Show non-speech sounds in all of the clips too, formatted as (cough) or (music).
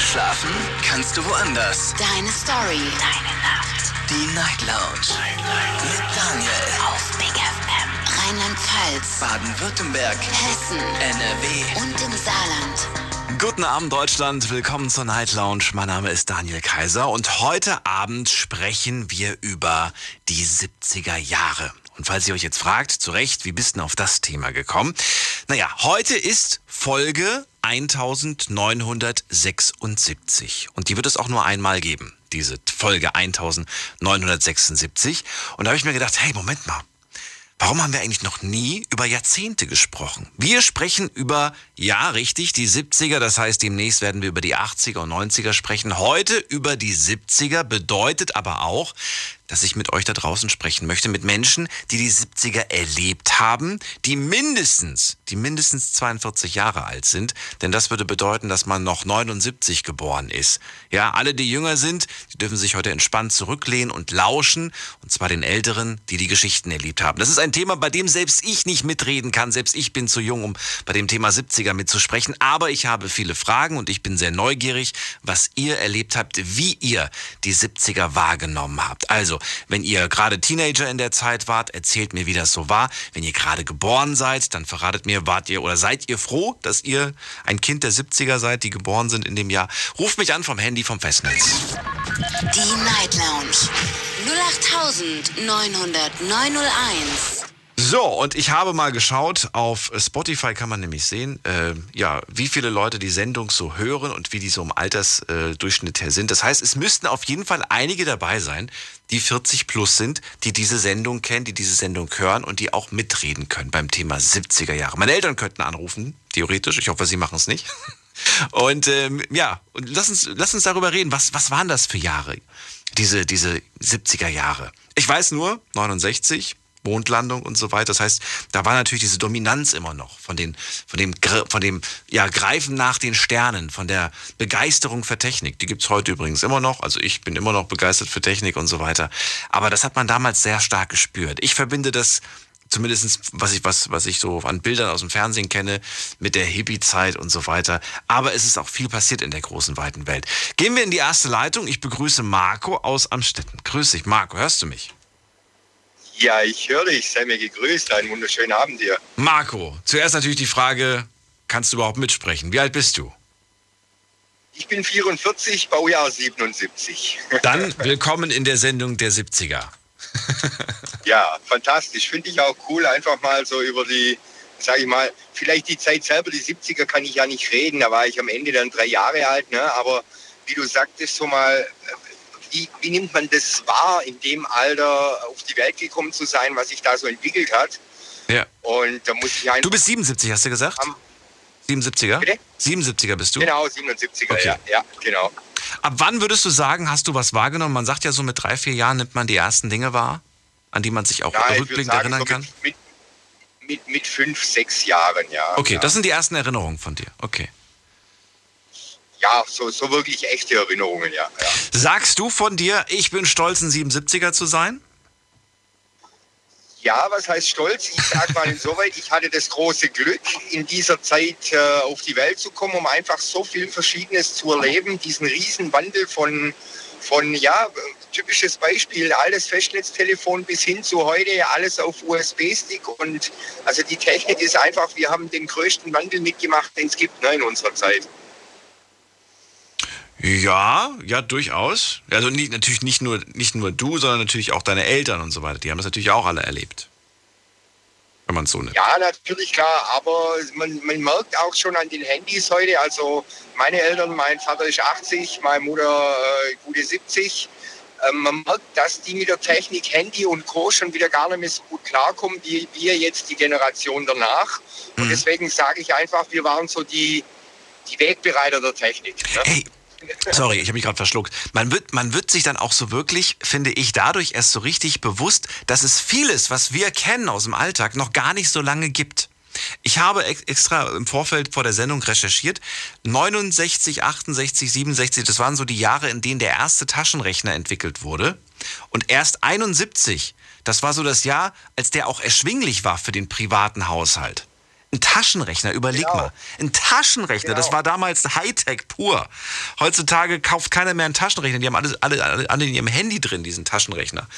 Schlafen kannst du woanders. Deine Story. Deine Nacht. Die Night Lounge. Night, Night. Mit Daniel. Auf Big FM. Rheinland-Pfalz. Baden-Württemberg. Hessen. NRW. Und im Saarland. Guten Abend Deutschland, willkommen zur Night Lounge. Mein Name ist Daniel Kaiser und heute Abend sprechen wir über die 70er Jahre. Und falls ihr euch jetzt fragt, zu Recht, wie bist du auf das Thema gekommen? Naja, heute ist Folge 1976 und die wird es auch nur einmal geben, diese Folge 1976. Und da habe ich mir gedacht, hey, Moment mal, Warum haben wir eigentlich noch nie über Jahrzehnte gesprochen? Wir sprechen über, ja, richtig, die 70er, das heißt, demnächst werden wir über die 80er und 90er sprechen. Heute über die 70er bedeutet aber auch, dass ich mit euch da draußen sprechen möchte, mit Menschen, die die 70er erlebt haben, die mindestens, die mindestens 42 Jahre alt sind, denn das würde bedeuten, dass man noch 79 geboren ist. Ja, alle, die jünger sind, die dürfen sich heute entspannt zurücklehnen und lauschen, und zwar den Älteren, die die Geschichten erlebt haben. Das ist ein Thema, bei dem selbst ich nicht mitreden kann, selbst ich bin zu jung, um bei dem Thema 70er mitzusprechen, aber ich habe viele Fragen und ich bin sehr neugierig, was ihr erlebt habt, wie ihr die 70er wahrgenommen habt. Also, wenn ihr gerade Teenager in der Zeit wart, erzählt mir, wie das so war. Wenn ihr gerade geboren seid, dann verratet mir, wart ihr oder seid ihr froh, dass ihr ein Kind der 70er seid, die geboren sind in dem Jahr. Ruft mich an vom Handy vom Festnetz. Die Night Lounge. 0890901. So, und ich habe mal geschaut, auf Spotify kann man nämlich sehen, äh, ja, wie viele Leute die Sendung so hören und wie die so im Altersdurchschnitt her sind. Das heißt, es müssten auf jeden Fall einige dabei sein, die 40 plus sind, die diese Sendung kennen, die diese Sendung hören und die auch mitreden können beim Thema 70er Jahre. Meine Eltern könnten anrufen, theoretisch. Ich hoffe, sie machen es nicht. (laughs) Und ähm, ja, und lass uns, lass uns darüber reden. Was, was waren das für Jahre? Diese, diese 70er Jahre. Ich weiß nur, 69, Mondlandung und so weiter. Das heißt, da war natürlich diese Dominanz immer noch von, den, von dem, von dem ja, Greifen nach den Sternen, von der Begeisterung für Technik. Die gibt's heute übrigens immer noch. Also ich bin immer noch begeistert für Technik und so weiter. Aber das hat man damals sehr stark gespürt. Ich verbinde das zumindestens was ich, was, was ich so an Bildern aus dem Fernsehen kenne, mit der Hippie-Zeit und so weiter. Aber es ist auch viel passiert in der großen, weiten Welt. Gehen wir in die erste Leitung. Ich begrüße Marco aus Amstetten. Grüß dich, Marco, hörst du mich? Ja, ich höre dich. Sei mir gegrüßt. Einen wunderschönen Abend dir. Marco, zuerst natürlich die Frage, kannst du überhaupt mitsprechen? Wie alt bist du? Ich bin 44, Baujahr 77. (laughs) Dann willkommen in der Sendung der 70er. (laughs) ja, fantastisch. Finde ich auch cool, einfach mal so über die, sage ich mal, vielleicht die Zeit selber, die 70er kann ich ja nicht reden, da war ich am Ende dann drei Jahre alt, ne? aber wie du sagtest, so mal, wie, wie nimmt man das wahr, in dem Alter auf die Welt gekommen zu sein, was sich da so entwickelt hat? Ja. Und da muss ich. Du bist 77, hast du gesagt? Am- 77er? Bitte? 77er bist du? Genau, 77er, Okay. ja, ja, genau. Ab wann würdest du sagen, hast du was wahrgenommen? Man sagt ja so mit drei, vier Jahren nimmt man die ersten Dinge wahr, an die man sich auch Ja, rückblickend sagen, erinnern so kann. mit, mit, mit, mit fünf, sechs Jahren, ja. Okay, ja. das sind die ersten Erinnerungen von dir. Okay. Ja, so, so wirklich echte Erinnerungen, ja. ja. Sagst du von dir, ich bin stolz, ein 77er zu sein? Ja, was heißt stolz? Ich sage mal insoweit, ich hatte das große Glück, in dieser Zeit äh, auf die Welt zu kommen, um einfach so viel Verschiedenes zu erleben, diesen Riesenwandel von, von ja, typisches Beispiel, altes Festnetztelefon bis hin zu heute, alles auf USB-Stick und also die Technik ist einfach, wir haben den größten Wandel mitgemacht, den es gibt ne, in unserer Zeit. Ja, ja, durchaus. Also nicht, natürlich nicht nur, nicht nur du, sondern natürlich auch deine Eltern und so weiter. Die haben das natürlich auch alle erlebt. Wenn man es so nimmt. Ja, natürlich klar, aber man, man merkt auch schon an den Handys heute, also meine Eltern, mein Vater ist 80, meine Mutter äh, gute 70. Ähm, man merkt, dass die mit der Technik Handy und Co. schon wieder gar nicht mehr so gut klarkommen, wie wir jetzt die Generation danach. Und deswegen sage ich einfach, wir waren so die, die Wegbereiter der Technik. Ne? Hey, sorry, ich habe mich gerade verschluckt. Man wird, man wird sich dann auch so wirklich, finde ich, dadurch erst so richtig bewusst, dass es vieles, was wir kennen aus dem Alltag, noch gar nicht so lange gibt. Ich habe ex- extra im Vorfeld vor der Sendung recherchiert. 69, 68, 67, das waren so die Jahre, in denen der erste Taschenrechner entwickelt wurde. Und erst 71, das war so das Jahr, als der auch erschwinglich war für den privaten Haushalt. Ein Taschenrechner, überleg Genau. mal. Ein Taschenrechner, das Genau. war damals Hightech pur. Heutzutage kauft keiner mehr einen Taschenrechner. Die haben alles, alle, alle, alle in ihrem Handy drin, diesen Taschenrechner.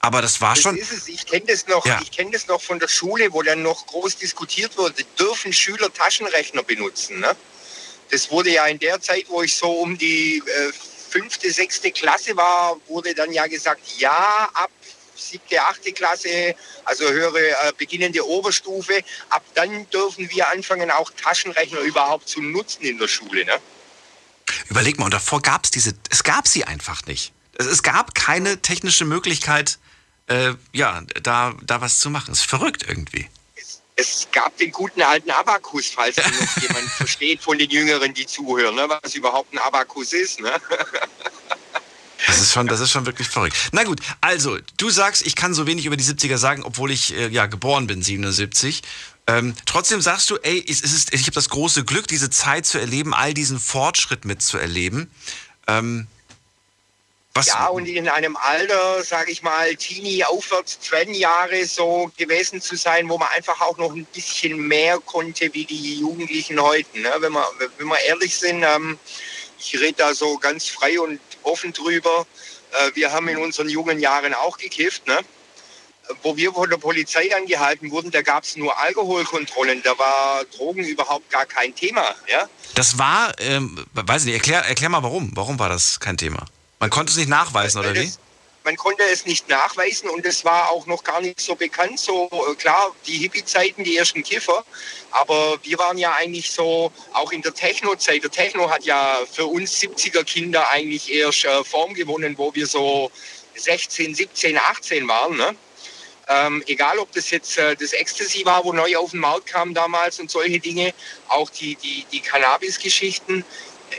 Aber das war Das schon. ist es. Ich kenne das noch. Ja. Ich kenne das noch von der Schule, wo dann noch groß diskutiert wurde. Dürfen Schüler Taschenrechner benutzen? Ne? Das wurde ja in der Zeit, wo ich so um die äh, fünfte, sechste Klasse war, wurde dann ja gesagt, ja, ab siebte, achte Klasse, also höhere, äh, beginnende Oberstufe, ab dann dürfen wir anfangen, auch Taschenrechner überhaupt zu nutzen in der Schule. Ne? Überleg mal, und davor gab es diese, es gab sie einfach nicht. Es, es gab keine technische Möglichkeit, äh, ja, da, da was zu machen. ist verrückt irgendwie. Es, es gab den guten alten Abakus, falls (laughs) noch jemand versteht von den Jüngeren, die zuhören, ne, was überhaupt ein Abakus ist. Ne? (laughs) Das ist schon, das ist schon wirklich verrückt. Na gut, also, du sagst, ich kann so wenig über die 70er sagen, obwohl ich äh, ja geboren bin, 77. Ähm, trotzdem sagst du, ey, es ist, ich habe das große Glück, diese Zeit zu erleben, all diesen Fortschritt mitzuerleben. Ähm, was, Ja, und in einem Alter, sage ich mal, Teenie aufwärts, 20 Jahre so gewesen zu sein, wo man einfach auch noch ein bisschen mehr konnte wie die Jugendlichen heute. Ne? Wenn, wir, wenn wir ehrlich sind, ähm, ich rede da so ganz frei und offen drüber. Äh, wir haben in unseren jungen Jahren auch gekifft. Ne? Wo wir von der Polizei angehalten wurden, da gab es nur Alkoholkontrollen. Da war Drogen überhaupt gar kein Thema. Ja? das war, ähm, weiß nicht, erklär, erklär mal warum. Warum war das kein Thema? Man konnte es nicht nachweisen, oder Weil wie? Man konnte es nicht nachweisen und es war auch noch gar nicht so bekannt. So äh, klar, die Hippie-Zeiten, die ersten Kiffer, aber wir waren ja eigentlich so auch in der Techno-Zeit. Der Techno hat ja für uns 70er-Kinder eigentlich erst äh, Form gewonnen, wo wir so 16, 17, 18 waren. Ne? Ähm, egal, ob das jetzt äh, das Ecstasy war, wo neu auf den Markt kam damals und solche Dinge, auch die, die, die Cannabis-Geschichten.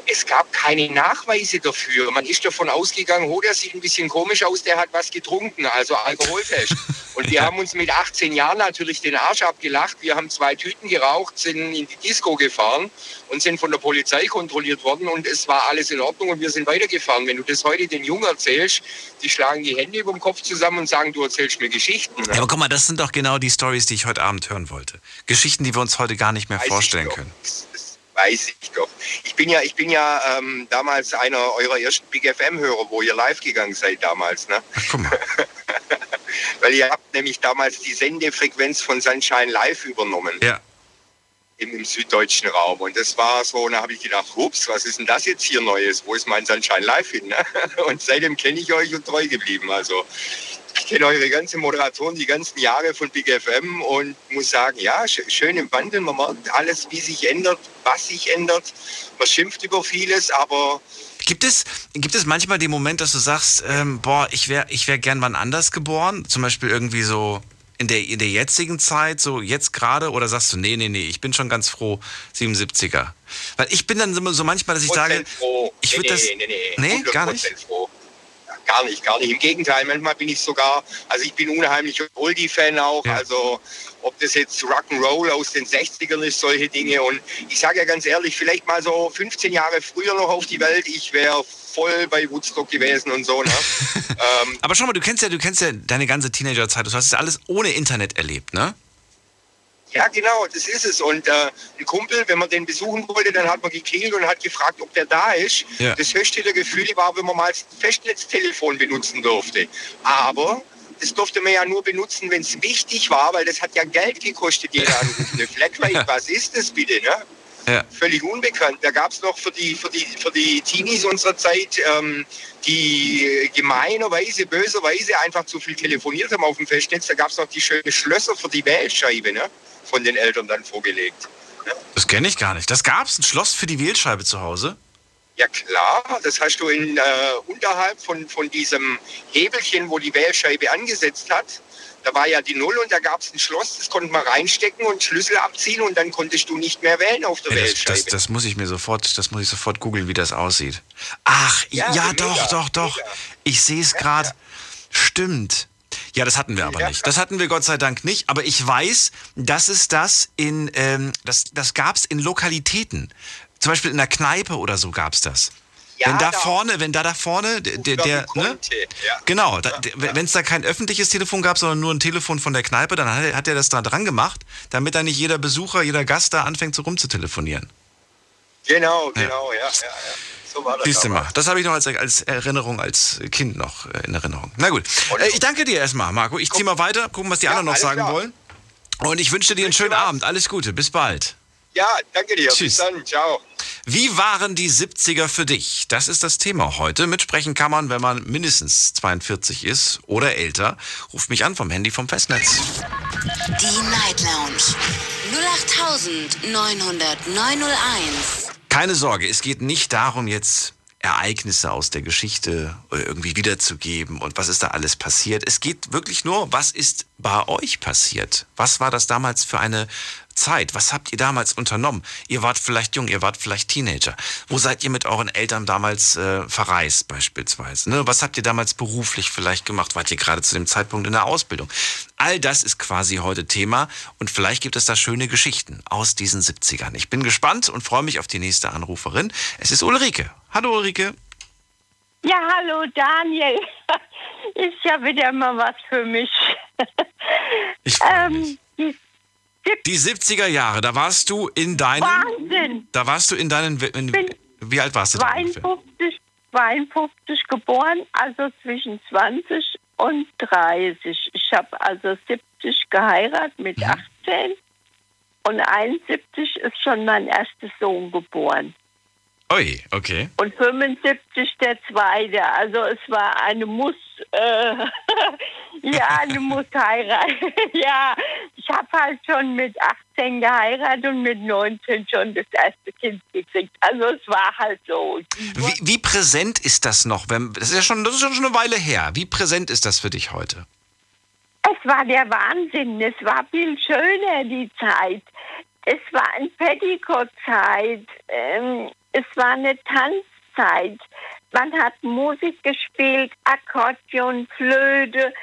Es gab keine Nachweise dafür. Man ist davon ausgegangen, oh, der sieht ein bisschen komisch aus, der hat was getrunken, also alkoholfest. (laughs) Und wir haben uns mit 18 Jahren natürlich den Arsch abgelacht. Wir haben zwei Tüten geraucht, sind in die Disco gefahren und sind von der Polizei kontrolliert worden und es war alles in Ordnung und wir sind weitergefahren. Wenn du das heute den Jungen erzählst, die schlagen die Hände über den Kopf zusammen und sagen, du erzählst mir Geschichten. Ja, aber guck mal, das sind doch genau die Stories, die ich heute Abend hören wollte. Geschichten, die wir uns heute gar nicht mehr Weiß vorstellen können. Das weiß ich doch. Ich bin ja, ich bin ja ähm, damals einer eurer ersten Big FM-Hörer, wo ihr live gegangen seid damals. Ne? Ach, guck mal. (laughs) Weil ihr habt nämlich damals die Sendefrequenz von Sunshine Live übernommen Ja. im, im süddeutschen Raum. Und das war so, da habe ich gedacht, ups, was ist denn das jetzt hier Neues? Wo ist mein Sunshine Live hin? Ne? (laughs) Und seitdem kenne ich euch und treu geblieben. Also ich kenne eure ganze Moderation die ganzen Jahre von Big FM und muss sagen, ja, sch schön im Wandel. Man merkt alles, wie sich ändert, was sich ändert. Man schimpft über vieles, aber Gibt es, gibt es manchmal den Moment, dass du sagst, ähm, boah, ich wäre ich wär gern wann anders geboren? Zum Beispiel irgendwie so in der, in der jetzigen Zeit, so jetzt gerade? Oder sagst du, nee, nee, nee, ich bin schon ganz froh, 77er? Weil ich bin dann so manchmal, dass ich sage, froh. ich nee, würde das. nee, nee, nee, Nee, gar 100% nicht. Froh. Gar nicht, gar nicht. Im Gegenteil, manchmal bin ich sogar, also ich bin unheimlicher Oldie-Fan auch, Ja. also ob das jetzt Rock'n'Roll aus den 60ern ist, solche Dinge. Und ich sage ja ganz ehrlich, vielleicht mal so 15 Jahre früher noch auf die Welt, ich wäre voll bei Woodstock gewesen und so. Ne? (laughs) ähm, Aber schau mal, du kennst ja, du kennst ja deine ganze Teenagerzeit. Du hast das alles ohne Internet erlebt, ne? Ja, genau, das ist es. Und äh, ein Kumpel, wenn man den besuchen wollte, dann hat man geklingelt und hat gefragt, ob der da ist. Ja. Das höchste der Gefühle war, wenn man mal das Festnetztelefon benutzen durfte. Aber das durfte man ja nur benutzen, wenn es wichtig war, weil das hat ja Geld gekostet, jeder Anruf. (laughs) Eine Flatrate, was ist das bitte? Ne? Ja. Völlig unbekannt. Da gab es noch für die, für, die, für die Teenies unserer Zeit, ähm, die gemeinerweise, böserweise einfach zu viel telefoniert haben auf dem Festnetz. Da gab es noch die schönen Schlösser für die Wählscheibe ne? Von den Eltern dann vorgelegt. Das kenne ich gar nicht. Das gab's ein Schloss für die Wählscheibe zu Hause? Ja klar, das hast du in, äh, unterhalb von, von diesem Hebelchen, wo die Wählscheibe angesetzt hat. Da war ja die Null und da gab es ein Schloss, das konnte man reinstecken und Schlüssel abziehen und dann konntest du nicht mehr wählen auf der Ey, das, Wählscheibe. das, das muss ich mir sofort, das muss ich sofort googeln, wie das aussieht. Ach, ja, Ja, doch, mega, doch, doch. mega. Ich sehe es gerade. Stimmt. Ja, das hatten wir aber Ja. nicht. Das hatten wir Gott sei Dank nicht. Aber ich weiß, dass es das in, ähm, das, das gab es in Lokalitäten. Zum Beispiel in der Kneipe oder so gab es das. Ja, wenn da da- vorne, wenn da da vorne der, der, der ne? ja. Genau, da, wenn es da kein öffentliches Telefon gab, sondern nur ein Telefon von der Kneipe, dann hat er, hat er das da dran gemacht, damit da nicht jeder Besucher, jeder Gast da anfängt so rumzutelefonieren. Genau, genau, ja, ja, ja. So war das. Siehst du mal, das habe ich noch als, als Erinnerung, als Kind noch in Erinnerung. Na gut, äh, ich danke dir erstmal, Marco. Ich ziehe mal weiter, gucken, was die Ja, anderen noch sagen klar. wollen. Und ich wünsche dir einen schönen. Abend. Alles Gute, bis bald. Ja, danke dir. Tschüss. Bis dann. Ciao. Wie waren die 70er für dich? Das ist das Thema heute. Mitsprechen kann man, wenn man mindestens 42 ist oder älter. Ruft mich an vom Handy vom Festnetz. Die Night Lounge 0890901. Keine Sorge, es geht nicht darum, jetzt Ereignisse aus der Geschichte äh, irgendwie wiederzugeben und was ist da alles passiert. Es geht wirklich nur, was ist bei euch passiert? Was war das damals für eine Zeit? Was habt ihr damals unternommen? Ihr wart vielleicht jung, ihr wart vielleicht Teenager. Wo seid ihr mit euren Eltern damals äh, verreist beispielsweise? Ne? Was habt ihr damals beruflich vielleicht gemacht? Wart ihr gerade zu dem Zeitpunkt in der Ausbildung? All das ist quasi heute Thema und vielleicht gibt es da schöne Geschichten aus diesen 70ern. Ich bin gespannt und freue mich auf die nächste Anruferin. Es ist Ulrike. Hallo Ulrike. Ja, hallo Daniel. (laughs) Ist ja wieder mal was für mich. Ich freue mich. Ähm, die Die 70er Jahre, da warst du in deinen, Wahnsinn. da warst du in deinen, in, wie alt warst du da ungefähr? 52, 52 geboren, also zwischen 20 und 30. Ich habe also 70 geheiratet mit Mhm. 18 und 71 ist schon mein erster Sohn geboren. Ui, okay. Und 75 der zweite. Also es war eine Muss, äh, (laughs) ja, eine Muss heiraten. (laughs) ja, ich habe halt schon mit 18 geheiratet und mit 19 schon das erste Kind gekriegt. Also es war halt so. Wie, wie präsent ist das noch? Das ist ja schon, das ist schon eine Weile her. Wie präsent ist das für dich heute? Es war der Wahnsinn. Es war viel schöner, die Zeit. Es war eine Petticoat-Zeit. Ähm, es war eine Tanzzeit. Man hat Musik gespielt, Akkordeon, Flöte.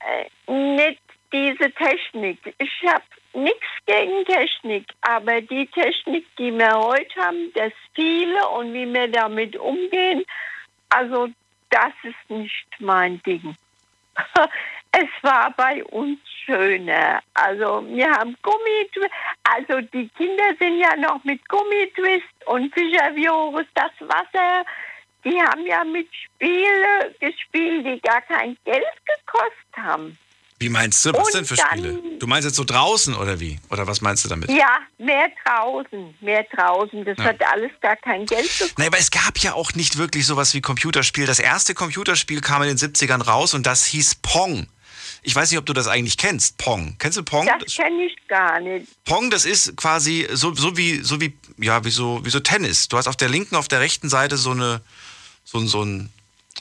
Äh, nicht diese Technik. Ich habe nichts gegen Technik, aber die Technik, die wir heute haben, das viele und wie wir damit umgehen, also das ist nicht mein Ding. (laughs) Es war bei uns schöner. Also wir haben Gummitwist. Also die Kinder sind ja noch mit Gummitwist und Fischervirus, das Wasser. Die haben ja mit Spiele gespielt, die gar kein Geld gekostet haben. Wie meinst du? Was Und denn für dann- Spiele? Du meinst jetzt so draußen oder wie? Oder was meinst du damit? Ja, mehr draußen, mehr draußen. Das Ja. hat alles gar kein Geld gekostet. Nein, aber es gab ja auch nicht wirklich sowas wie Computerspiel. Das erste Computerspiel kam in den 70ern raus und das hieß Pong. Ich weiß nicht, ob du das eigentlich kennst, Pong. Kennst du Pong? Das kenne ich gar nicht. Pong, das ist quasi so, so wie, so wie, ja, wie so, wie so Tennis. Du hast auf der linken, auf der rechten Seite so eine, so, so, ein,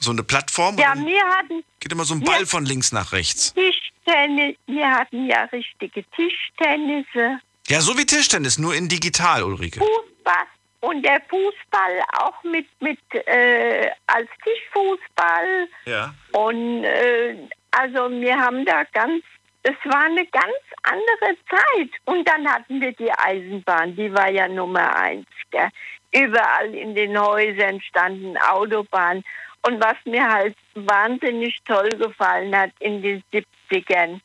so eine Plattform. Ja, wir hatten geht immer so ein. Ball von links nach rechts. Tischtennis, wir hatten ja richtige Tischtennisse. Ja, so wie Tischtennis, nur in digital, Ulrike. Fußball und der Fußball auch mit, mit äh, als Tischfußball. Ja. Und äh, also wir haben da ganz, es war eine ganz andere Zeit. Und dann hatten wir die Eisenbahn, die war ja Nummer eins. Gell? Überall in den Häusern standen Autobahnen. Und was mir halt wahnsinnig toll gefallen hat in den 70ern,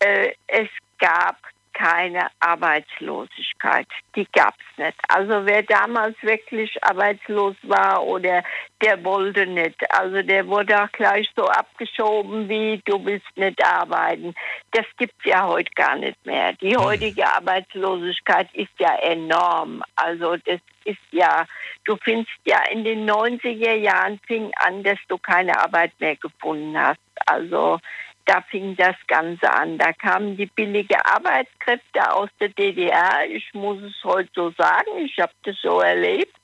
äh, es gab keine Arbeitslosigkeit. Die gab es nicht. Also wer damals wirklich arbeitslos war oder der wollte nicht. Also der wurde auch gleich so abgeschoben wie du willst nicht arbeiten. Das gibt es ja heute gar nicht mehr. Die heutige Arbeitslosigkeit ist ja enorm. Also das ist ja, du findest ja in den 90er Jahren fing an, dass du keine Arbeit mehr gefunden hast. Also da fing das Ganze an. Da kamen die billige Arbeitskräfte aus der DDR. Ich muss es heute so sagen, ich habe das so erlebt.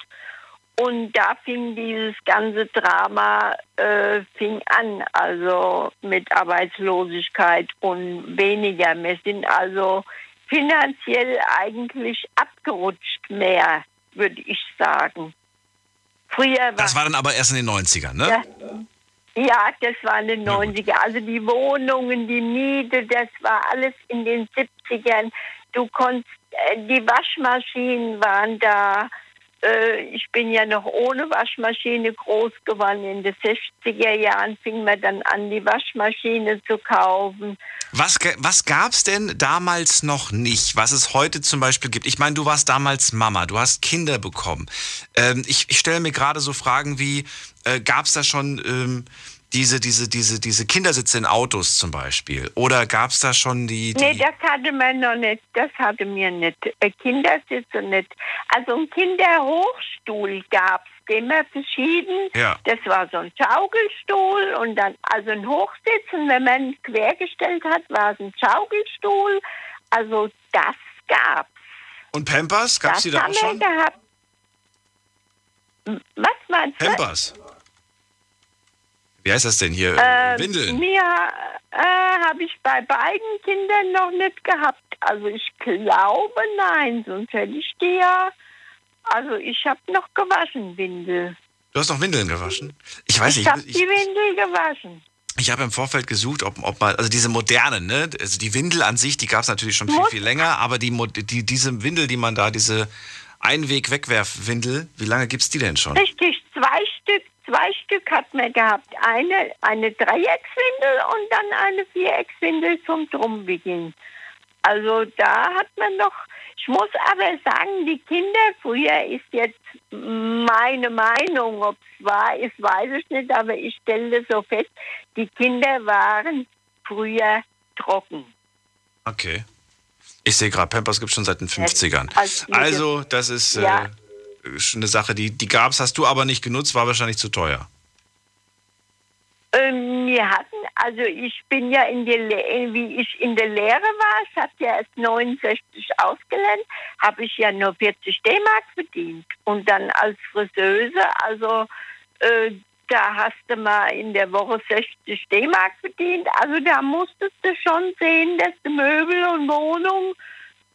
Und da fing dieses ganze Drama äh, fing an, also mit Arbeitslosigkeit und weniger. Wir sind also finanziell eigentlich abgerutscht mehr, würde ich sagen. Früher war Das war dann aber erst in den 90ern, ne? ja. Ja, das waren die 90er. Also die Wohnungen, die Miete, das war alles in den 70ern. Du konntest, äh, die Waschmaschinen waren da. Äh, ich bin ja noch ohne Waschmaschine groß geworden. In den 60er Jahren fing man dann an, die Waschmaschine zu kaufen. Was, was gab's denn damals noch nicht, was es heute zum Beispiel gibt? Ich meine, du warst damals Mama, du hast Kinder bekommen. Ähm, ich ich stelle mir gerade so Fragen wie, äh, gab's da schon ähm, diese, diese, diese, diese Kindersitze in Autos zum Beispiel? Oder gab's da schon die... die Nee, das hatte man noch nicht. Das hatte mir nicht. Äh, Kindersitze nicht. Also ein Kinderhochstuhl gab's, den man verschieden. Ja. Das war so ein Schaukelstuhl und dann also ein Hochsitz und wenn man quergestellt hat, war es ein Schaukelstuhl. Also das gab's. Und Pampers, gab's das die da auch schon? gehabt. Was meinst du? Pampers. Wie heißt das denn hier? Ähm, Windeln. Mir äh, habe ich bei beiden Kindern noch nicht gehabt. Also ich glaube nein, sonst hätte ich die ja. Also ich habe noch gewaschen, Windel. Du hast noch Windeln gewaschen? Ich weiß ich nicht. habe die Windel gewaschen. Ich habe im Vorfeld gesucht, ob, ob man, also diese modernen, ne? Also die Windel an sich, die gab es natürlich schon viel, viel länger, aber die, die, diese Windel, die man da, diese Einweg-Wegwerf-Windel, wie lange gibt's die denn schon? Richtig, zwei Stück, hat man gehabt. Eine, eine Dreieckswindel und dann eine Viereckswindel zum Drumwickeln. Also da hat man noch, ich muss aber sagen, die Kinder früher ist jetzt meine Meinung, ob es wahr ist, weiß ich nicht, aber ich stelle so fest, die Kinder waren früher trocken. Okay. Ich sehe gerade, Pampers gibt schon seit den 50ern. als wir Also, das ist äh, Ja. Eine Sache, die, die gab's, hast du aber nicht genutzt, war wahrscheinlich zu teuer. Ähm, wir hatten, also ich bin ja in der, Le wie ich in der Lehre war, ich hatte ja erst 69 ausgelernt, habe ich ja nur 40 D-Mark verdient. Und dann als Friseuse, also äh, da hast du mal in der Woche 60 D-Mark verdient. Also da musstest du schon sehen, dass du Möbel und Wohnung,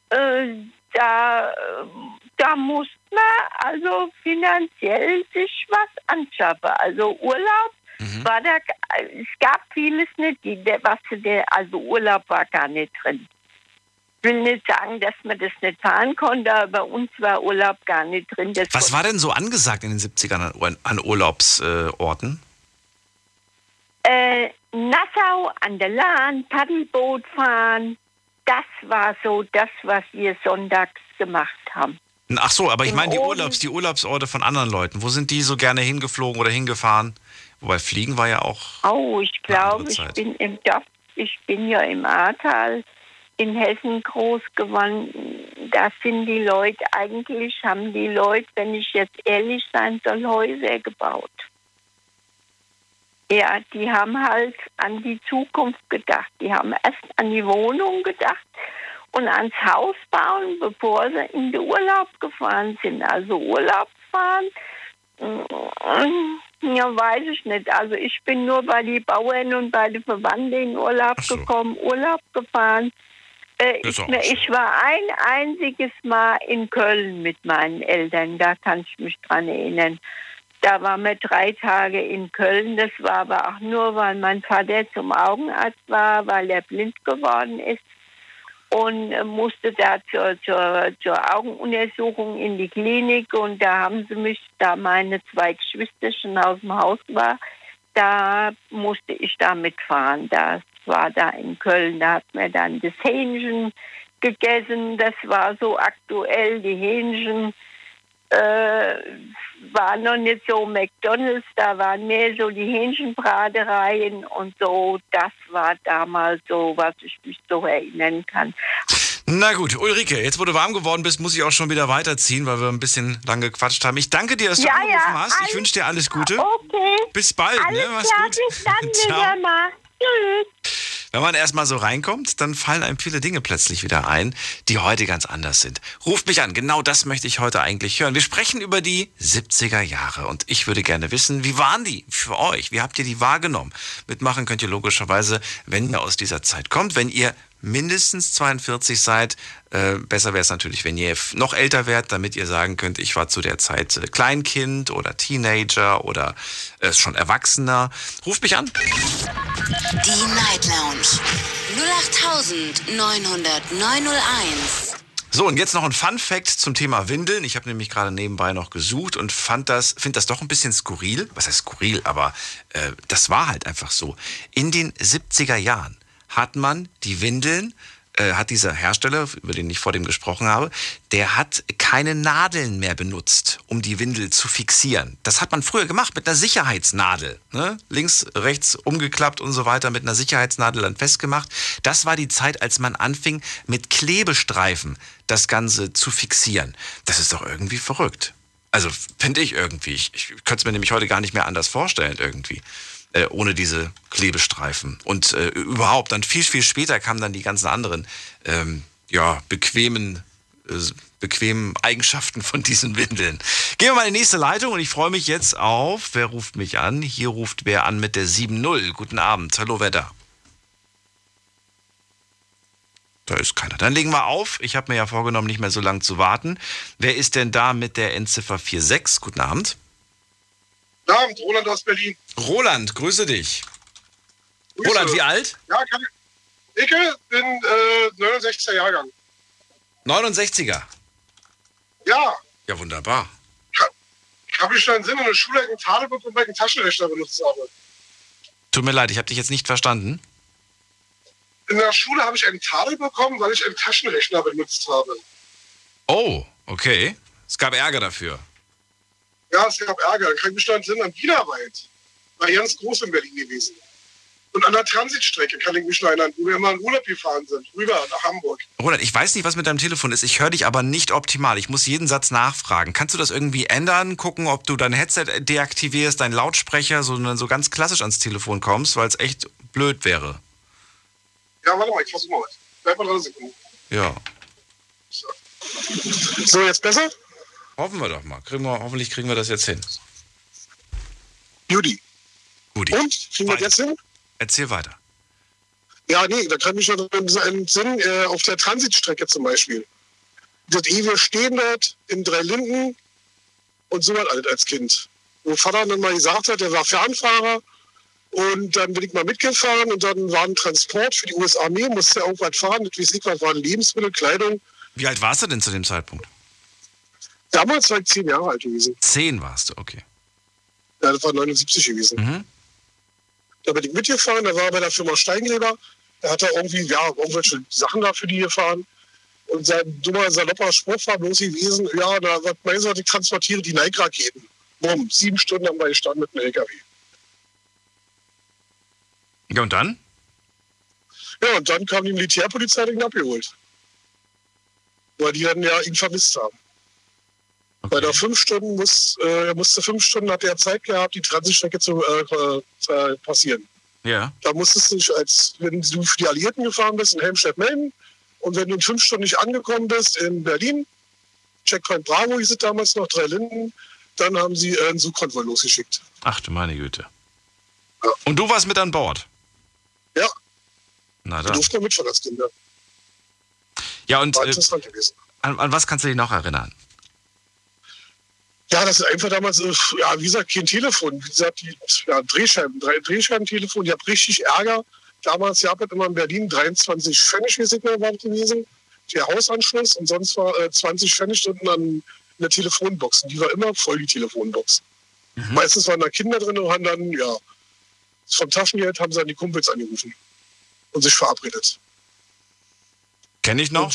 äh, da, äh, da musste man also finanziell sich was anschaffen. Also Urlaub war da, es gab vieles nicht, die, was der, also Urlaub war gar nicht drin. Ich will nicht sagen, dass man das nicht fahren konnte, aber bei uns war Urlaub gar nicht drin. Das Was war denn so angesagt in den 70ern an, an Urlaubsorten? Äh, Nassau an der Lahn, Paddelboot fahren, das war so das, was wir sonntags gemacht haben. Ach so, aber ich meine die. Urlaubs, die Urlaubsorte von anderen Leuten. Wo sind die so gerne hingeflogen oder hingefahren? Wobei Fliegen war ja auch. Oh, ich glaube, ich bin im Dorf, ich bin ja im Ahrtal in Hessen groß geworden. Da sind die Leute, eigentlich haben die Leute, wenn ich jetzt ehrlich sein soll, Häuser gebaut. Ja, die haben halt an die Zukunft gedacht. Die haben erst an die Wohnung gedacht und ans Haus bauen, bevor sie in den Urlaub gefahren sind. Also Urlaub fahren, mm, ja, weiß ich nicht. Also ich bin nur bei den Bauern und bei den Verwandten in Urlaub so. gekommen, Urlaub gefahren. Äh, ich, ich war ein einziges Mal in Köln mit meinen Eltern, da kann ich mich dran erinnern. Da waren wir drei Tage in Köln. Das war aber auch nur, weil mein Vater zum Augenarzt war, weil er blind geworden ist und musste da zur, zur, zur Augenuntersuchung in die Klinik. Und da haben sie mich, da meine zwei Geschwister schon aus dem Haus war, da musste ich da mitfahren. Das war da in Köln. Da hat man dann das Hähnchen gegessen. Das war so aktuell, die Hähnchen äh, war noch nicht so McDonalds, da waren mehr so die Hähnchenbratereien und so. Das war damals so, was ich mich so erinnern kann. Na gut, Ulrike, jetzt wo du warm geworden bist, muss ich auch schon wieder weiterziehen, weil wir ein bisschen lang gequatscht haben. Ich danke dir, dass du Ja, angerufen ja, hast. Ich wünsche dir alles Gute. Okay. Bis bald, Alles ne? Mach's klar, gut. bis dann, (laughs) Ciao. Tschüss. Wenn man erstmal so reinkommt, dann fallen einem viele Dinge plötzlich wieder ein, die heute ganz anders sind. Ruft mich an, genau das möchte ich heute eigentlich hören. Wir sprechen über die 70er Jahre und ich würde gerne wissen, wie waren die für euch? Wie habt ihr die wahrgenommen? Mitmachen könnt ihr logischerweise, wenn ihr aus dieser Zeit kommt, wenn ihr mindestens 42 seid. Äh, besser wäre es natürlich, wenn ihr noch älter wärt, damit ihr sagen könnt, ich war zu der Zeit äh, Kleinkind oder Teenager oder äh, schon Erwachsener. Ruft mich an. Die Night Lounge 0890901. So, und jetzt noch ein Fun Fact zum Thema Windeln. Ich habe nämlich gerade nebenbei noch gesucht und fand das, finde das doch ein bisschen skurril. Was heißt skurril? Aber äh, das war halt einfach so. In den 70er Jahren hat man die Windeln äh, hat dieser Hersteller, über den ich vor dem gesprochen habe, der hat keine Nadeln mehr benutzt, um die Windel zu fixieren. Das hat man früher gemacht mit einer Sicherheitsnadel. Ne? Links, rechts umgeklappt und so weiter, mit einer Sicherheitsnadel dann festgemacht. Das war die Zeit, als man anfing, mit Klebestreifen das Ganze zu fixieren. Das ist doch irgendwie verrückt. Also finde ich irgendwie. Ich, ich könnte es mir nämlich heute gar nicht mehr anders vorstellen irgendwie äh, ohne diese Klebestreifen. Und äh, überhaupt, dann viel, viel später kamen dann die ganzen anderen, ähm, ja, bequemen, äh, bequemen Eigenschaften von diesen Windeln. Gehen wir mal in die nächste Leitung und ich freue mich jetzt auf, wer ruft mich an? Hier ruft wer an mit der 7.0. Guten Abend. Hallo, wer da? Da ist keiner. Dann legen wir auf. Ich habe mir ja vorgenommen, nicht mehr so lange zu warten. Wer ist denn da mit der Endziffer 46? Guten Abend. Guten Abend, Roland aus Berlin. Roland, grüße dich. Grüße. Roland, wie alt? Ja, ich. Ich bin äh, 69er Jahrgang. 69er. Ja, Ja, wunderbar. ich habe schon einen Sinn in der Schule einen Tagebuch und einen Taschenrechner benutzt habe. Tut mir leid, ich habe dich jetzt nicht verstanden. In der Schule habe ich einen Tadel bekommen, weil ich einen Taschenrechner benutzt habe. Oh, okay. Es gab Ärger dafür. Ja, es gab Ärger. Ich mich daran erinnern, Wiederarbeit war ganz groß in Berlin gewesen. Und an der Transitstrecke kann ich mich noch erinnern, wo wir immer in Urlaub gefahren sind, rüber nach Hamburg. Roland, ich weiß nicht, was mit deinem Telefon ist. Ich höre dich aber nicht optimal. Ich muss jeden Satz nachfragen. Kannst du das irgendwie ändern? Gucken, ob du dein Headset deaktivierst, deinen Lautsprecher, sondern so ganz klassisch ans Telefon kommst, weil es echt blöd wäre. Ja, warte mal, ich versuche mal. Bleib mal dran, Sekunden. Ja. So, jetzt besser? Hoffen wir doch mal. Kriegen wir, hoffentlich kriegen wir das jetzt hin. Judy. Gut. Und? Kriegen wir Weiter. das hin? Erzähl weiter. Ja, nee, da kann ich mich noch einen Sinn äh, auf der Transitstrecke zum Beispiel. Das ewige Stehen dort in drei Linden und so was alles als Kind. Wo Vater dann mal gesagt hat, er war Fernfahrer und dann bin ich mal mitgefahren und dann war ein Transport für die US-Armee, musste er irgendwas fahren, das weiß ich was, waren Lebensmittel, Kleidung. Wie alt warst du denn zu dem Zeitpunkt? Damals war ich zehn Jahre alt gewesen. Zehn warst du, okay. Ja, das war 79 gewesen. Mhm. Da bin ich mitgefahren, da war er bei der Firma Steinleber. Da hat er irgendwie, ja, irgendwelche Sachen da für die gefahren. Und sein dummer, salopper Spruch war bloß gewesen, ja, da, was meinst du, ich transportiere die Nike-Raketen. Bumm, sieben Stunden haben wir gestanden mit einem LKW. Ja, und dann? Ja, und dann kam die Militärpolizei, den abgeholt. Weil die dann ja ihn vermisst haben. Bei der fünf Stunden muss, äh, er musste fünf Stunden hat er Zeit gehabt, die Transitstrecke zu äh, äh, passieren. Ja. Da musstest du dich, als wenn du für die Alliierten gefahren bist, in Helmstedt melden. Und wenn du in fünf Stunden nicht angekommen bist in Berlin, Checkpoint Bravo hieß es damals noch, drei Linden, dann haben sie äh, einen Suchkonvoi losgeschickt. Ach du meine Güte. Ja. Und du warst mit an Bord? Ja, Na dann. durften wir mitfahren als Kinder. Ja, und War äh, interessant gewesen. an, an was kannst du dich noch erinnern? Ja, das ist einfach damals, äh, ja, wie gesagt, kein Telefon. Wie gesagt, die ja, Drehscheiben, drei Drehscheibentelefon, ich habe richtig Ärger. Damals gab es immer in Berlin 23 Pfennig, wie es war gewesen. Der Hausanschluss und sonst war äh, 20 Pfennig unten an der Telefonbox. Und die war immer voll, die Telefonbox. Meistens waren da Kinder drin und haben dann, ja, vom Taschengeld haben sie dann die Kumpels angerufen und sich verabredet. Kenn ich noch?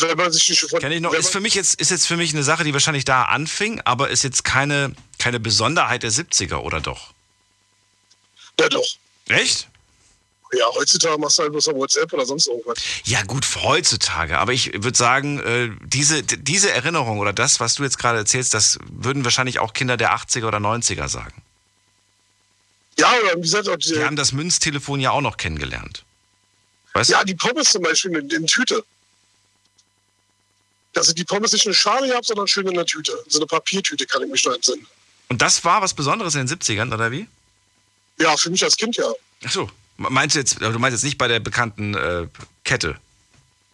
Kenn ich noch. Ist für mich jetzt, ist jetzt für mich eine Sache, die wahrscheinlich da anfing, aber ist jetzt keine, keine Besonderheit der 70er, oder doch? ja, doch. Echt? Ja, heutzutage machst du halt bloß auf WhatsApp oder sonst irgendwas. Ja, gut, heutzutage. Aber ich würde sagen, äh, diese, diese Erinnerung oder das, was du jetzt gerade erzählst, das würden wahrscheinlich auch Kinder der 80er oder 90er sagen. Ja, oder wie gesagt, auch die, Die haben das Münztelefon ja auch noch kennengelernt. Weißt Ja, die Pommes zum Beispiel in, in Tüte. Dass ich die Pommes nicht in eine Schale habe, sondern schön in der Tüte. So eine Papiertüte kann ich mich noch entsinnen. Und das war was Besonderes in den 70ern, oder wie? Ja, für mich als Kind ja. Achso. Meinst du jetzt, du meinst jetzt nicht bei der bekannten äh, Kette?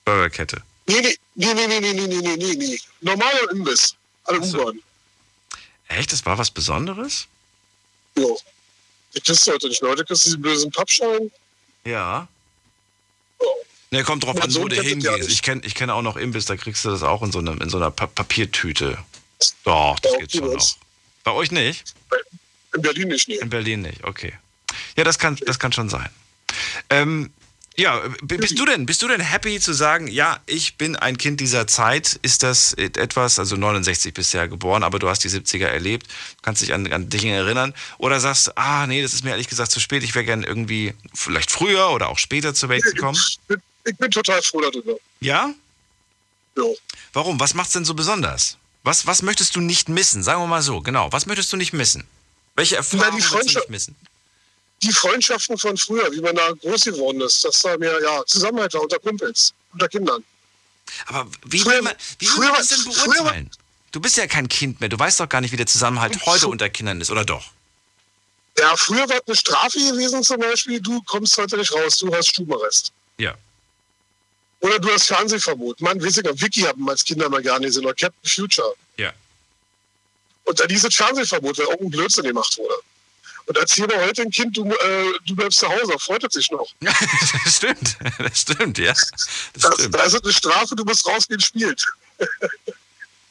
Burgerkette. Nee, nee, nee, nee, nee, nee, nee, nee, nee, nee, nee. Normaler Imbiss. An der Ach so. U-Bahn. Echt? Das war was Besonderes? Ja. Ich kriegst du heute nicht. Leute kriegst du diesen bösen Pappschein. Ja. Ja. Ne, kommt drauf an, wo du hingehst. ich kenne ich kenn auch noch Imbiss, da kriegst du das auch in so, einem, in so einer pa Papiertüte. Doch, das Ja, geht schon noch. Bei euch nicht? In Berlin nicht, nee. In Berlin nicht, okay. Ja, das kann, das kann schon sein. Ähm, ja, bist du denn, bist du denn happy zu sagen, ja, ich bin ein Kind dieser Zeit? Ist das etwas, also 69 bist du ja geboren, aber du hast die 70er erlebt, kannst dich an, an Dinge erinnern? Oder sagst, du, ah, nee, das ist mir ehrlich gesagt zu spät, ich wäre gern irgendwie vielleicht früher oder auch später zur Welt gekommen? Ich bin, total froh darüber. Ja? Ja. Warum? Was macht's denn so besonders? Was, was möchtest du nicht missen? Sagen wir mal so, genau. Was möchtest du nicht missen? Welche Erfahrungen willst du nicht missen? Die Freundschaften von früher, wie man da groß geworden ist, dass da mehr ja, Zusammenhalt war unter Kumpels, unter Kindern. Aber wie Früher- will man, wie will früher man das war- denn früher war- beurteilen? Du bist ja kein Kind mehr. Du weißt doch gar nicht, wie der Zusammenhalt heute unter Kindern ist, oder doch? Ja, früher war es eine Strafe gewesen zum Beispiel, du kommst heute nicht raus, du hast Stubenarrest. Ja. Oder du hast Fernsehverbot. Mann, ich noch, Vicky haben wir als Kinder mal gar nicht gesehen, oder Captain Future. Ja. Und dann dieses Fernsehverbot, weil irgendein Blödsinn gemacht wurde. Und erzähl mir heute ein Kind, du, äh, du bleibst zu Hause, freut es sich noch. (laughs) das stimmt. Das stimmt, ja. Das Das, stimmt. da ist eine Strafe, du musst rausgehen, spielt.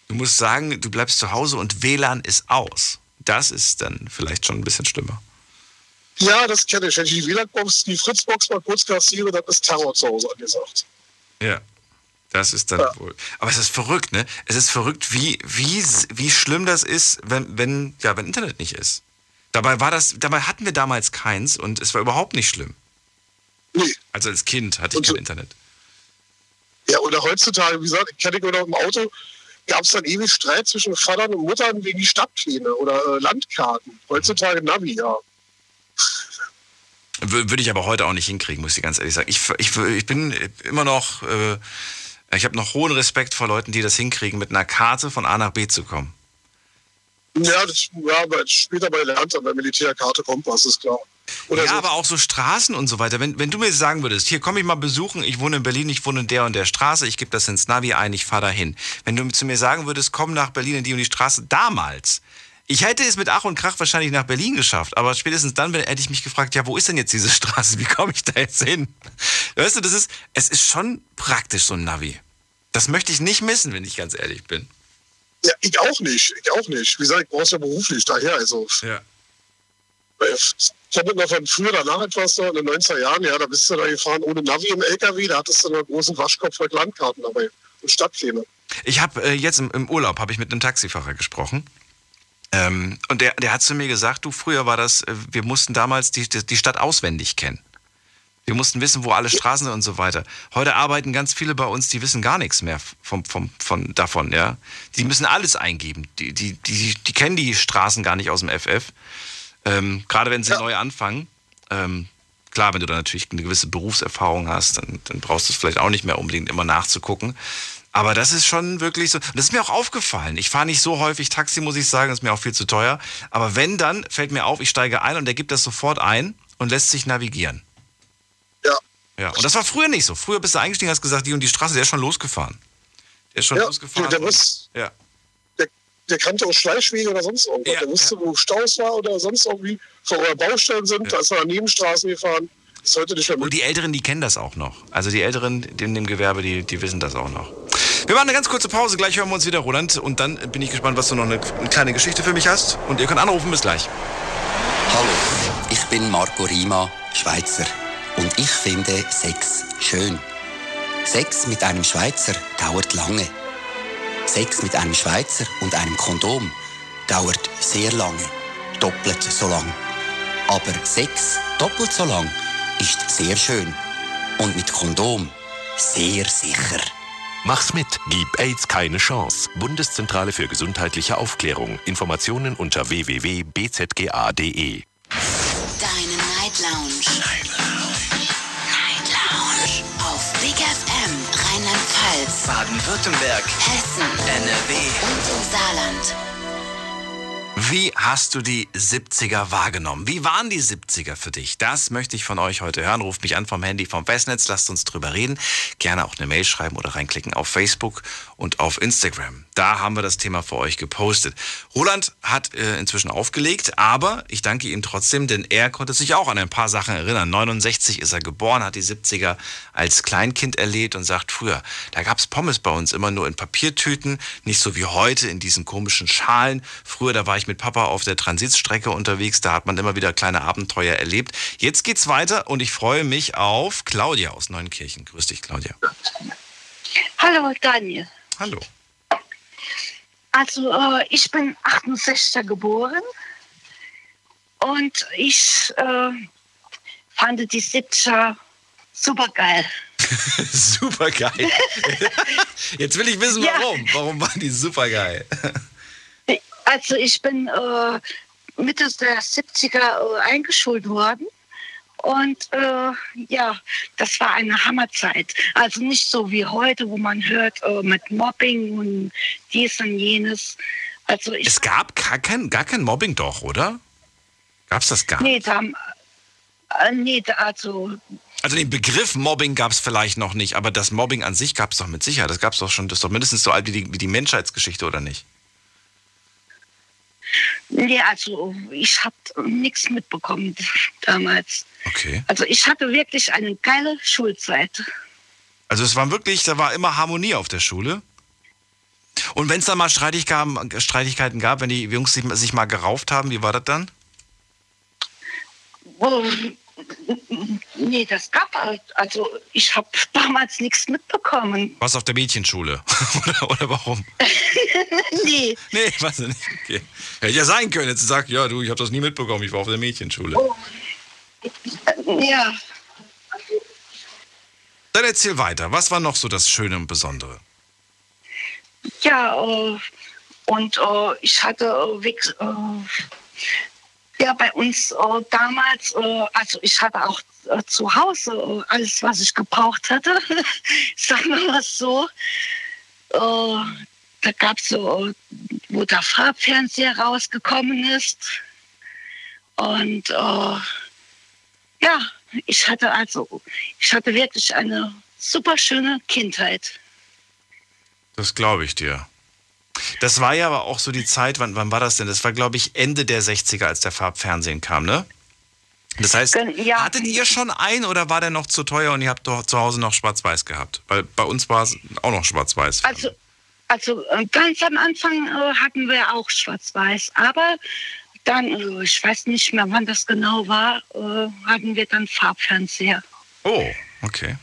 Du musst sagen, du bleibst zu Hause und WLAN ist aus. Das ist dann vielleicht schon ein bisschen schlimmer. Ja, das kenne ich. Wenn ich die WLAN-Box, die Fritzbox mal kurz kassiere, dann ist Terror zu Hause angesagt. Ja. Das ist dann Ja. wohl. Aber es ist verrückt, ne? Es ist verrückt, wie, wie, wie schlimm das ist, wenn, wenn, ja, wenn Internet nicht ist. Dabei war das, dabei hatten wir damals keins und es war überhaupt nicht schlimm. Nee. Also als Kind hatte ich Und kein Internet. Ja, oder heutzutage, wie gesagt, ich kenne ich noch im Auto, gab es dann ewig Streit zwischen Vatern und Muttern wegen die Stadtpläne oder äh, Landkarten. Heutzutage Navi, ja. Wür- Würde ich aber heute auch nicht hinkriegen, muss ich ganz ehrlich sagen. Ich, ich, ich bin immer noch, äh, ich habe noch hohen Respekt vor Leuten, die das hinkriegen, mit einer Karte von A nach B zu kommen. Ja, das, ja aber später bei der Hand an der Militärkarte Kompass, ist klar. Oder ja, so. aber auch so Straßen und so weiter. Wenn, wenn du mir sagen würdest, hier komm ich mal besuchen, ich wohne in Berlin, ich wohne in der und der Straße, ich gebe das ins Navi ein, ich fahre dahin. Wenn du zu mir sagen würdest, komm nach Berlin in die und die Straße, damals, ich hätte es mit Ach und Krach wahrscheinlich nach Berlin geschafft, aber spätestens dann hätte ich mich gefragt, ja, wo ist denn jetzt diese (laughs) Straße? Wie komme ich da jetzt hin? Weißt du, das ist, es ist schon praktisch, so ein Navi. Das möchte ich nicht missen, wenn ich ganz ehrlich bin. Ja, ich auch nicht. Ich auch nicht. Wie gesagt, ich brauch's ja beruflich daher. Also, Ja. ich habe noch von früher danach etwas so in den 90er Jahren, ja, da bist du da gefahren ohne Navi im LKW, da hattest du einen großen Waschkopf mit Landkarten dabei und Stadtpläne. Ich habe äh, jetzt im, im Urlaub habe ich mit einem Taxifahrer gesprochen. Ähm, und der, der hat zu mir gesagt, du, früher war das, äh, wir mussten damals die, die die Stadt auswendig kennen. Wir mussten wissen, wo alle Straßen sind und so weiter. Heute arbeiten ganz viele bei uns, die wissen gar nichts mehr vom, vom, von, davon, ja. Die müssen alles eingeben. Die, die, die, die kennen die Straßen gar nicht aus dem FF. Ähm, Gerade wenn sie Ja. neu anfangen. Ähm, klar, wenn du da natürlich eine gewisse Berufserfahrung hast, dann, dann brauchst du es vielleicht auch nicht mehr unbedingt immer nachzugucken. Aber das ist schon wirklich so. Das ist mir auch aufgefallen. Ich fahre nicht so häufig Taxi, muss ich sagen, das ist mir auch viel zu teuer. Aber wenn, dann fällt mir auf, ich steige ein und der gibt das sofort ein und lässt sich navigieren. Ja. Ja, und das war früher nicht so. Früher bist du eingestiegen, hast gesagt, die und die Straße, der ist schon losgefahren. Der ist schon Ja, losgefahren. der muss- ja. Der, der kannte auch Schleichwege oder sonst irgendwas. Ja, der wusste, ja. wo Staus war oder sonst irgendwie, wo Baustellen sind. Da ist er an Nebenstraßen gefahren. Ist heute nicht mehr Und die Älteren, die kennen das auch noch. Also die Älteren in dem Gewerbe, die, die wissen das auch noch. Wir machen eine ganz kurze Pause, gleich hören wir uns wieder, Roland. Und dann bin ich gespannt, was du noch eine, eine kleine Geschichte für mich hast. Und ihr könnt anrufen, bis gleich. Hallo, ich bin Marco Rima, Schweizer. Und ich finde Sex schön. Sex mit einem Schweizer dauert lange. Sex mit einem Schweizer und einem Kondom dauert sehr lange. Doppelt so lang. Aber Sex doppelt so lang ist sehr schön. Und mit Kondom sehr sicher. Mach's mit. Gib AIDS keine Chance. Bundeszentrale für gesundheitliche Aufklärung. Informationen unter www.bzga.de. Deine Night Lounge. Night Lounge. Night Lounge. Auf Big FM Rheinland-Pfalz, Baden-Württemberg. Hessen NRW. und im Saarland. Wie hast du die 70er wahrgenommen? Wie waren die 70er für dich? Das möchte ich von euch heute hören. Ruft mich an vom Handy, vom Festnetz, lasst uns drüber reden. Gerne auch eine Mail schreiben oder reinklicken auf Facebook und auf Instagram. Da haben wir das Thema für euch gepostet. Roland hat äh, inzwischen aufgelegt, aber ich danke ihm trotzdem, denn er konnte sich auch an ein paar Sachen erinnern. 69 ist er geboren, hat die 70er als Kleinkind erlebt und sagt früher, da gab's Pommes bei uns immer nur in Papiertüten, nicht so wie heute in diesen komischen Schalen. Früher, da war ich mit Papa auf der Transitstrecke unterwegs, da hat man immer wieder kleine Abenteuer erlebt. Jetzt geht's weiter und ich freue mich auf Claudia aus Neunkirchen. Grüß dich, Claudia. Hallo Daniel. Hallo. Also äh, ich bin 68er geboren und ich äh, fand die 70er super geil. (laughs) super geil. (laughs) Jetzt will ich wissen, Ja. warum. Warum waren die super geil? Also ich bin äh, Mitte der 70er äh, eingeschult worden. Und äh, ja, das war eine Hammerzeit. Also nicht so wie heute, wo man hört äh, mit Mobbing und dies und jenes. Also ich Es gab gar kein, gar kein Mobbing doch, oder? Gab's das gar nee, nicht? da, äh, nee, da, also Also den Begriff Mobbing gab's vielleicht noch nicht, aber das Mobbing an sich gab's doch mit Sicherheit. Das gab's doch schon, das ist doch mindestens so alt wie die, wie die Menschheitsgeschichte, oder nicht? Nee, also ich habe nichts mitbekommen damals. Okay. Also ich hatte wirklich eine geile Schulzeit. Also es war wirklich, da war immer Harmonie auf der Schule. Und wenn es da mal Streitigkeiten, gab, wenn die Jungs sich, sich mal gerauft haben, wie war das dann? Oh, nee, das gab halt, also ich habe damals nichts mitbekommen. Was auf der Mädchenschule? (laughs) oder, oder warum? (laughs) nee, Nee, weiß ich nicht. Okay. Hätte ja sein können, jetzt sagt, ja, du, ich habe das nie mitbekommen, ich war auf der Mädchenschule. ja, Dann erzähl weiter. Was war noch so das Schöne und Besondere? ja, äh, und äh, ich hatte äh, ja, bei uns äh, damals, äh, also ich hatte auch äh, zu Hause äh, alles, was ich gebraucht hatte, (laughs) sagen wir mal so. Äh, da gab es so, äh, wo der Farbfernseher rausgekommen ist. Und ja, ich hatte also, ich hatte wirklich eine super schöne Kindheit. Das glaube ich dir. Das war ja aber auch so die Zeit, wann, wann war das denn? Das war, glaube ich, Ende der 60er, als der Farbfernsehen kam, ne? Das heißt, ja. hattet ihr schon einen oder war der noch zu teuer und ihr habt doch zu Hause noch schwarz-weiß gehabt? Weil bei uns war es auch noch schwarz-weiß. Also, also äh, ganz am Anfang äh, hatten wir auch Schwarz-Weiß, aber dann, äh, ich weiß nicht mehr, wann das genau war, hatten wir dann Farbfernseher. Oh, okay.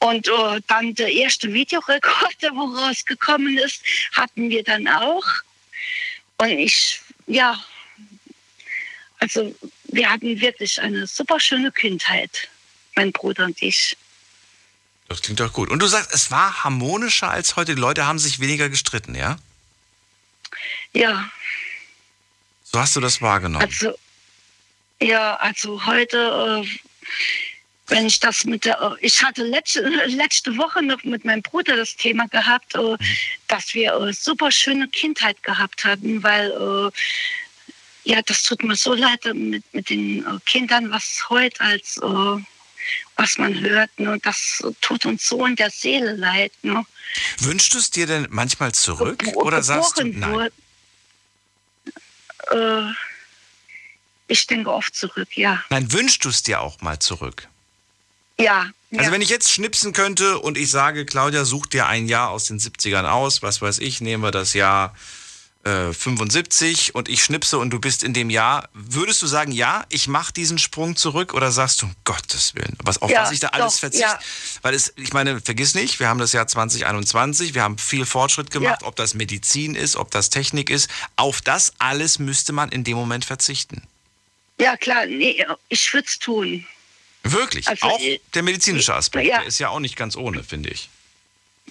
Und äh, dann der erste Videorekorder, wo rausgekommen ist, hatten wir dann auch. Und ich, ja, also wir hatten wirklich eine super schöne Kindheit, mein Bruder und ich. Das klingt doch gut. Und du sagst, es war harmonischer als heute. Die Leute haben sich weniger gestritten, ja? Ja, So hast du das wahrgenommen. Also, ja, also heute, äh, wenn ich das mit der, äh, ich hatte letzte, (laughs) letzte Woche noch mit meinem Bruder das Thema gehabt, äh, dass wir äh, super schöne Kindheit gehabt hatten, weil, ja, das tut mir so leid mit, mit den Kindern, was heute als, was man hört, ne, das tut uns so in der Seele leid. Ne. Wünschst du es dir denn manchmal zurück? Ge- Oder sagst du, nein? Äh, ich denke oft zurück, ja. Nein, wünschst du es dir auch mal zurück? Ja. Also ja. wenn ich jetzt schnipsen könnte und ich sage, Claudia, such dir ein Jahr aus den 70ern aus, was weiß ich, nehmen wir das Jahr äh, 75 und ich schnipse und du bist in dem Jahr, würdest du sagen, ja, ich mache diesen Sprung zurück oder sagst du, um Gottes Willen, was, auf Ja, was ich da alles verzichte? ja. Weil es, ich meine, vergiss nicht, wir haben das Jahr 2021, wir haben viel Fortschritt gemacht, ob das Medizin ist, ob das Technik ist, auf das alles müsste man in dem Moment verzichten. Ja, klar, nee, ich würde es tun. Wirklich, Also, auch äh, der medizinische Aspekt, ja. der ist ja auch nicht ganz ohne, finde ich.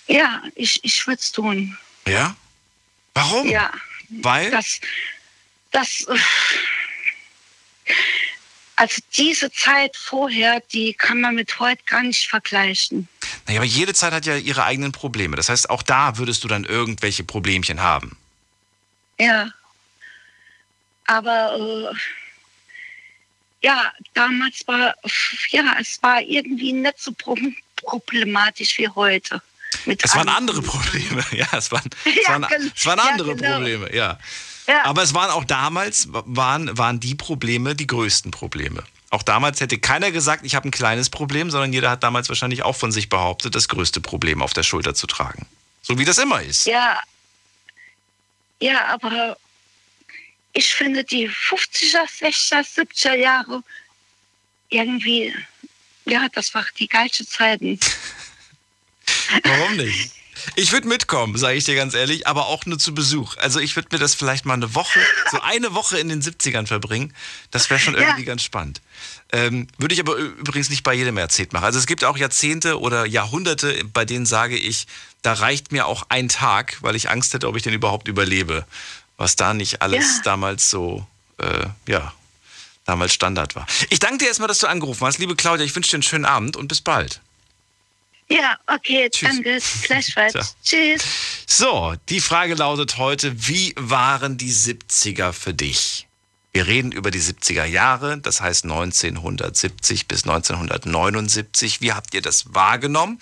Ja, ich, ich würde es tun. Ja? Warum? Ja. Weil? Das, das, äh, also diese Zeit vorher, die kann man mit heute gar nicht vergleichen. Naja, aber jede Zeit hat ja ihre eigenen Probleme. Das heißt, auch da würdest du dann irgendwelche Problemchen haben. Ja. Aber äh, ja, damals war, ja, es war irgendwie nicht so problematisch wie heute. es waren andere Probleme, (laughs) ja, es waren, (laughs) es waren, es waren andere ja, genau. Probleme, ja. ja. Aber es waren auch damals, waren, waren die Probleme die größten Probleme. Auch damals hätte keiner gesagt, ich habe ein kleines Problem, sondern jeder hat damals wahrscheinlich auch von sich behauptet, das größte Problem auf der Schulter zu tragen. So wie das immer ist. Ja, ja, aber ich finde die 50er, 60er, 70er Jahre irgendwie, ja, das war die geilste Zeiten. Warum nicht? (laughs) Ich würde mitkommen, sage ich dir ganz ehrlich, aber auch nur zu Besuch. Also ich würde mir das vielleicht mal eine Woche, so eine Woche in den 70ern verbringen. Das wäre schon irgendwie ja. ganz spannend. Ähm, würde ich aber übrigens nicht bei jedem Jahrzehnt machen. Also es gibt auch Jahrzehnte oder Jahrhunderte, bei denen sage ich, da reicht mir auch ein Tag, weil ich Angst hätte, ob ich den überhaupt überlebe. Was da nicht alles ja. damals so, äh, ja, damals Standard war. Ich danke dir erstmal, dass du angerufen hast. Liebe Claudia, ich wünsche dir einen schönen Abend und bis bald. Ja, okay, Tschüss. danke. Gleichfalls. (laughs) Tschüss. So, die Frage lautet heute, wie waren die 70er für dich? Wir reden über die 70er Jahre, das heißt 1970 bis 1979. Wie habt ihr das wahrgenommen?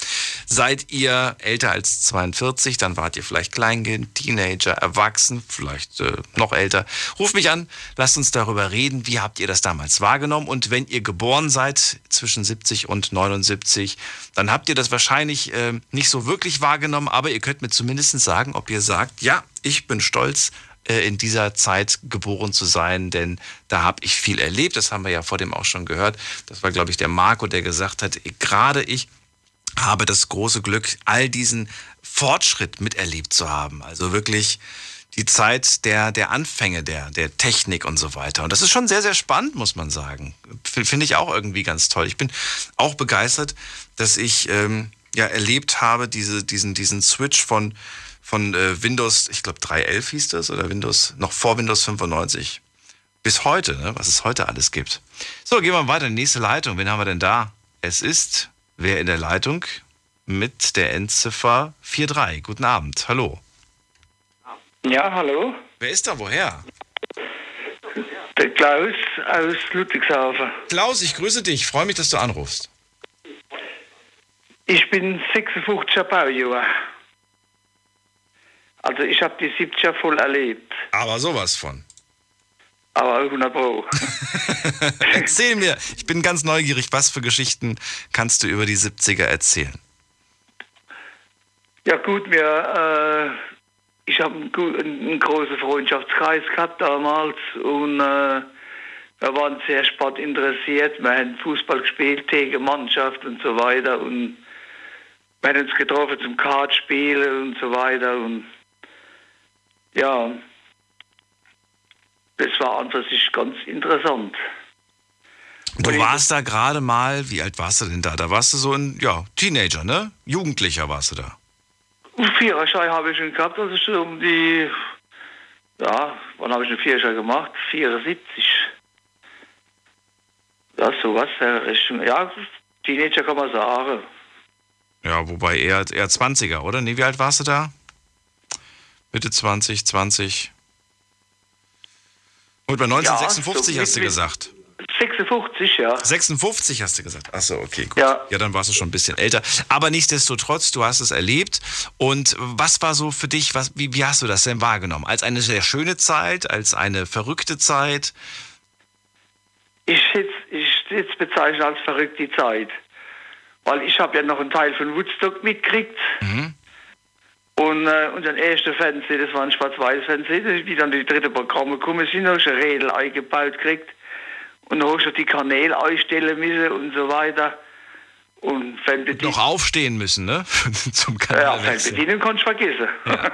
Seid ihr älter als 42, dann wart ihr vielleicht Kleinkind, Teenager, Erwachsen, vielleicht äh, noch älter. Ruft mich an, lasst uns darüber reden. Wie habt ihr das damals wahrgenommen? Und wenn ihr geboren seid zwischen 70 und 79, dann habt ihr das wahrscheinlich äh, nicht so wirklich wahrgenommen, aber ihr könnt mir zumindest sagen, ob ihr sagt, ja, ich bin stolz in dieser Zeit geboren zu sein, denn da habe ich viel erlebt. Das haben wir ja vor dem auch schon gehört. Das war, glaube ich, der Marco, der gesagt hat, gerade ich habe das große Glück, all diesen Fortschritt miterlebt zu haben. Also wirklich die Zeit der, der Anfänge der, der Technik und so weiter. Und das ist schon sehr, sehr spannend, muss man sagen. Finde ich auch irgendwie ganz toll. Ich bin auch begeistert, dass ich ähm, ja erlebt habe, diese, diesen, diesen Switch von von äh, Windows, ich glaube 3.11 hieß das, oder Windows, noch vor Windows 95. Bis heute, ne, was es heute alles gibt. So, gehen wir weiter in die nächste Leitung. Wen haben wir denn da? Es ist, wer in der Leitung? Mit der Endziffer 43. Guten Abend, hallo. Ja, hallo. Wer ist da, woher? Der Klaus aus Ludwigshafen. Klaus, ich grüße dich. Ich freue mich, dass du anrufst. Ich bin 56er Baujahr. Also ich habe die 70er voll erlebt. Aber sowas von. Aber 100 Pro. (laughs) Erzähl mir, ich bin ganz neugierig, was für Geschichten kannst du über die 70er erzählen? Ja gut, mir, äh, ich habe einen, einen, großen Freundschaftskreis gehabt damals und äh, wir waren sehr sportinteressiert. Wir haben Fußball gespielt, gegen Mannschaft und so weiter und wir haben uns getroffen zum Kartspielen und so weiter und ja, das war an sich ganz interessant. Du warst da gerade mal, wie alt warst du denn da? Da warst du so ein ja, Teenager, ne? Jugendlicher warst du da. Viererschein habe ich schon gehabt, also schon um die, ja, wann habe ich einen Viererschein gemacht? 74. Ja, sowas, ja, Teenager kann man sagen. Ja, wobei eher, eher 20er, oder? Nee, wie alt warst du da? Mitte 20, 20. Und bei 1956 ja, so hast du gesagt. 56, ja. 56 hast du gesagt. Achso, okay, gut. Ja. ja, dann warst du schon ein bisschen älter. Aber nichtsdestotrotz, du hast es erlebt. Und was war so für dich, was, wie, wie hast du das denn wahrgenommen? Als eine sehr schöne Zeit, als eine verrückte Zeit? Ich jetzt, ich jetzt bezeichne als verrückte Zeit. Weil ich habe ja noch einen Teil von Woodstock mitgekriegt. Mhm. Und äh, unser erster Fernsehen, das war ein Schwarz-Weiß-Fernsehen, wie dann die dritte Programme gekommen sind, hast du eine Rädel eingebaut gekriegt. Und dann hast du die Kanäle einstellen müssen und so weiter. Und und noch aufstehen müssen, ne? (laughs) Zum Kanal Ja, Fernbedienung kannst du vergessen. Ja.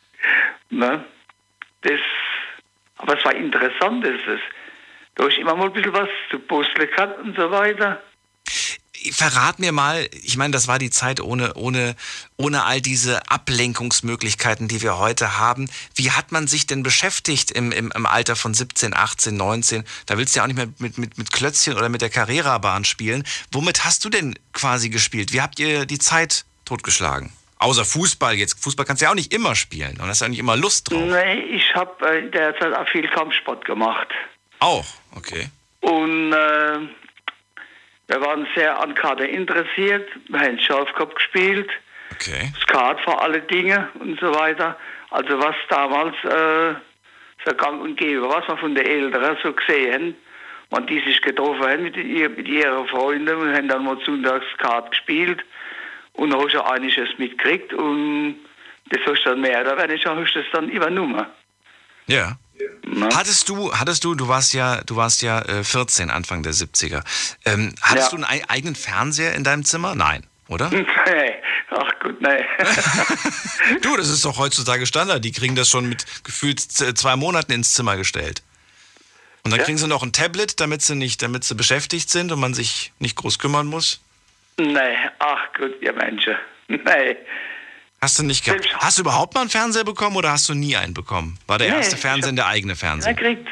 (laughs) ne? Das, aber es war interessant, das ist. Da hast du immer mal ein bisschen was zu basteln gehabt und so weiter verrat mir mal, ich meine, das war die Zeit ohne, ohne, ohne all diese Ablenkungsmöglichkeiten, die wir heute haben. Wie hat man sich denn beschäftigt im, im, im Alter von 17, 18, 19? Da willst du ja auch nicht mehr mit, mit, mit Klötzchen oder mit der Carrera-Bahn spielen. Womit hast du denn quasi gespielt? Wie habt ihr die Zeit totgeschlagen? Außer Fußball jetzt. Fußball kannst du ja auch nicht immer spielen und hast ja nicht immer Lust drauf. Nee, ich habe äh, in der Zeit auch viel Kampfsport gemacht. Auch, okay. Und äh, wir waren sehr an Karte interessiert. Wir haben Schafkopf gespielt. Okay. Skat vor alle Dinge und so weiter. Also was damals äh, so gang und gäbe, was wir von den Älteren so gesehen haben, die sich getroffen haben mit, ihr, mit ihren Freunden und haben dann mal sonntags Skat gespielt und dann hast du einiges mitgekriegt und das hast du dann mehr oder weniger hast du das dann übernommen. Ja. Hattest du, hattest du, du warst ja, du warst ja äh, 14, Anfang der 70er. Ähm, hattest Ja. du einen ei- eigenen Fernseher in deinem Zimmer? Nein, oder? (laughs) Nee, ach gut, nee. (laughs) Du, das ist doch heutzutage Standard. Die kriegen das schon mit gefühlt z- zwei Monaten ins Zimmer gestellt. Und dann Ja. kriegen sie noch ein Tablet, damit sie nicht, damit sie beschäftigt sind und man sich nicht groß kümmern muss. nee, ach gut, ihr Menschen. Nee. Hast du nicht gehabt? Hast du überhaupt mal einen Fernseher bekommen oder hast du nie einen bekommen? War der Nee, erste Fernseher hab- der eigene Fernseher? gekriegt.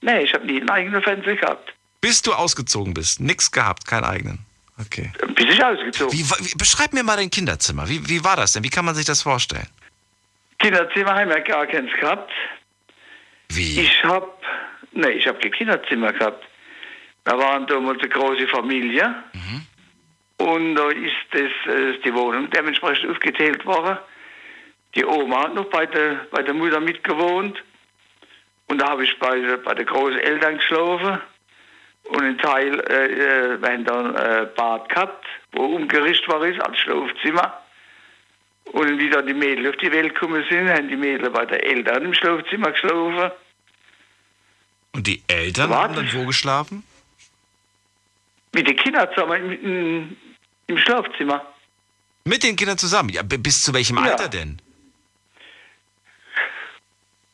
Nee, ich habe nie einen eigenen Fernseher gehabt. Bis du ausgezogen bist. Nix gehabt, keinen eigenen. Okay. Bis ich ausgezogen. Wie, wie, beschreib mir mal dein Kinderzimmer. Wie, wie war das denn? Wie kann man sich das vorstellen? Kinderzimmer haben wir gar keins gehabt. Wie? Ich hab, nee, ich hab kein Kinderzimmer gehabt. Wir waren damals eine große Familie. Und da ist das, äh, die Wohnung dementsprechend aufgeteilt worden. Die Oma hat noch bei der, bei der Mutter mitgewohnt. Und da habe ich bei, der- bei den Großeltern geschlafen. Und ein Teil, äh, äh, wir haben dann äh, Bad gehabt, wo umgerichtet war ist als Schlafzimmer. Und wie dann die Mädel auf die Welt gekommen sind, haben die Mädel bei den Eltern im Schlafzimmer geschlafen. Und die Eltern haben dann wo geschlafen? Mit den Kindern zusammen im, im Schlafzimmer. Mit den Kindern zusammen? Ja, bis zu welchem Ja. Alter denn?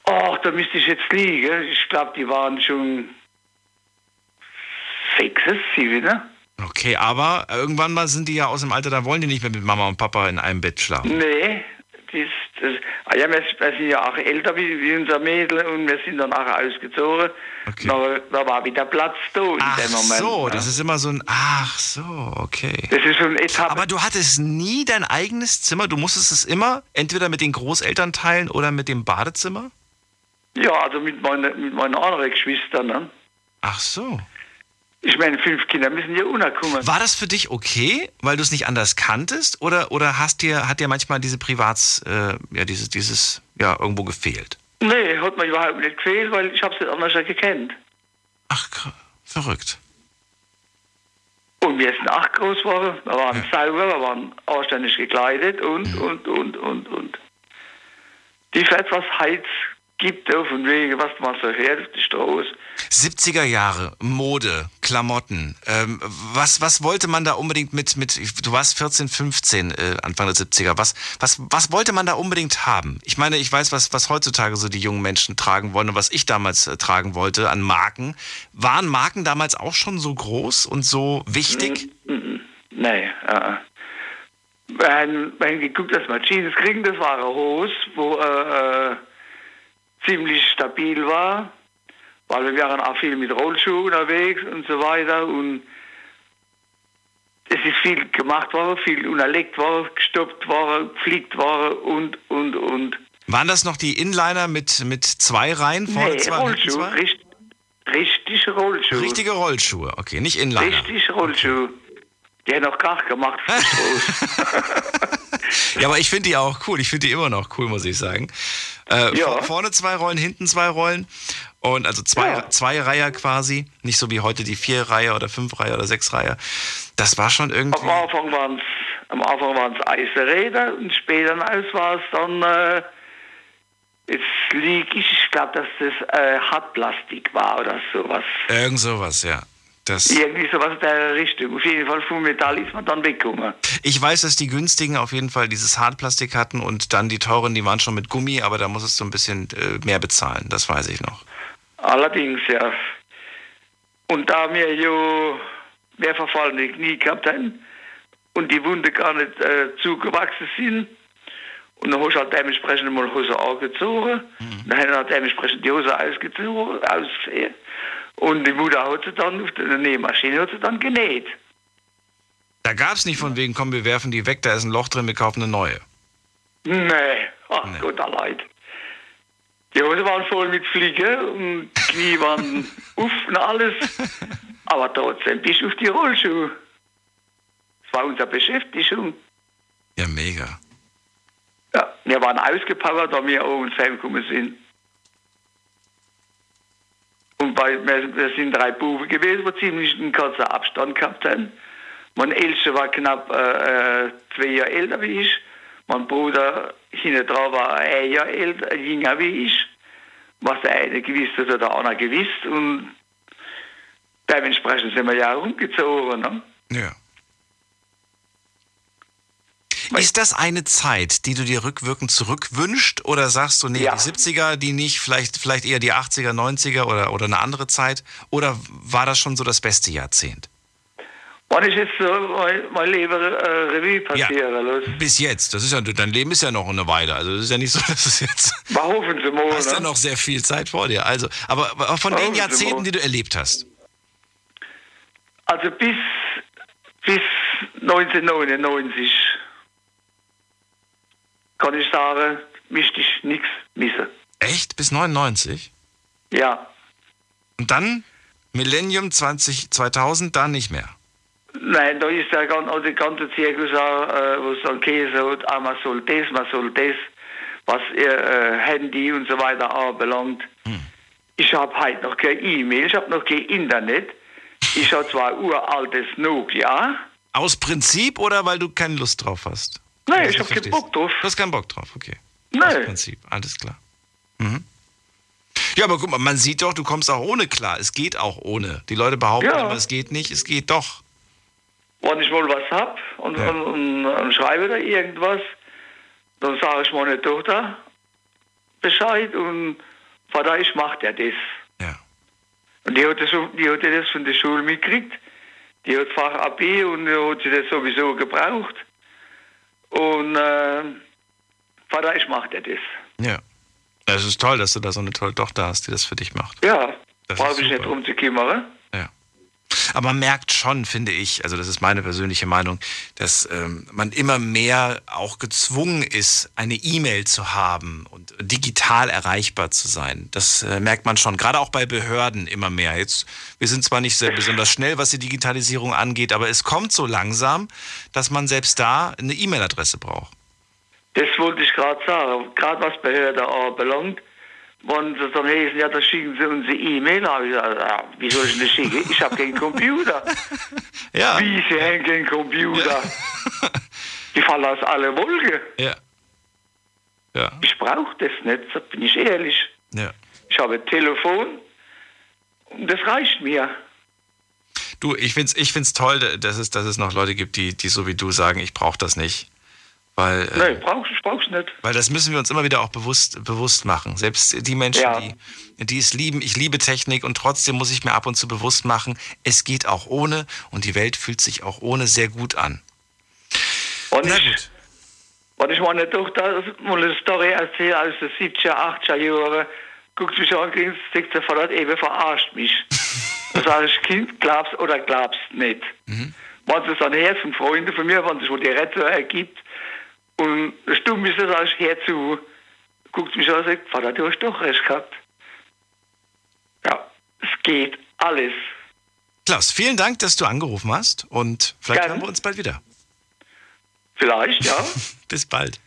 Ach, da müsste ich jetzt liegen. Ich glaube, die waren schon sechs, sieben, ne? Okay, aber irgendwann mal sind die ja aus dem Alter, da wollen die nicht mehr mit Mama und Papa in einem Bett schlafen. Nee, das, das, ah ja, wir, wir sind ja auch älter wie, wie unser Mädel und wir sind dann auch ausgezogen. Da, da war wieder Platz da in Ach dem Moment. so, ne? das ist immer so ein. Ach so, okay. Das ist so ein Etappe. Aber du hattest nie dein eigenes Zimmer. Du musstest es immer entweder mit den Großeltern teilen oder mit dem Badezimmer? Ja, also mit, meine, mit meinen anderen Geschwistern. Ne? Ach so. Ich meine, fünf Kinder müssen ja unterkommen. War das für dich okay, weil du es nicht anders kanntest? Oder, oder hast dir, hat dir manchmal diese Privats, äh, ja, dieses, dieses, ja, irgendwo gefehlt? Nee, hat mir überhaupt nicht gefehlt, weil ich habe es nicht anders gekannt. Verrückt. Und wir sind auch groß geworden, wir waren sauber, wir waren anständig gekleidet und, Mhm. und, und, und, und. Die Fett, was Heiz gibt, auf und Wege, was man so hört auf die Straße. 70er Jahre, Mode, Klamotten. Ähm, was, was wollte man da unbedingt mit, mit du warst 14, 15, äh, Anfang der 70er. Was, was, was wollte man da unbedingt haben? Ich meine, ich weiß, was, was heutzutage so die jungen Menschen tragen wollen und was ich damals äh, tragen wollte an Marken. Waren Marken damals auch schon so groß und so wichtig? Äh. Wir haben, wir haben geguckt, dass wir Jeans kriegen, das war eine Hose, wo äh, äh, ziemlich stabil war, weil wir waren auch viel mit Rollschuhen unterwegs und so weiter und es ist viel gemacht worden, viel unterlegt worden, gestoppt worden, gepflegt worden und, und, und. Waren das noch die Inliner mit, mit zwei Reihen vorne Nee, zwei, Rollschuhe, richtig, richtig Rollschuhe. Richtige Rollschuhe, okay, nicht Inliner. Richtig Rollschuhe. Die haben noch Krach gemacht. (laughs) Ja, aber ich finde die auch cool. Ich finde die immer noch cool, muss ich sagen. Äh, Ja. vor- Vorne zwei Rollen, hinten zwei Rollen. Und also zwei, zwei Reiher quasi. Nicht so wie heute die vier Reihe oder fünf Reihe oder sechs Reihe. Das war schon irgendwie. Am Anfang waren es am Anfang waren's Eisenräder und später war es dann, äh, jetzt liege ich, ich glaube, dass das äh, Hartplastik war oder sowas. Irgend sowas, ja. Das, Irgendwie sowas in der Richtung. Auf jeden Fall vom Metall ist man dann weggekommen. ich weiß, dass die günstigen auf jeden Fall dieses Hartplastik hatten und dann die teuren, die waren schon mit Gummi, aber da musstest du ein bisschen äh, mehr bezahlen. Das weiß ich noch. Allerdings, ja. Und da wir ja mehr verfallene Knie gehabt haben und die Wunde gar nicht äh, zugewachsen sind, und dann hast du halt dementsprechend mal Hose angezogen, dann haben wir halt dementsprechend die Hose ausgezogen, ausgesehen. Und die Mutter hat sie dann auf der Nähmaschine hat sie dann genäht. Da gab es nicht von wegen, komm, wir werfen die weg, da ist ein Loch drin, wir kaufen eine neue. Nee, ach Nee. Gott allein. Die Hose waren voll mit Fliegen und die Knie waren (laughs) uff und alles. Aber trotzdem bist du auf die Rollschuhe. Das war unsere Beschäftigung. Ja, mega. Ja, wir waren ausgepowert, da wir oben heimgekommen sind. Und bei, wir, wir sind drei Buben gewesen, die ziemlich einen kurzen Abstand gehabt haben. Mein Ältester war knapp äh, äh, zwei Jahre älter wie ich. Mein Bruder hinten dran war ein Jahr älter, jünger wie ich. Was der eine gewusst hat, hat der andere gewusst. Und dementsprechend sind wir ja rumgezogen. Ne? Ja. Ist das eine Zeit, die du dir rückwirkend zurückwünscht? Oder sagst du, nee, Ja. die 70er, die nicht, vielleicht, vielleicht eher die 80er, 90er oder, oder eine andere Zeit? Oder war das schon so das beste Jahrzehnt? Wenn ich jetzt so mein, mein Leben äh, Revue passieren lasse, Bis jetzt. Das ist ja, dein Leben ist ja noch eine Weile. Also es ist ja nicht so, (laughs) dass es jetzt. mal hoffen Sie mal. Du hast ja ne? noch sehr viel Zeit vor dir. Also, aber, aber von den Jahrzehnten, die du erlebt hast. Also bis, bis 1999 kann ich sagen, mischte ich nichts missen. Echt? Bis 99? Ja. Und dann Millennium 20, 2000, dann nicht mehr. Nein, da ist der ganze, der ganze Zirkus auch, äh, wo es dann Käse hat, ah, man soll das, man soll das, was äh, Handy und so weiter anbelangt. Ich habe halt noch kein E-Mail, ich habe noch kein Internet. Ich habe zwar uraltes Nokia. Aus Prinzip oder weil du keine Lust drauf hast? Nein, Also, ich habe keinen. Bock drauf. Du hast keinen Bock drauf, okay. Aus Nein. Prinzip, alles klar. Mhm. Ja, aber guck mal, man sieht doch, du kommst auch ohne klar. Es geht auch ohne. Die Leute behaupten Ja. immer, es geht nicht, es geht doch. Wenn ich mal was hab und, Ja. und, und, und schreibe da irgendwas, dann sage ich meiner Tochter Bescheid und Vater, ich mach dir das. Ja. Und die hat, das, die hat das von der Schule mitgekriegt. Die hat Fach AB und die hat sie das sowieso gebraucht. Und äh, Vater, ich mach dir das. Ja. Es ist toll, dass du da so eine tolle Tochter hast, die das für dich macht. Ja, Das brauche ich nicht drum zu kümmern. Aber man merkt schon, finde ich, also das ist meine persönliche Meinung, dass ähm, man immer mehr auch gezwungen ist, eine E-Mail zu haben und digital erreichbar zu sein. Das äh, merkt man schon, gerade auch bei Behörden immer mehr. Jetzt, wir sind zwar nicht sehr besonders schnell, was die Digitalisierung angeht, aber es kommt so langsam, dass man selbst da eine E-Mail-Adresse braucht. Das wollte ich gerade sagen. Gerade was Behörde anbelangt. Sie dann heißen, ja, dann schicken sie uns eine E-Mail. habe ich gesagt, ja, wie soll ich das schicken? Ich habe keinen Computer. Ja. Wie, sie haben keinen Computer? Die fallen aus alle Wolken. Ja. Ja. Ich brauche das nicht, da bin ich ehrlich. Ja. Ich habe ein Telefon und das reicht mir. Du, ich find's, ich find's toll, dass es, dass es noch Leute gibt, die, die so wie du sagen, ich brauche das nicht. Weil, äh, Nein, brauchst, ich brauch's nicht. weil das müssen wir uns immer wieder auch bewusst, bewusst machen. Selbst die Menschen, Ja. die, die es lieben, ich liebe Technik und trotzdem muss ich mir ab und zu bewusst machen, es geht auch ohne und die Welt fühlt sich auch ohne sehr gut an. Und Na ich, gut. wenn ich meiner Tochter mal eine Story erzähle aus den 70er, 80er Jahren, guckt sie mich an und sagt, Vater eben verarscht mich. Dann sage ich, Kind, glaubst oder glaubst nicht. Mhm. Wenn es dann her von Freunden von mir, wenn sich wo die Rettung ergibt, und stumm ist das, ich, herzu, guckt mich an und sagt, Vater, du hast doch recht gehabt. Ja, es geht alles. Klaus, vielen Dank, dass du angerufen hast und vielleicht Gerne. hören wir uns bald wieder. Vielleicht, ja. (laughs) Bis bald.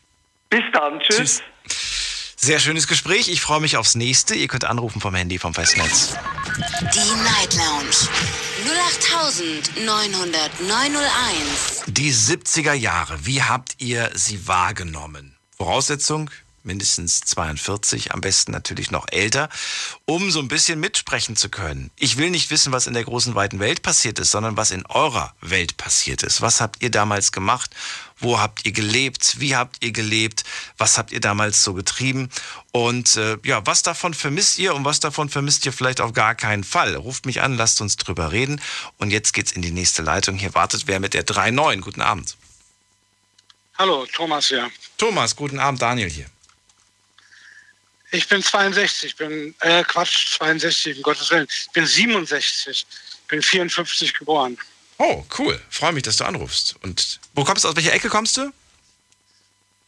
Bis dann, tschüss. Tschüss. Sehr schönes Gespräch. Ich freue mich aufs nächste. Ihr könnt anrufen vom Handy vom Festnetz. Die Night Lounge 0890901. Die 70er Jahre, wie habt ihr sie wahrgenommen? Voraussetzung, mindestens 42, am besten natürlich noch älter, um so ein bisschen mitsprechen zu können. Ich will nicht wissen, was in der großen weiten Welt passiert ist, sondern was in eurer Welt passiert ist. Was habt ihr damals gemacht? Wo habt ihr gelebt? Wie habt ihr gelebt? Was habt ihr damals so getrieben? Und äh, ja, was davon vermisst ihr und was davon vermisst ihr vielleicht auf gar keinen Fall? Ruft mich an, lasst uns drüber reden. Und jetzt geht's in die nächste Leitung. Hier wartet wer mit der 3.9. Guten Abend. Hallo, Thomas hier. Thomas, guten Abend, Daniel hier. Ich bin 62, bin, äh, Quatsch, 62, um Gottes Willen. Ich bin 67, bin 54 geboren. Oh, cool. Freue mich, dass du anrufst. Und wo kommst du, aus welcher Ecke kommst du?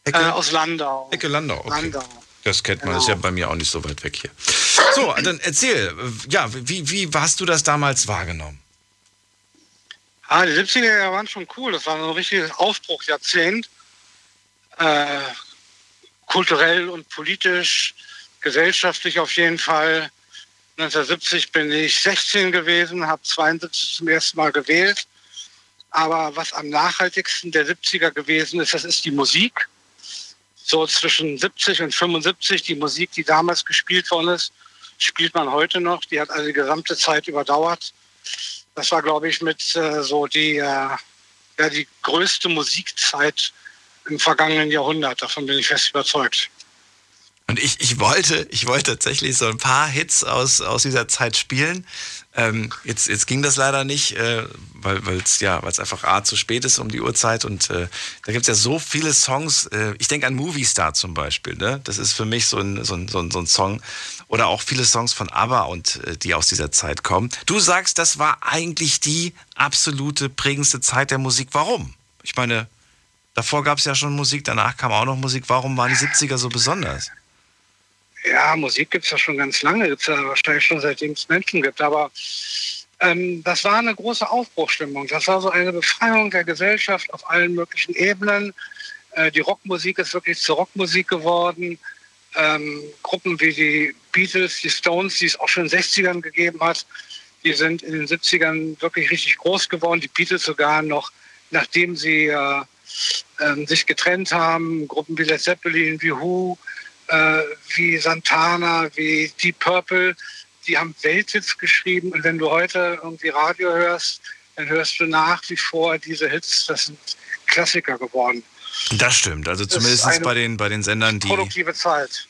Ecke, Äh, aus Landau. Ecke Landau, okay. Landau. Das kennt man, Genau. ist ja bei mir auch nicht so weit weg hier. So, dann erzähl, äh, ja, wie, wie hast du das damals wahrgenommen? Ah, die 70er Jahre waren schon cool. Das war so ein richtiges Aufbruchjahrzehnt. Äh, kulturell und politisch, gesellschaftlich auf jeden Fall. 1970 bin ich 16 gewesen, habe 72 zum ersten Mal gewählt. Aber was am nachhaltigsten der 70er gewesen ist, das ist die Musik. So zwischen 70 und 75, die Musik, die damals gespielt worden ist, spielt man heute noch. Die hat also die gesamte Zeit überdauert. Das war, glaube ich, mit äh, so die, äh, ja, die größte Musikzeit im vergangenen Jahrhundert. Davon bin ich fest überzeugt. Und ich, ich wollte, ich wollte tatsächlich so ein paar Hits aus, aus dieser Zeit spielen. Ähm, jetzt, jetzt ging das leider nicht, äh, weil es ja, weil's einfach A zu spät ist um die Uhrzeit und äh, da gibt es ja so viele Songs. Äh, ich denke an Movie Star zum Beispiel, ne? Das ist für mich so ein, so ein, so ein, so ein Song. Oder auch viele Songs von ABBA und äh, die aus dieser Zeit kommen. Du sagst, das war eigentlich die absolute prägendste Zeit der Musik. Warum? Ich meine, davor gab es ja schon Musik, danach kam auch noch Musik. Warum waren die 70er so besonders? Ja, Musik gibt es ja schon ganz lange, gibt es ja wahrscheinlich schon seitdem es Menschen gibt. Aber ähm, das war eine große Aufbruchstimmung. Das war so eine Befreiung der Gesellschaft auf allen möglichen Ebenen. Äh, die Rockmusik ist wirklich zur Rockmusik geworden. Ähm, Gruppen wie die Beatles, die Stones, die es auch schon in den 60ern gegeben hat, die sind in den 70ern wirklich richtig groß geworden. Die Beatles sogar noch, nachdem sie äh, ähm, sich getrennt haben. Gruppen wie Led Zeppelin, wie Who, äh, wie Santana, wie Deep Purple, die haben Welthits geschrieben. Und wenn du heute irgendwie Radio hörst, dann hörst du nach wie vor diese Hits. Das sind Klassiker geworden. Das stimmt. Also zumindest bei den, bei den Sendern, die,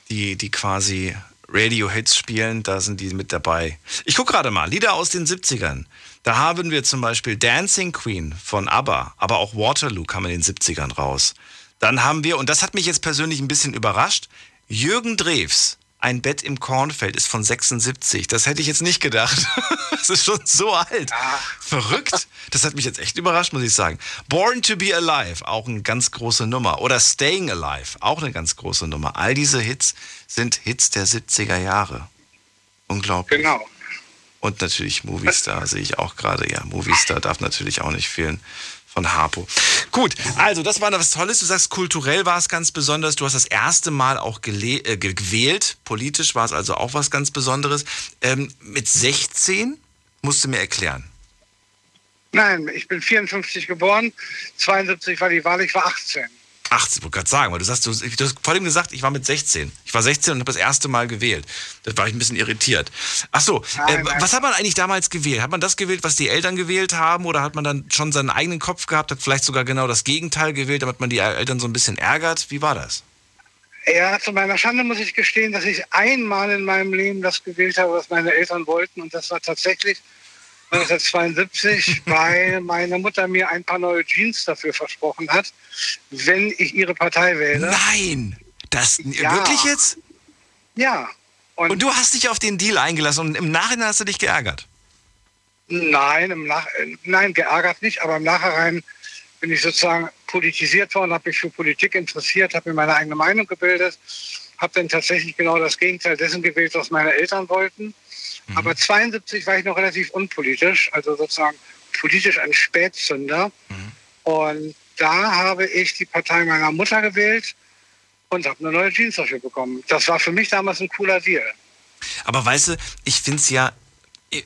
die, die quasi Radio-Hits spielen, da sind die mit dabei. Ich gucke gerade mal, Lieder aus den 70ern. Da haben wir zum Beispiel Dancing Queen von ABBA, aber auch Waterloo kam in den 70ern raus. Dann haben wir, und das hat mich jetzt persönlich ein bisschen überrascht, Jürgen Drews. Ein Bett im Kornfeld ist von 76. Das hätte ich jetzt nicht gedacht. (laughs) Das ist schon so alt. Verrückt. Das hat mich jetzt echt überrascht, muss ich sagen. Born to be Alive, auch eine ganz große Nummer. Oder Staying Alive, auch eine ganz große Nummer. All diese Hits sind Hits der 70er Jahre. Unglaublich. Genau. Und natürlich Movistar sehe ich auch gerade. Ja, Movistar darf natürlich auch nicht fehlen von Harpo. Gut, also das war was Tolles. Du sagst, kulturell war es ganz besonders. Du hast das erste Mal auch äh, ge- gewählt. Politisch war es also auch was ganz Besonderes. Ähm, mit 16 musst du mir erklären. Nein, ich bin 54 geboren, 72 war die Wahl, ich war 18. 18, ich wollte gerade sagen, weil du sagst, du, du hast vor dem gesagt, ich war mit 16. Ich war 16 und habe das erste Mal gewählt. Da war ich ein bisschen irritiert. Ach so, äh, was hat man eigentlich damals gewählt? Hat man das gewählt, was die Eltern gewählt haben? Oder hat man dann schon seinen eigenen Kopf gehabt, hat vielleicht sogar genau das Gegenteil gewählt, damit man die Eltern so ein bisschen ärgert? Wie war das? Ja, zu meiner Schande muss ich gestehen, dass ich einmal in meinem Leben das gewählt habe, was meine Eltern wollten. Und das war tatsächlich 1972, (laughs) weil meine Mutter mir ein paar neue Jeans dafür versprochen hat, wenn ich ihre Partei wähle. Nein! Das Ja. wirklich jetzt? Ja. Und, du hast dich auf den Deal eingelassen und im Nachhinein hast du dich geärgert. Nein, im Nach nein, geärgert nicht, aber im Nachhinein bin ich sozusagen politisiert worden, habe mich für Politik interessiert, habe mir meine eigene Meinung gebildet, habe dann tatsächlich genau das Gegenteil dessen gewählt, was meine Eltern wollten. Aber 72 war ich noch relativ unpolitisch, also sozusagen politisch ein Spätzünder. Und da habe ich die Partei meiner Mutter gewählt und habe eine neue Jeans dafür bekommen. Das war für mich damals ein cooler Deal. Aber weißt du, ich finde es ja,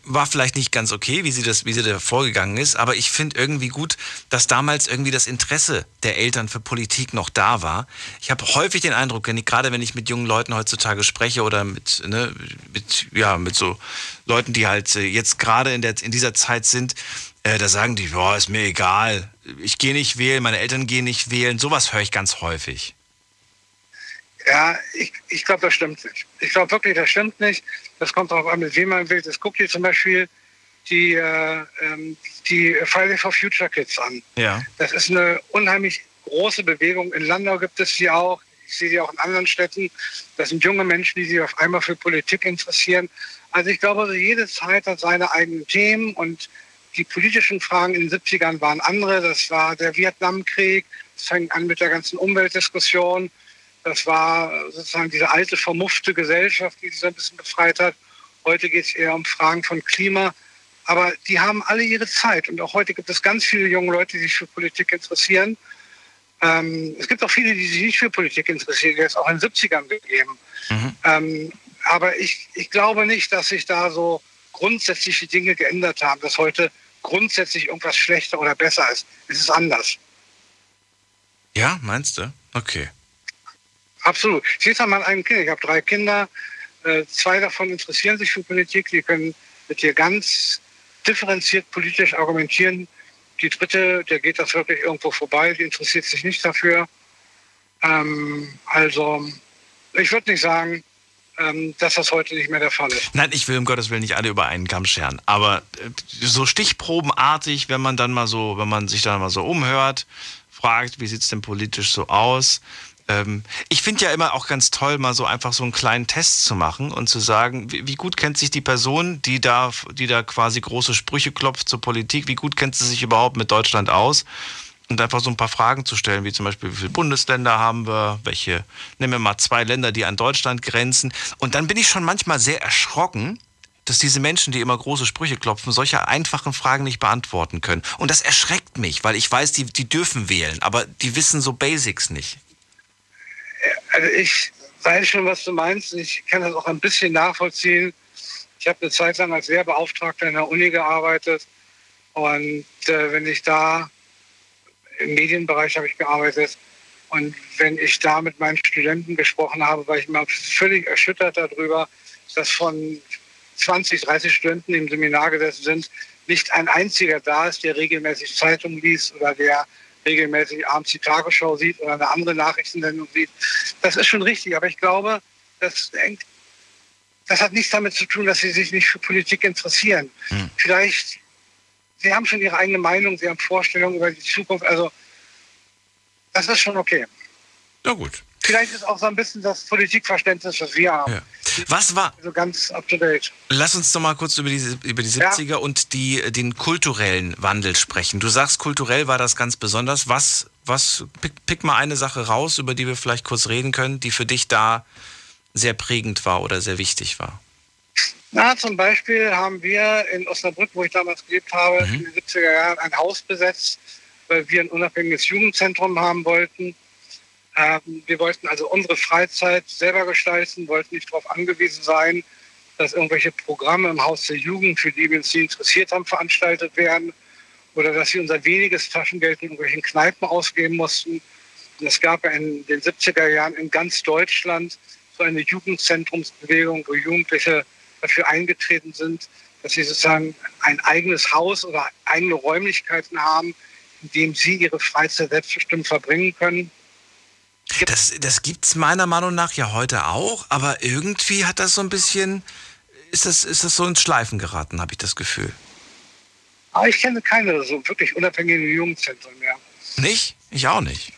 war vielleicht nicht ganz okay, wie sie, das, wie sie da vorgegangen ist, aber ich finde irgendwie gut, dass damals irgendwie das Interesse der Eltern für Politik noch da war. Ich habe häufig den Eindruck, gerade wenn ich mit jungen Leuten heutzutage spreche oder mit, ne, mit, ja, mit so Leuten, die halt äh, jetzt gerade in, der, in dieser Zeit sind, äh, da sagen die, boah, ist mir egal, ich gehe nicht wählen, meine Eltern gehen nicht wählen. Sowas höre ich ganz häufig. Ja, ich, ich glaube, das stimmt nicht. Ich glaube wirklich, das stimmt nicht. Das kommt darauf an, mit wem man will. Das guckt dir zum Beispiel die, äh, ähm, die Friday for Future Kids an. Ja. Das ist eine unheimlich große Bewegung. In Landau gibt es die auch. Ich sehe die auch in anderen Städten. Das sind junge Menschen, die sich auf einmal für Politik interessieren. Also ich glaube, also jede Zeit hat seine eigenen Themen und die politischen Fragen in den 70ern waren andere. Das war der Vietnamkrieg. Das fängt an mit der ganzen Umweltdiskussion. Das war sozusagen diese alte, vermuffte Gesellschaft, die sich so ein bisschen befreit hat. Heute geht es eher um Fragen von Klima. Aber die haben alle ihre Zeit. Und auch heute gibt es ganz viele junge Leute, die sich für Politik interessieren. Ähm, es gibt auch viele, die sich nicht für Politik interessieren, die es auch in den 70ern gegeben. Mhm. Ähm, aber ich, ich glaube nicht, dass sich da so grundsätzliche Dinge geändert haben, dass heute grundsätzlich irgendwas schlechter oder besser ist. Es ist anders. Ja, meinst du? Okay. Absolut. Sehe es an meinen Kindern. Ich habe drei Kinder. Äh, zwei davon interessieren sich für Politik. Die können mit dir ganz differenziert politisch argumentieren. Die dritte, der geht das wirklich irgendwo vorbei. Die interessiert sich nicht dafür. Ähm, also, ich würde nicht sagen, ähm, dass das heute nicht mehr der Fall ist. Nein, ich will um Gottes Willen nicht alle über einen Kamm scheren. Aber äh, so stichprobenartig, wenn man dann mal so, wenn man sich dann mal so umhört, fragt, wie sieht es denn politisch so aus? Ähm, ich finde ja immer auch ganz toll, mal so einfach so einen kleinen Test zu machen und zu sagen, wie, wie, gut kennt sich die Person, die da, die da quasi große Sprüche klopft zur Politik, wie gut kennt sie sich überhaupt mit Deutschland aus? Und einfach so ein paar Fragen zu stellen, wie zum Beispiel, wie viele Bundesländer haben wir, welche, nehmen wir mal zwei Länder, die an Deutschland grenzen. Und dann bin ich schon manchmal sehr erschrocken, dass diese Menschen, die immer große Sprüche klopfen, solche einfachen Fragen nicht beantworten können. Und das erschreckt mich, weil ich weiß, die, die dürfen wählen, aber die wissen so Basics nicht. Also ich weiß schon, was du meinst. Ich kann das auch ein bisschen nachvollziehen. Ich habe eine Zeit lang als Lehrbeauftragter in der Uni gearbeitet. Und äh, wenn ich da im Medienbereich habe ich gearbeitet. Und wenn ich da mit meinen Studenten gesprochen habe, war ich immer völlig erschüttert darüber, dass von 20, 30 Studenten, im Seminar gesessen sind, nicht ein einziger da ist, der regelmäßig Zeitung liest oder der regelmäßig abends die Tagesschau sieht oder eine andere Nachrichtensendung sieht. Das ist schon richtig, aber ich glaube, das, das hat nichts damit zu tun, dass sie sich nicht für Politik interessieren. Hm. Vielleicht sie haben schon ihre eigene Meinung, sie haben Vorstellungen über die Zukunft. Also das ist schon okay. Ja gut. Vielleicht ist auch so ein bisschen das Politikverständnis, was wir haben. Ja. Was war? Also ganz up to date. Lass uns doch mal kurz über die, über die 70er ja. und die, den kulturellen Wandel sprechen. Du sagst, kulturell war das ganz besonders. Was, was, pick, pick mal eine Sache raus, über die wir vielleicht kurz reden können, die für dich da sehr prägend war oder sehr wichtig war. Na, zum Beispiel haben wir in Osnabrück, wo ich damals gelebt habe, mhm. in den 70er Jahren ein Haus besetzt, weil wir ein unabhängiges Jugendzentrum haben wollten. Ähm, wir wollten also unsere Freizeit selber gestalten, wollten nicht darauf angewiesen sein, dass irgendwelche Programme im Haus der Jugend, für die wir uns nie interessiert haben, veranstaltet werden oder dass wir unser weniges Taschengeld in irgendwelchen Kneipen ausgeben mussten. Und es gab in den 70er Jahren in ganz Deutschland so eine Jugendzentrumsbewegung, wo Jugendliche dafür eingetreten sind, dass sie sozusagen ein eigenes Haus oder eigene Räumlichkeiten haben, in dem sie ihre Freizeit selbstbestimmt verbringen können. Das, das gibt es meiner Meinung nach ja heute auch, aber irgendwie hat das so ein bisschen, ist das, ist das so ins Schleifen geraten, habe ich das Gefühl. Aber ich kenne keine so wirklich unabhängige Jugendzentren mehr. Nicht? Ich auch nicht.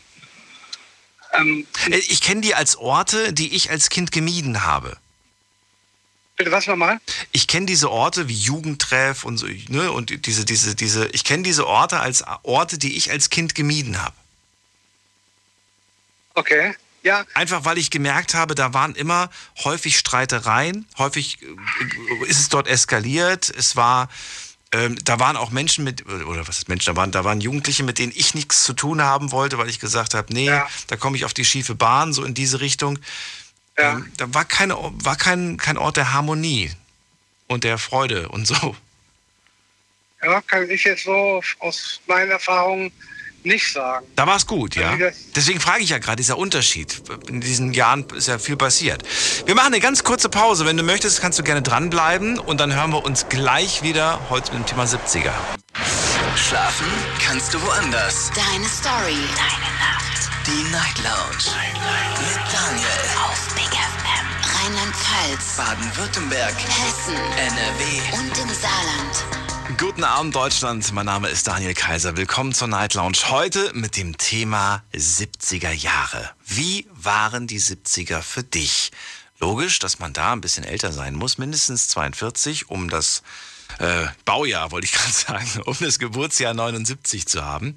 Ähm, ich kenne die als Orte, die ich als Kind gemieden habe. Bitte was nochmal? Ich kenne diese Orte wie Jugendtreff und so, ne, und diese, diese, diese, ich kenne diese Orte als Orte, die ich als Kind gemieden habe. Okay. Ja. Einfach weil ich gemerkt habe, da waren immer häufig Streitereien, häufig äh, ist es dort eskaliert, es war, ähm, da waren auch Menschen mit, oder was ist Menschen, da waren, da waren Jugendliche, mit denen ich nichts zu tun haben wollte, weil ich gesagt habe, nee, ja. da komme ich auf die schiefe Bahn, so in diese Richtung. Ja. Ähm, da war, keine, war kein, kein Ort der Harmonie und der Freude und so. Ja, kann ich jetzt so aus meinen Erfahrungen nicht sagen. Da war es gut, ja. Deswegen frage ich ja gerade, dieser Unterschied. In diesen Jahren ist ja viel passiert. Wir machen eine ganz kurze Pause. Wenn du möchtest, kannst du gerne dranbleiben und dann hören wir uns gleich wieder heute mit dem Thema 70er. Schlafen kannst du woanders. Deine Story. Deine Nacht. Die Night Lounge. Night, Night. Mit Daniel. Auf Big FM. Rheinland-Pfalz. Baden-Württemberg. Hessen. NRW. Und im Saarland. Guten Abend Deutschland, mein Name ist Daniel Kaiser. Willkommen zur Night Lounge. Heute mit dem Thema 70er Jahre. Wie waren die 70er für dich? Logisch, dass man da ein bisschen älter sein muss, mindestens 42, um das äh, Baujahr, wollte ich (laughs) gerade sagen, um das Geburtsjahr 79 zu haben.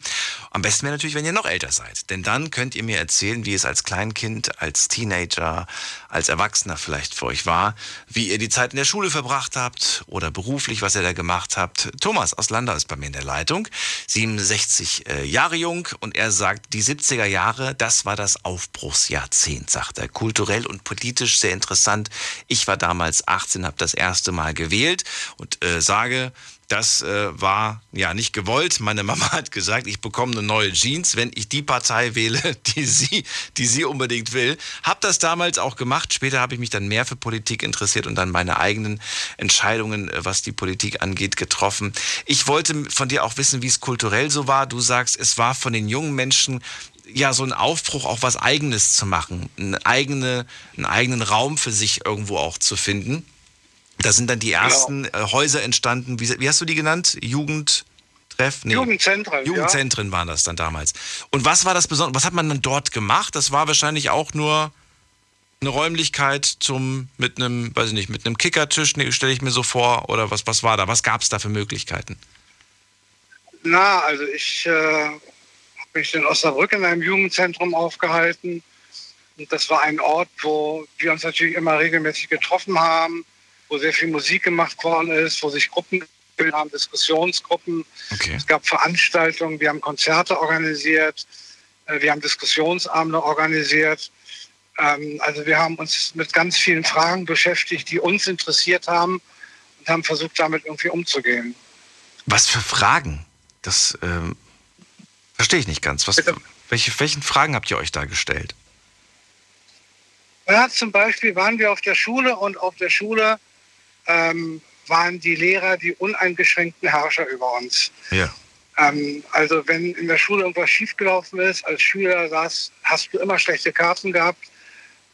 Am besten wäre natürlich, wenn ihr noch älter seid. Denn dann könnt ihr mir erzählen, wie es als Kleinkind, als Teenager, als Erwachsener vielleicht für euch war, wie ihr die Zeit in der Schule verbracht habt oder beruflich, was ihr da gemacht habt. Thomas aus Landau ist bei mir in der Leitung, 67 äh, Jahre jung und er sagt, die 70er Jahre, das war das Aufbruchsjahrzehnt, sagt er. Kulturell und politisch sehr interessant. Ich war damals 18, habe das erste Mal gewählt und äh, sage, das äh, war ja nicht gewollt. Meine Mama hat gesagt, ich bekomme eine neue Jeans, wenn ich die Partei wähle, (laughs) die sie, die sie unbedingt will. Hab das damals auch gemacht. Später habe ich mich dann mehr für Politik interessiert und dann meine eigenen Entscheidungen, äh, was die Politik angeht, getroffen. Ich wollte von dir auch wissen, wie es kulturell so war. Du sagst, es war von den jungen Menschen ja so ein Aufbruch, auch was Eigenes zu machen, eine eigene, einen eigenen Raum für sich irgendwo auch zu finden. Da sind dann die genau. ersten genau. Häuser entstanden. Wie, wie, hast du die genannt? Jugendtreff? Nee. Jugendzentren. Jugendzentren ja. waren das dann damals. Und was war das Besondere? Was hat man dann dort gemacht? Das war wahrscheinlich auch nur eine Räumlichkeit zum mit einem, weiß ich nicht, mit einem Kickertisch, nee, stelle ich mir so vor. Oder was, was war da? Was gab es da für Möglichkeiten? Na, also ich äh, habe mich in Osnabrück in einem Jugendzentrum aufgehalten. Und das war ein Ort, wo wir uns natürlich immer regelmäßig getroffen haben wo sehr viel Musik gemacht worden ist, wo sich Gruppen gebildet haben, Diskussionsgruppen. Okay. Es gab Veranstaltungen, wir haben Konzerte organisiert, äh, wir haben Diskussionsabende organisiert. Ähm, also wir haben uns mit ganz vielen Fragen beschäftigt, die uns interessiert haben und haben versucht, damit irgendwie umzugehen. Was für Fragen? Das ähm, verstehe ich nicht ganz. Was, welche, welchen Fragen habt ihr euch da gestellt? Ja, zum Beispiel waren wir auf der Schule und auf der Schule ähm, waren die Lehrer die uneingeschränkten Herrscher über uns. Ja. Ähm, also wenn in der Schule irgendwas schiefgelaufen ist, als Schüler saß, hast du immer schlechte Karten gehabt.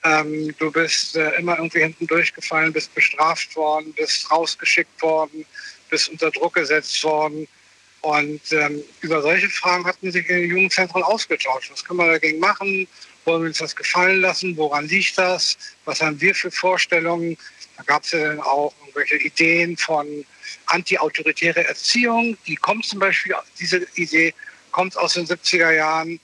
Ähm, du bist äh, immer irgendwie hinten durchgefallen, bist bestraft worden, bist rausgeschickt worden, bist unter Druck gesetzt worden. Und ähm, über solche Fragen hatten sich in den Jugendzentren ausgetauscht. Was können wir dagegen machen? Wollen wir uns das gefallen lassen? Woran liegt das? Was haben wir für Vorstellungen? Da gab es ja dann auch irgendwelche Ideen von anti-autoritäre Erziehung. Die kommt zum Beispiel, diese Idee kommt aus den 70er Jahren.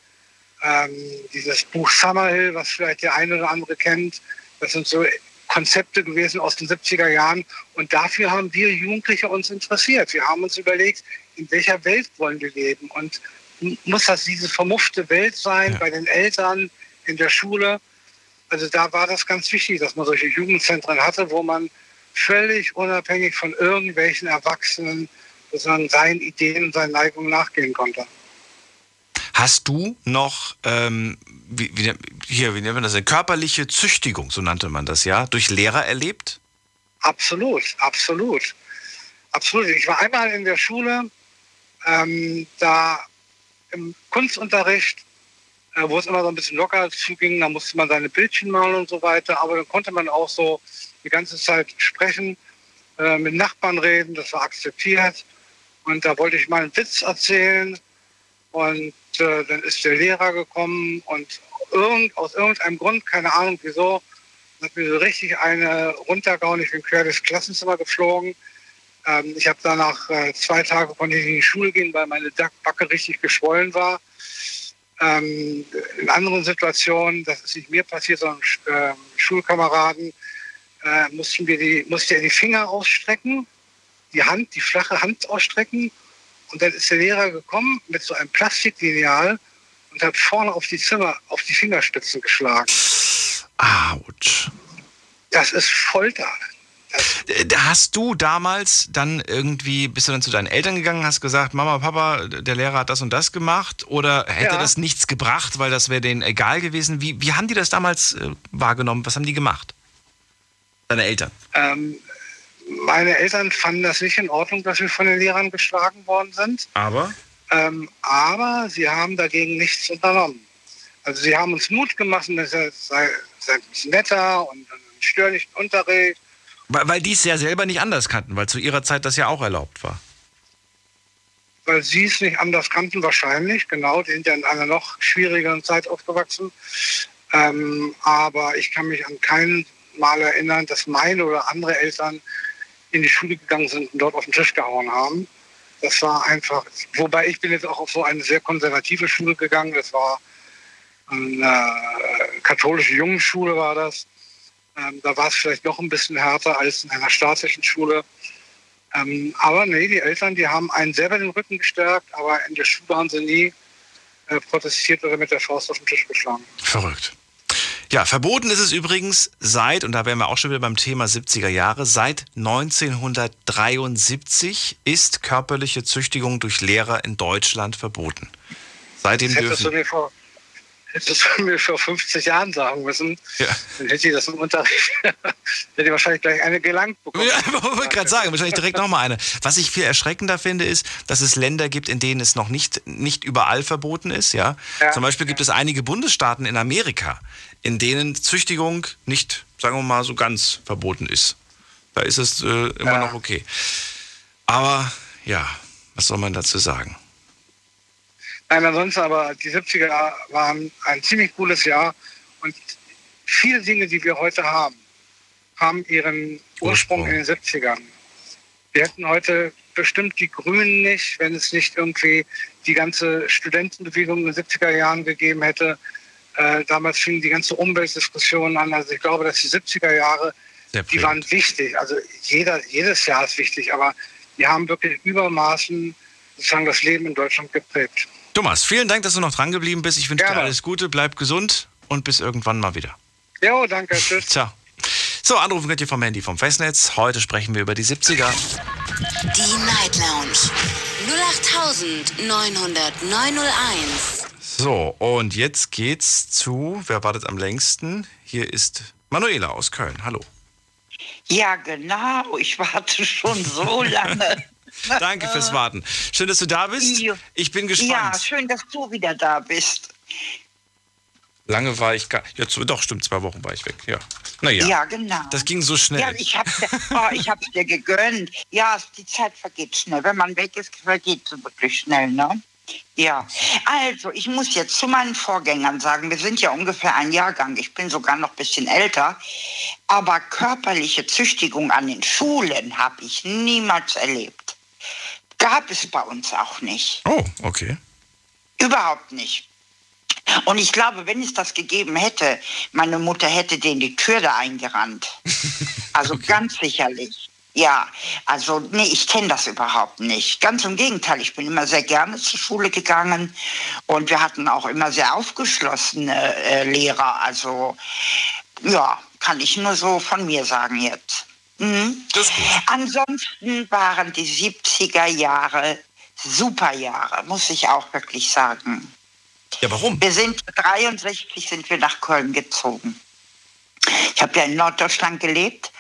Ähm, dieses Buch Summerhill, was vielleicht der eine oder andere kennt, das sind so Konzepte gewesen aus den 70er Jahren. Und dafür haben wir Jugendliche uns interessiert. Wir haben uns überlegt, in welcher Welt wollen wir leben? Und muss das diese vermuffte Welt sein ja. bei den Eltern, in der Schule? Also da war das ganz wichtig, dass man solche Jugendzentren hatte, wo man völlig unabhängig von irgendwelchen Erwachsenen sozusagen seinen Ideen und seinen Neigungen nachgehen konnte. Hast du noch, ähm, wie, wie, hier, wie nennt man das, eine körperliche Züchtigung, so nannte man das ja, durch Lehrer erlebt? Absolut, absolut. Absolut. Ich war einmal in der Schule, ähm, da im Kunstunterricht wo es immer so ein bisschen locker zuging. Da musste man seine Bildchen malen und so weiter. Aber dann konnte man auch so die ganze Zeit sprechen, äh, mit Nachbarn reden. Das war akzeptiert. Und da wollte ich mal einen Witz erzählen. Und äh, dann ist der Lehrer gekommen und irgend, aus irgendeinem Grund, keine Ahnung wieso, hat mir so richtig eine runtergehauen. Ich bin quer durchs Klassenzimmer geflogen. Ähm, ich habe danach äh, zwei Tage konnte ich in die Schule gehen, weil meine Backe richtig geschwollen war. Ähm, in anderen Situationen, das ist nicht mir passiert, sondern äh, Schulkameraden, äh, mussten wir die, musste er die Finger ausstrecken, die Hand, die flache Hand ausstrecken. Und dann ist der Lehrer gekommen mit so einem Plastiklineal und hat vorne auf die Zimmer, auf die Fingerspitzen geschlagen. Autsch. Das ist Folter. Hast du damals dann irgendwie, bist du dann zu deinen Eltern gegangen, hast gesagt, Mama, Papa, der Lehrer hat das und das gemacht? Oder hätte ja. das nichts gebracht, weil das wäre denen egal gewesen? Wie, wie haben die das damals äh, wahrgenommen? Was haben die gemacht? Deine Eltern? Ähm, meine Eltern fanden das nicht in Ordnung, dass wir von den Lehrern geschlagen worden sind. Aber? Ähm, aber sie haben dagegen nichts unternommen. Also sie haben uns Mut gemacht, dass er sei, sei ein bisschen netter und einen störlichen Unterricht weil, weil die es ja selber nicht anders kannten, weil zu ihrer Zeit das ja auch erlaubt war. Weil sie es nicht anders kannten, wahrscheinlich, genau. Die sind ja in einer noch schwierigeren Zeit aufgewachsen. Ähm, aber ich kann mich an keinen Mal erinnern, dass meine oder andere Eltern in die Schule gegangen sind und dort auf den Tisch gehauen haben. Das war einfach, wobei ich bin jetzt auch auf so eine sehr konservative Schule gegangen. Das war eine katholische Jungenschule war das. Ähm, da war es vielleicht noch ein bisschen härter als in einer staatlichen Schule. Ähm, aber nee, die Eltern, die haben einen selber den Rücken gestärkt, aber in der Schule haben sie nie äh, protestiert oder mit der Faust auf den Tisch geschlagen. Verrückt. Ja, verboten ist es übrigens seit, und da wären wir auch schon wieder beim Thema 70er Jahre, seit 1973 ist körperliche Züchtigung durch Lehrer in Deutschland verboten. Seitdem das hättest dürfen. Du mir vor, hättest du mir vor 50 Jahren sagen müssen, Ja. dann hätte ich das im Unterricht, (laughs) hätte ich wahrscheinlich gleich eine gelangt bekommen. Ja, (laughs) wollte ich gerade sagen, wahrscheinlich direkt nochmal eine. Was ich viel erschreckender finde, ist, dass es Länder gibt, in denen es noch nicht, nicht überall verboten ist. Ja? Ja. Zum Beispiel gibt es einige Bundesstaaten in Amerika, in denen Züchtigung nicht, sagen wir mal, so ganz verboten ist. Da ist es äh, immer noch okay. Aber ja, was soll man dazu sagen? Nein, ansonsten aber die 70er waren ein ziemlich cooles Jahr und viele Dinge, die wir heute haben, haben ihren Ursprung in den 70ern. Wir hätten heute bestimmt die Grünen nicht, wenn es nicht irgendwie die ganze Studentenbewegung in den 70er Jahren gegeben hätte. Äh, damals fing die ganze Umweltdiskussion an. Also ich glaube, dass die 70er Jahre, die waren wichtig. Also jeder, jedes Jahr ist wichtig, aber die haben wirklich übermaßen sozusagen das Leben in Deutschland geprägt. Thomas, vielen Dank, dass du noch dran geblieben bist. Ich wünsche dir alles Gute, bleib gesund und bis irgendwann mal wieder. Jo, danke, tschüss. (laughs) Ciao. So, anrufen könnt ihr vom Handy vom Festnetz. Heute sprechen wir über die 70er. Die Night Lounge 0890901. So, und jetzt geht's zu, wer wartet am längsten? Hier ist Manuela aus Köln. Hallo. Ja, genau. Ich warte schon so (laughs) lange. (laughs) Danke fürs Warten. Schön, dass du da bist. Ich bin Ja, gespannt. schön, dass du wieder da bist. Lange war ich gar. Ja, doch, stimmt, zwei Wochen war ich weg. Ja. Naja. Ja, genau. Das ging so schnell. Ja, ich hab's (laughs) oh, ich hab's dir gegönnt. Ja, die Zeit vergeht schnell. Wenn man weg ist, vergeht sie wirklich schnell, ne? Ja, also ich muss jetzt zu meinen Vorgängern sagen, wir sind ja ungefähr ein Jahrgang, ich bin sogar noch ein bisschen älter, aber körperliche Züchtigung an den Schulen habe ich niemals erlebt. Gab es bei uns auch nicht. Oh, okay. Überhaupt nicht. Und ich glaube, wenn es das gegeben hätte, meine Mutter hätte denen die Tür da eingerannt. (laughs) Also ganz sicherlich. Ja, also nee, ich kenne das überhaupt nicht. Ganz im Gegenteil, ich bin immer sehr gerne zur Schule gegangen und wir hatten auch immer sehr aufgeschlossene äh, Lehrer. Also ja, kann ich nur so von mir sagen jetzt. Mhm. Ansonsten waren die 70er Jahre super Jahre, muss ich auch wirklich sagen. Ja, warum? Wir sind 63 sind wir nach Köln gezogen. Ich habe ja in Norddeutschland gelebt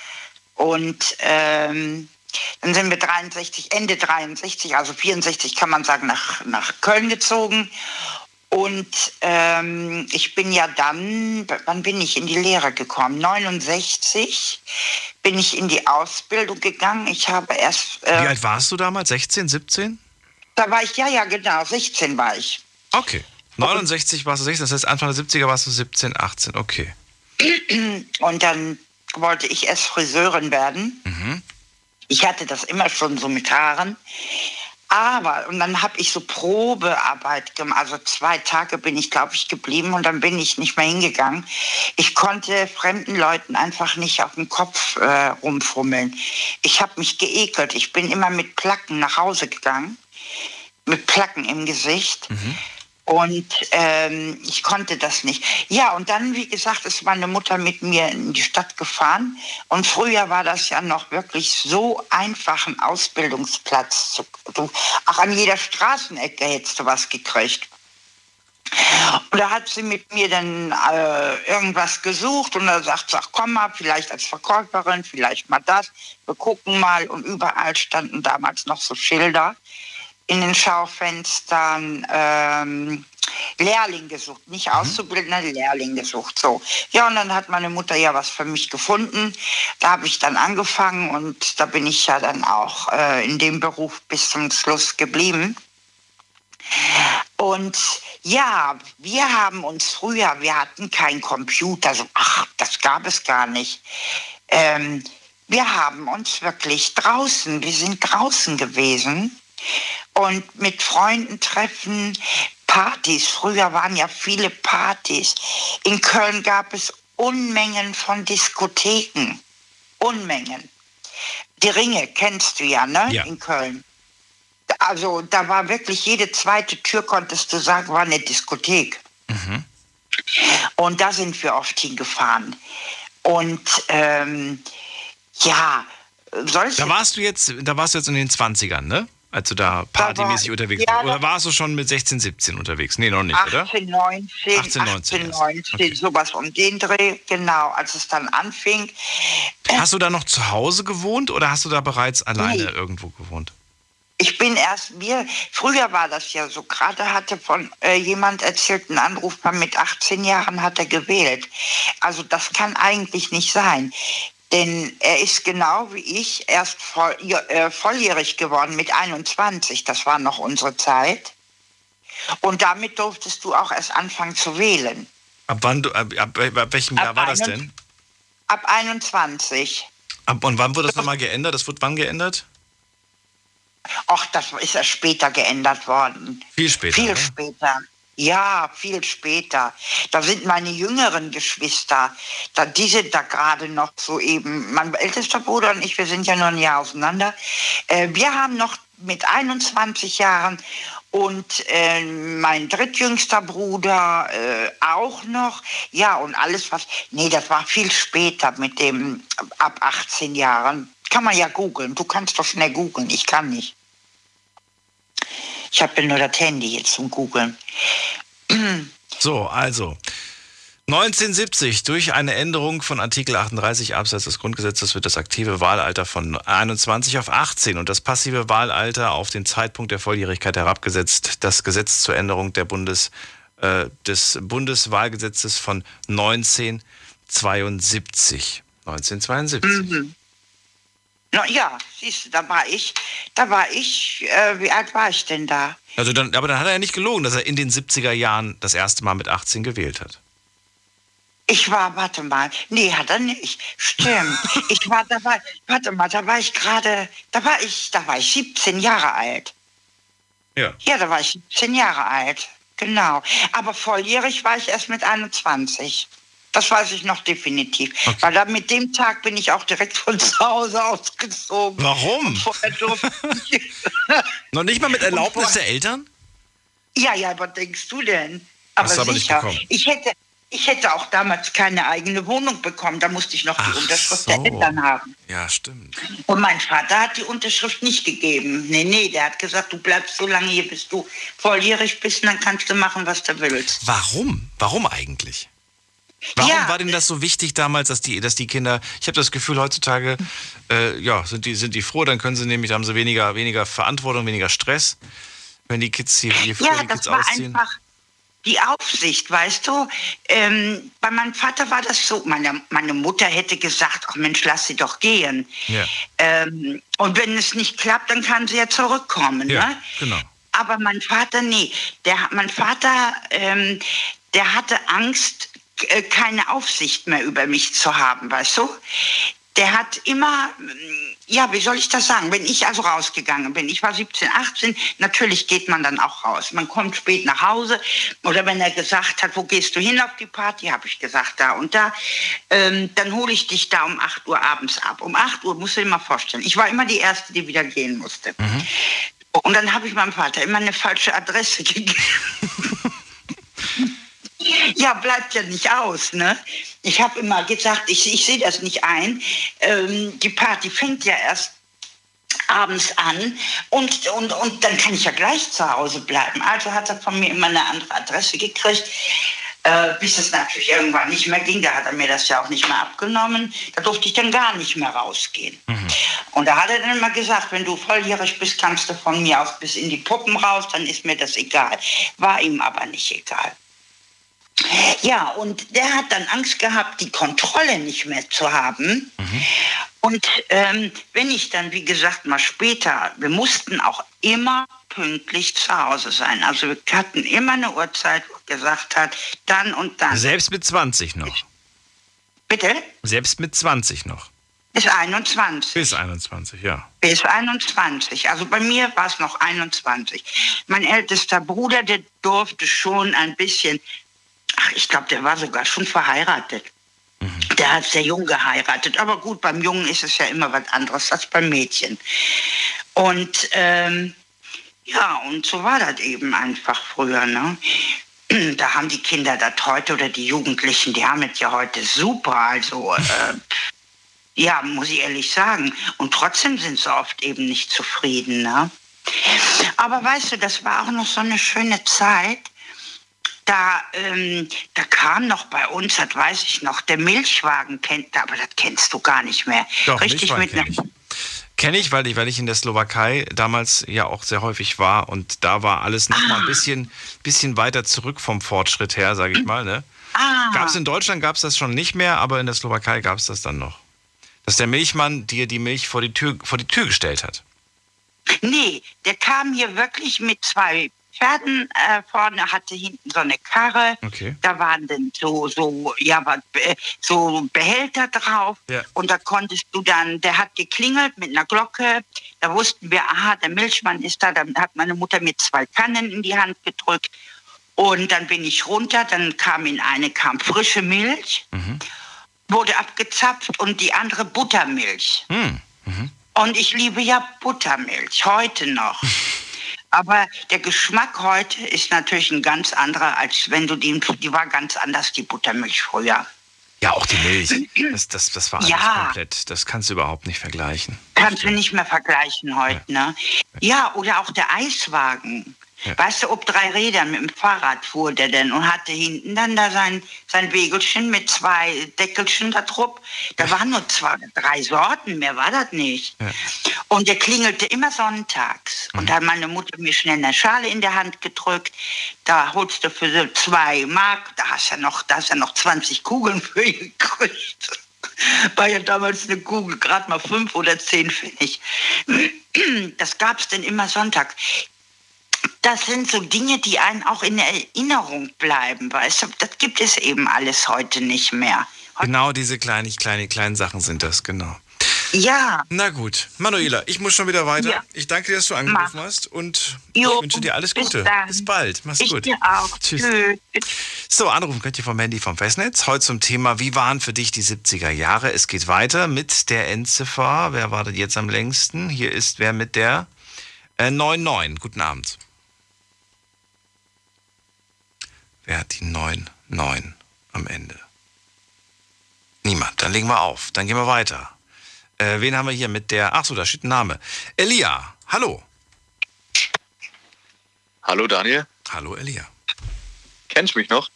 und ähm, dann sind wir 63, Ende 63, also 64 kann man sagen, nach, nach Köln gezogen. Und ähm, ich bin ja dann, wann bin ich in die Lehre gekommen? 69 bin ich in die Ausbildung gegangen. Ich habe erst, Wie äh, alt warst du damals? 16, 17? da war ich, ja, ja, genau, 16 war ich. Okay. 69 warst du 16, das heißt Anfang der 70er warst du 17, 18. Okay. (clears throat) Und dann wollte ich erst Friseurin werden. Mhm. Ich hatte das immer schon so mit Haaren. Aber, und dann habe ich so Probearbeit gemacht. Also zwei Tage bin ich, glaube ich, geblieben und dann bin ich nicht mehr hingegangen. Ich konnte fremden Leuten einfach nicht auf den Kopf äh, rumfummeln. Ich habe mich geekelt. Ich bin immer mit Placken nach Hause gegangen. Mit Placken im Gesicht. Und ähm, ich konnte das nicht. Ja, und dann, wie gesagt, ist meine Mutter mit mir in die Stadt gefahren. Und früher war das ja noch wirklich so einfach, einen Ausbildungsplatz zu. Du, auch an jeder Straßenecke hättest du was gekriegt. Und da hat sie mit mir dann äh, irgendwas gesucht und da sagt sie, ach komm mal, vielleicht als Verkäuferin, vielleicht mal das. Wir gucken mal. Und überall standen damals noch so Schilder in den Schaufenstern ähm, Lehrling gesucht, nicht Auszubildender, Lehrling gesucht. So. Ja, und dann hat meine Mutter ja was für mich gefunden. Da habe ich dann angefangen und da bin ich ja dann auch äh, in dem Beruf bis zum Schluss geblieben. Und ja, wir haben uns früher, wir hatten kein Computer, so, ach, das gab es gar nicht. Ähm, wir haben uns wirklich draußen, wir sind draußen gewesen und mit Freunden treffen, Partys. Früher waren ja viele Partys. In Köln gab es Unmengen von Diskotheken. Unmengen. Die Ringe kennst du ja, ne? Ja. In Köln. Also da war wirklich jede zweite Tür, konntest du sagen, war eine Diskothek. Und da sind wir oft hingefahren. Und ähm, ja, solche Da warst du jetzt, da warst du jetzt in den 20ern, ne? Als du da partymäßig unterwegs ja, warst. Oder da- warst du schon mit 16, 17 unterwegs? Nee, noch nicht, oder? 18, 19, 18, 19 19, sowas um den Dreh, genau, als es dann anfing. Hast du da noch zu Hause gewohnt oder hast du da bereits alleine Nee. irgendwo gewohnt? Ich bin erst mir, früher war das ja so, gerade hatte von äh, jemand erzählt, ein Anrufbar mit 18 Jahren hat er gewählt. Also das kann eigentlich nicht sein. Denn er ist genau wie ich erst voll, äh, volljährig geworden mit 21. Das war noch unsere Zeit. Und damit durftest du auch erst anfangen zu wählen. Ab wann du, ab, ab, ab welchem Ab Jahr war das denn? Ab 21. Ab, und wann wurde das nochmal geändert? Das wurde wann geändert? Ach, das ist ja später geändert worden. Viel später. Viel ne? später. Ja, viel später. Da sind meine jüngeren Geschwister, da, die sind da gerade noch so eben, mein ältester Bruder und ich, wir sind ja nur ein Jahr auseinander. Äh, wir haben noch mit 21 Jahren und äh, mein drittjüngster Bruder äh, auch noch. Ja, und alles was, nee, das war viel später mit dem ab 18 Jahren. Kann man ja googeln. Du kannst doch schnell googeln. Ich kann nicht. Ich habe nur das Handy jetzt zum Googeln. So, also. 1970, durch eine Änderung von Artikel 38 Absatz des Grundgesetzes wird das aktive Wahlalter von 21 auf 18 und das passive Wahlalter auf den Zeitpunkt der Volljährigkeit herabgesetzt. Das Gesetz zur Änderung der Bundes, äh, des Bundeswahlgesetzes von 1972. 1972. Mhm. Na ja, siehst du, da war ich, da war ich, äh, wie alt war ich denn da? Also dann, aber dann hat er ja nicht gelogen, dass er in den 70er Jahren das erste Mal mit 18 gewählt hat. Ich war, warte mal, nee, hat er nicht. Stimmt. (laughs) ich war, da war, warte mal, da war ich gerade, da war ich, da war ich 17 Jahre alt. Ja. Ja, da war ich 17 Jahre alt. Genau. Aber volljährig war ich erst mit 21. Das weiß ich noch definitiv. Weil da mit dem Tag bin ich auch direkt von zu Hause ausgezogen. Warum? (laughs) Noch nicht mal mit Erlaubnis der Eltern? Ja, ja, was denkst du denn? Aber Hast du aber nicht sicher. bekommen. ich hätte, ich hätte auch damals keine eigene Wohnung bekommen. Da musste ich noch die Unterschrift der so. Eltern haben. Ja, stimmt. Und mein Vater hat die Unterschrift nicht gegeben. Nee, nee, der hat gesagt, du bleibst so lange hier, bis du volljährig bist und dann kannst du machen, was du willst. Warum? Warum eigentlich? Warum Ja. war denn das so wichtig damals, dass die, dass die Kinder, ich habe das Gefühl, heutzutage äh, ja, sind, die, sind die froh, dann können sie nämlich, haben sie weniger, weniger Verantwortung, weniger Stress, wenn die Kids hier, je früher Ja, die Kids das war ausziehen. einfach die Aufsicht, weißt du. Ähm, bei meinem Vater war das so, meine, meine Mutter hätte gesagt, ach Mensch, lass sie doch gehen. Ja, Ähm, und wenn es nicht klappt, dann kann sie ja zurückkommen. ja Ne? genau. Aber mein Vater, nee. Der, mein Vater, ähm, der hatte Angst, keine Aufsicht mehr über mich zu haben, weißt du? Der hat immer, mm, ja, wie soll ich das sagen, wenn ich also rausgegangen bin, ich war 17, 18, natürlich geht man dann auch raus. Man kommt spät nach Hause oder wenn er gesagt hat, wo gehst du hin auf die Party, habe ich gesagt, da und da, ähm, dann hole ich dich da um 8 Uhr abends ab. Um 8 Uhr, musst du dir mal vorstellen. Ich war immer die Erste, die wieder gehen musste. Und dann habe ich meinem Vater immer eine falsche Adresse (laughs) gegeben. Ja, bleibt ja nicht aus, ne? Ich habe immer gesagt, ich, ich sehe das nicht ein. Ähm, die Party fängt ja erst abends an und, und, und dann kann ich ja gleich zu Hause bleiben. Also hat er von mir immer eine andere Adresse gekriegt. Äh, bis es natürlich irgendwann nicht mehr ging, da hat er mir das ja auch nicht mehr abgenommen. Da durfte ich dann gar nicht mehr rausgehen. Und da hat er dann immer gesagt, wenn du volljährig bist, kannst du von mir aus bis in die Puppen raus, dann ist mir das egal. War ihm aber nicht egal. Ja, und der hat dann Angst gehabt, die Kontrolle nicht mehr zu haben. Und ähm, wenn ich dann, wie gesagt, mal später, wir mussten auch immer pünktlich zu Hause sein. Also wir hatten immer eine Uhrzeit, wo gesagt hat, dann und dann. Selbst mit 20 noch. Bitte? Selbst mit 20 noch. Bis 21. Bis 21, ja. Bis 21. Also bei mir war es noch 21. Mein ältester Bruder, der durfte schon ein bisschen, ach, ich glaube, der war sogar schon verheiratet. Der hat sehr jung geheiratet. Aber gut, beim Jungen ist es ja immer was anderes als beim Mädchen. Und ähm, ja, und so war das eben einfach früher. Ne? (clears throat) Da haben die Kinder das heute oder die Jugendlichen, die haben es ja heute super. Also äh, (laughs) ja, muss ich ehrlich sagen. Und trotzdem sind sie oft eben nicht zufrieden. Ne? Aber weißt du, das war auch noch so eine schöne Zeit. Da, ähm, da kam noch bei uns, das weiß ich noch, der Milchwagen kennt, aber das kennst du gar nicht mehr. Doch, Richtig Milchwagen mit einer Kenne ich, weil ich, weil ich in der Slowakei damals ja auch sehr häufig war und da war alles noch mal ein bisschen, bisschen weiter zurück vom Fortschritt her, sage ich mal. Ne? Ah. Gab es in Deutschland gab es das schon nicht mehr, aber in der Slowakei gab es das dann noch. Dass der Milchmann dir die Milch vor die Tür, vor die Tür gestellt hat. Nee, der kam hier wirklich mit zwei Pferden äh, vorne, hatte hinten so eine Karre. Okay. Da waren dann so, so, ja, so Behälter drauf. Ja. Und da konntest du dann, der hat geklingelt mit einer Glocke. Da wussten wir, aha, der Milchmann ist da. Dann hat meine Mutter mir zwei Kannen in die Hand gedrückt. Und dann bin ich runter. Dann kam in eine kam frische Milch, wurde abgezapft und die andere Buttermilch. Hm. Und ich liebe ja Buttermilch, heute noch. (laughs) Aber der Geschmack heute ist natürlich ein ganz anderer, als wenn du die, die war ganz anders, die Buttermilch früher. Ja, auch die Milch. Das, das, das war alles Ja. komplett. Das kannst du überhaupt nicht vergleichen. Kannst du nicht mehr vergleichen heute, ne? Ja, oder auch der Eiswagen. Weißt du, ob drei Räder mit dem Fahrrad fuhr der denn und hatte hinten dann da sein, sein Wägelchen mit zwei Deckelchen da drauf. Da waren nur zwei, drei Sorten, mehr war das nicht. Und der klingelte immer sonntags. Und da hat meine Mutter mir schnell eine Schale in der Hand gedrückt. Da holst du für so zwei Mark, da hast du noch, da hast du noch 20 Kugeln für (laughs) gekriegt. War ja damals eine Kugel, gerade mal fünf oder zehn Pfennig. Das gab es denn immer Sonntag. Das sind so Dinge, die einen auch in Erinnerung bleiben, weißt du? Das gibt es eben alles heute nicht mehr. Genau diese kleinen, kleine, kleinen Sachen sind das, genau. Ja. Na gut. Manuela, ich muss schon wieder weiter. Ja. Ich danke dir, dass du angerufen hast und Jo, ich wünsche dir alles bis Gute. dann. Bis bald. Mach's Ich gut. dir auch. Tschüss. Tschüss. So, anrufen könnt ihr vom Handy vom Festnetz. Heute zum Thema, wie waren für dich die 70er Jahre? Es geht weiter mit der Endziffer. Wer wartet jetzt am längsten? Hier ist wer mit der äh, 99. Guten Abend. Wer hat die 99 am Ende? Niemand. Dann legen wir auf. Dann gehen wir weiter. Äh, wen haben wir hier mit der. Ach so, da steht ein Name. Elia. Hallo. Hallo Daniel. Hallo Elia. Kennst du mich noch?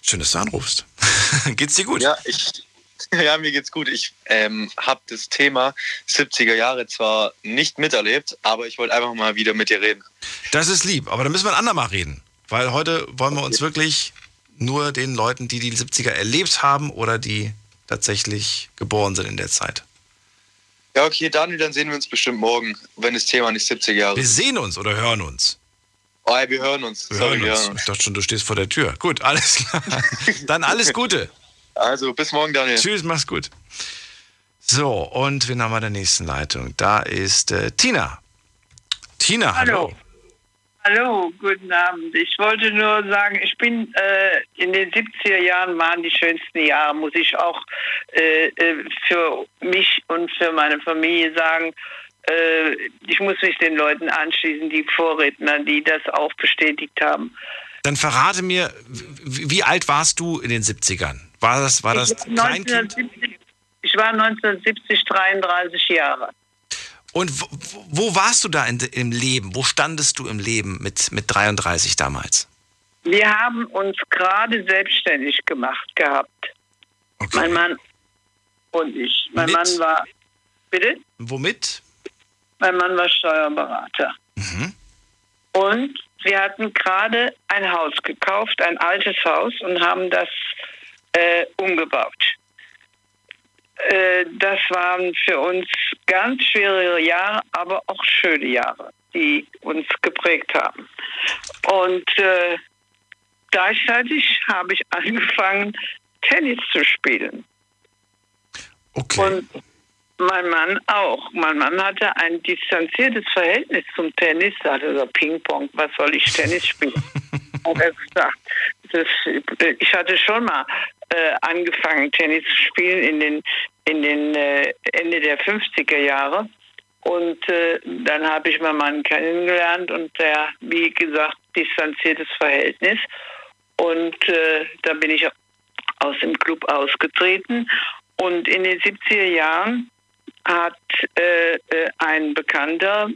Schön, dass du anrufst. (laughs) Geht's dir gut? Ja, ich, (laughs) ja mir geht's gut. Ich ähm, habe das Thema 70er Jahre zwar nicht miterlebt, aber ich wollte einfach mal wieder mit dir reden. Das ist lieb, aber da müssen wir ein andermal reden. Weil heute wollen wir uns wirklich nur den Leuten, die die 70er erlebt haben oder die tatsächlich geboren sind in der Zeit. Ja, okay, Daniel, dann sehen wir uns bestimmt morgen, wenn das Thema nicht 70er Jahre Wir ist. sehen uns oder hören uns. Oh, ja, wir hören uns. Wir Sorry, hören uns. wir uns. Ich dachte schon, du stehst vor der Tür. Gut, alles (laughs) klar. Dann alles Gute. Also, bis morgen, Daniel. Tschüss, mach's gut. So, und wen haben wir in der nächsten Leitung? Da ist äh, Tina. Tina, hallo. Hallo, guten Abend. Ich wollte nur sagen, ich bin äh, in den 70er Jahren waren die schönsten Jahre, muss ich auch äh, äh, für mich und für meine Familie sagen. Äh, ich muss mich den Leuten anschließen, die Vorredner, die das auch bestätigt haben. Dann verrate mir, wie, wie alt warst du in den 70ern? War das, war das ich, war Kleinkind? 1970, ich war 1970 33 Jahre. Und wo, wo warst du da in, im Leben? Wo standest du im Leben mit, mit 33 damals? Wir haben uns gerade selbstständig gemacht gehabt. Mein Mann und ich. Mein Mit? Mann war. Bitte? Womit? Mein Mann war Steuerberater. Und wir hatten gerade ein Haus gekauft, ein altes Haus, und haben das äh, umgebaut. Äh, das waren für uns ganz schwierige Jahre, aber auch schöne Jahre, die uns geprägt haben. Und äh, gleichzeitig habe ich angefangen, Tennis zu spielen. Okay. Und Mein Mann auch. Mein Mann hatte ein distanziertes Verhältnis zum Tennis, sagte er, Ping-Pong, was soll ich Tennis spielen? (laughs) Hat er gesagt. Das, ich hatte schon mal äh, angefangen, Tennis zu spielen in den, in den äh, Ende der 50er Jahre. Und äh, dann habe ich meinen Mann kennengelernt und der, wie gesagt, distanziertes Verhältnis. Und äh, da bin ich aus dem Club ausgetreten. Und in den 70er Jahren hat äh, äh, ein Bekannter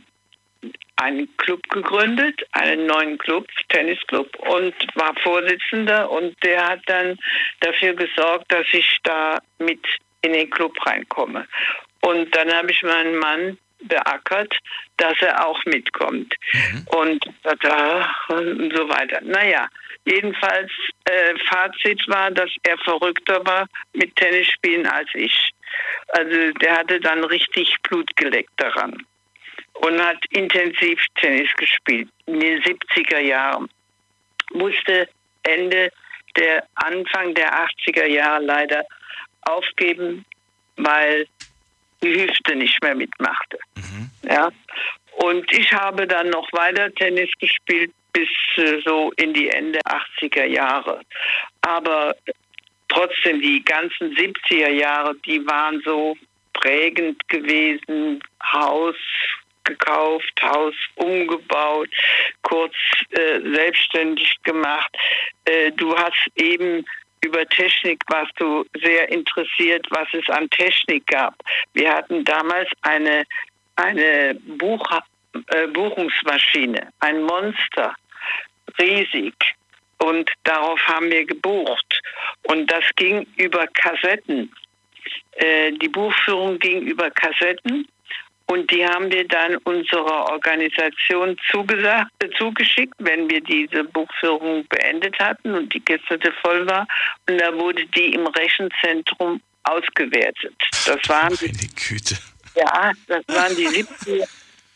einen Club gegründet, einen neuen Club, Tennisclub, und war Vorsitzender. Und der hat dann dafür gesorgt, dass ich da mit in den Club reinkomme. Und dann habe ich meinen Mann beackert, dass er auch mitkommt. Und, da, und so weiter. Naja, jedenfalls äh, Fazit war, dass er verrückter war mit Tennisspielen als ich. Also der hatte dann richtig Blut geleckt daran und hat intensiv Tennis gespielt in den 70er Jahren. Musste Ende der Anfang der 80er Jahre leider aufgeben, weil die Hüfte nicht mehr mitmachte. Ja. Und ich habe dann noch weiter Tennis gespielt bis äh, so in die Ende 80er Jahre. Aber trotzdem, die ganzen 70er Jahre, die waren so prägend gewesen. Haus gekauft, Haus umgebaut, kurz äh, selbstständig gemacht. Äh, du hast eben über Technik warst du sehr interessiert, was es an Technik gab. Wir hatten damals eine, eine Buch, äh, Buchungsmaschine, ein Monster, riesig. Und darauf haben wir gebucht. Und das ging über Kassetten. Äh, die Buchführung ging über Kassetten. Und die haben wir dann unserer Organisation zugesagt, äh, zugeschickt, wenn wir diese Buchführung beendet hatten und die Kiste voll war. Und da wurde die im Rechenzentrum ausgewertet. Das waren die, Güte. ja, das waren die 70er,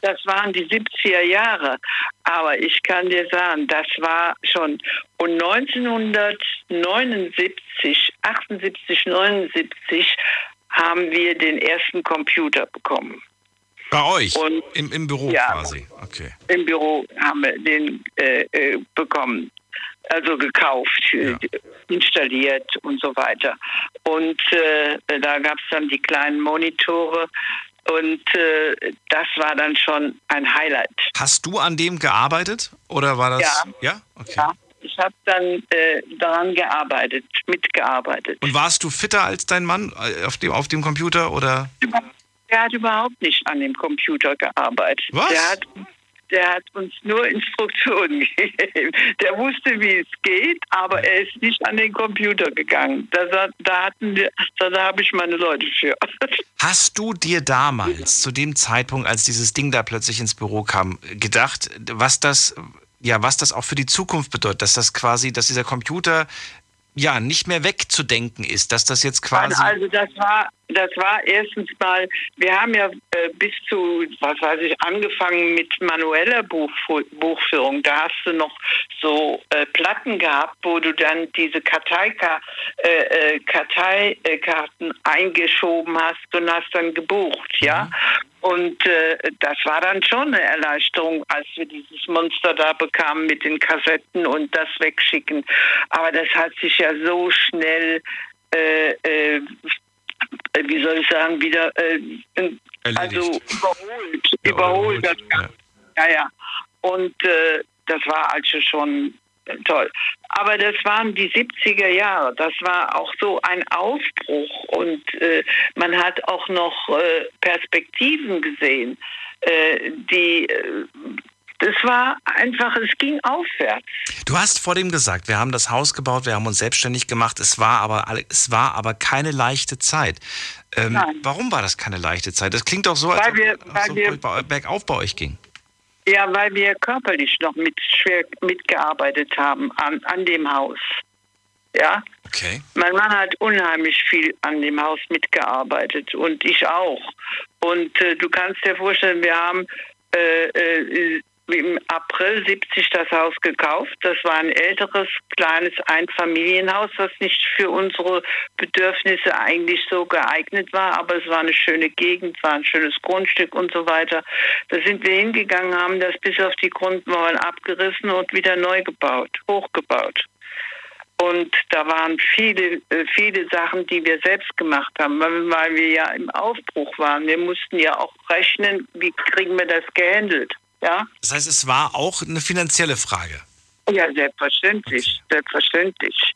das waren die 70er Jahre. Aber ich kann dir sagen, das war schon und 1979, 78, 79 haben wir den ersten Computer bekommen. Bei euch? Und- Im, Im Büro Ja. quasi. Okay. Im Büro haben wir den äh, äh, bekommen, also gekauft, äh, installiert und so weiter. Und äh, da gab es dann die kleinen Monitore und äh, das war dann schon ein Highlight. Hast du an dem gearbeitet? Oder war das. Ja. Ja? Okay. Ja, ich habe dann äh, daran gearbeitet, mitgearbeitet. Und warst du fitter als dein Mann äh, auf dem, auf dem Computer? Oder? Der hat überhaupt nicht an dem Computer gearbeitet. Was? Der hat, der hat uns nur Instruktionen (laughs) gegeben. Der wusste, wie es geht, aber er ist nicht an den Computer gegangen. Da, da, hatten wir, da, da habe ich meine Leute für. (laughs) Hast du dir damals, zu dem Zeitpunkt, als dieses Ding da plötzlich ins Büro kam, gedacht, was das, ja, was das auch für die Zukunft bedeutet, dass das quasi, dass dieser Computer ja nicht mehr wegzudenken ist, dass das jetzt quasi. Also das war, das war erstens mal, wir haben ja äh, bis zu, was weiß ich, angefangen mit manueller Buchfu- Buchführung. Da hast du noch so äh, Platten gehabt, wo du dann diese Karteika, äh, äh, Karteikarten eingeschoben hast und hast dann gebucht, ja. Und äh, das war dann schon eine Erleichterung, als wir dieses Monster da bekamen mit den Kassetten und das wegschicken. Aber das hat sich ja so schnell, äh, äh, wie soll ich sagen, wieder äh, also überholt. überholt. Das, ja, ja. Und äh, das war also schon toll. Aber das waren die 70er Jahre. Das war auch so ein Aufbruch und äh, man hat auch noch äh, Perspektiven gesehen, äh, die äh, das war einfach, es ging aufwärts. Du hast vor dem gesagt, wir haben das Haus gebaut, wir haben uns selbstständig gemacht, es war aber, es war aber keine leichte Zeit. Ähm, warum war das keine leichte Zeit? Das klingt doch so, als Weil ob es so bergauf bei euch ging. Ja, weil wir körperlich noch mit schwer mitgearbeitet haben an, an dem Haus. Ja. Okay. Mein Mann hat unheimlich viel an dem Haus mitgearbeitet und ich auch. Und äh, du kannst dir vorstellen, wir haben äh, äh, im April 70 das Haus gekauft. Das war ein älteres, kleines Einfamilienhaus, das nicht für unsere Bedürfnisse eigentlich so geeignet war, aber es war eine schöne Gegend, war ein schönes Grundstück und so weiter. Da sind wir hingegangen, haben das bis auf die Grundmauern abgerissen und wieder neu gebaut, hochgebaut. Und da waren viele, äh, viele Sachen, die wir selbst gemacht haben, weil weil wir ja im Aufbruch waren. Wir mussten ja auch rechnen, wie kriegen wir das gehandelt. Ja? Das heißt, es war auch eine finanzielle Frage. Ja, selbstverständlich, selbstverständlich.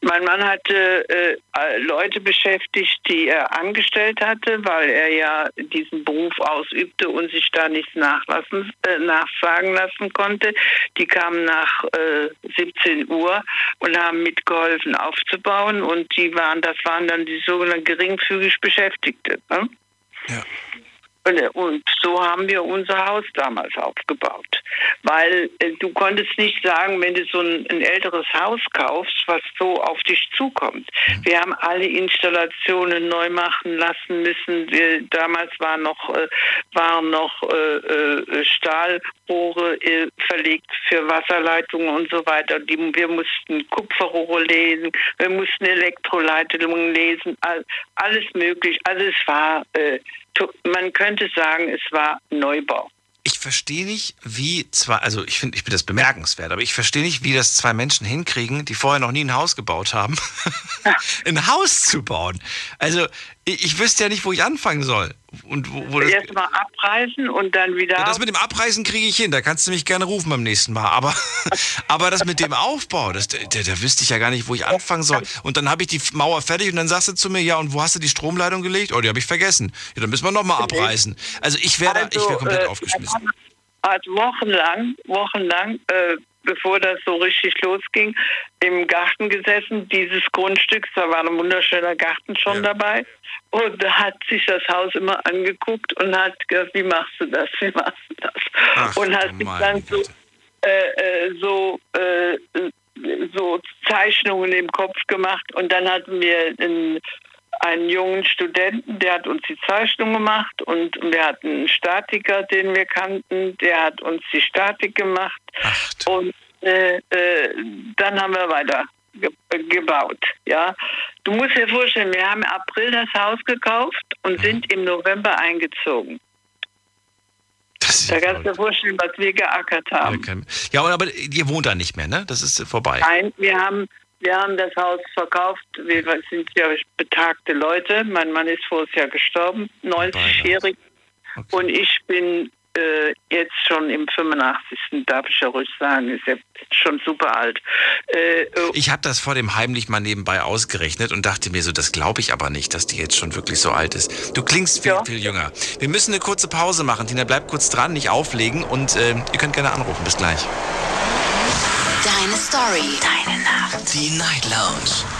Mein Mann hatte äh, Leute beschäftigt, die er angestellt hatte, weil er ja diesen Beruf ausübte und sich da nichts nachlassen, äh, nachsagen lassen konnte. Die kamen nach äh, 17 Uhr und haben mitgeholfen aufzubauen und die waren, das waren dann die sogenannten geringfügig Beschäftigte. Ne? Ja. Und so haben wir unser Haus damals aufgebaut. Weil äh, du konntest nicht sagen, wenn du so ein, ein, älteres Haus kaufst, was so auf dich zukommt. Mhm. Wir haben alle Installationen neu machen lassen müssen. Wir, damals war noch, äh, waren noch äh, äh Stahlrohre äh, verlegt für Wasserleitungen und so weiter. Die, wir mussten Kupferrohre lesen, wir mussten Elektroleitungen lesen, all, alles möglich. Also es war äh, man könnte sagen, es war Neubau. Ich verstehe nicht, wie zwei, also ich finde, ich bin das bemerkenswert, aber ich verstehe nicht, wie das zwei Menschen hinkriegen, die vorher noch nie ein Haus gebaut haben, (laughs) ein Haus zu bauen. Also ich, wüsste ja nicht, wo ich anfangen soll. Und wo, wo Erst mal abreißen und dann wieder. Ja, das mit dem Abreißen kriege ich hin. Da kannst du mich gerne rufen beim nächsten Mal. Aber, (laughs) aber das mit dem Aufbau, das, da, da wüsste ich ja gar nicht, wo ich anfangen soll. Und dann habe ich die Mauer fertig und dann sagst du zu mir, ja, und wo hast du die Stromleitung gelegt? Oh, die habe ich vergessen. Ja, dann müssen wir nochmal abreißen. Also ich wäre also, wär komplett äh, aufgeschmissen. Hat wochenlang, wochenlang äh, bevor das so richtig losging, im Garten gesessen, dieses Grundstücks. Da war ein wunderschöner Garten schon ja. dabei. Und da hat sich das Haus immer angeguckt und hat gesagt, wie machst du das, wie machst du das? Ach, und hat sich dann so, äh, äh, so, äh, so Zeichnungen im Kopf gemacht. Und dann hatten wir einen, einen jungen Studenten, der hat uns die Zeichnung gemacht und wir hatten einen Statiker, den wir kannten, der hat uns die Statik gemacht. Ach, und äh, äh, dann haben wir weiter gebaut. Ja, du musst dir vorstellen, wir haben im April das Haus gekauft und mhm. sind im November eingezogen. da kannst du dir vorstellen, was wir geackert haben. Ja, aber ihr wohnt da nicht mehr, ne? Das ist vorbei. Nein, wir haben, wir haben das Haus verkauft. Wir sind ja betagte Leute. Mein Mann ist voriges Jahr gestorben, 90-jährig. Okay. Und ich bin äh, jetzt schon im 85. darf ich ja ruhig sagen, ist ja schon super alt. Äh, oh. ich habe das vor dem heimlich mal nebenbei ausgerechnet und dachte mir so, das glaube ich aber nicht, dass die jetzt schon wirklich so alt ist. Du klingst viel, ja. viel jünger. Wir müssen eine kurze Pause machen. Tina, bleib kurz dran, nicht auflegen und äh, ihr könnt gerne anrufen. Bis gleich. Deine Story. Deine Nacht. Die Night Lounge.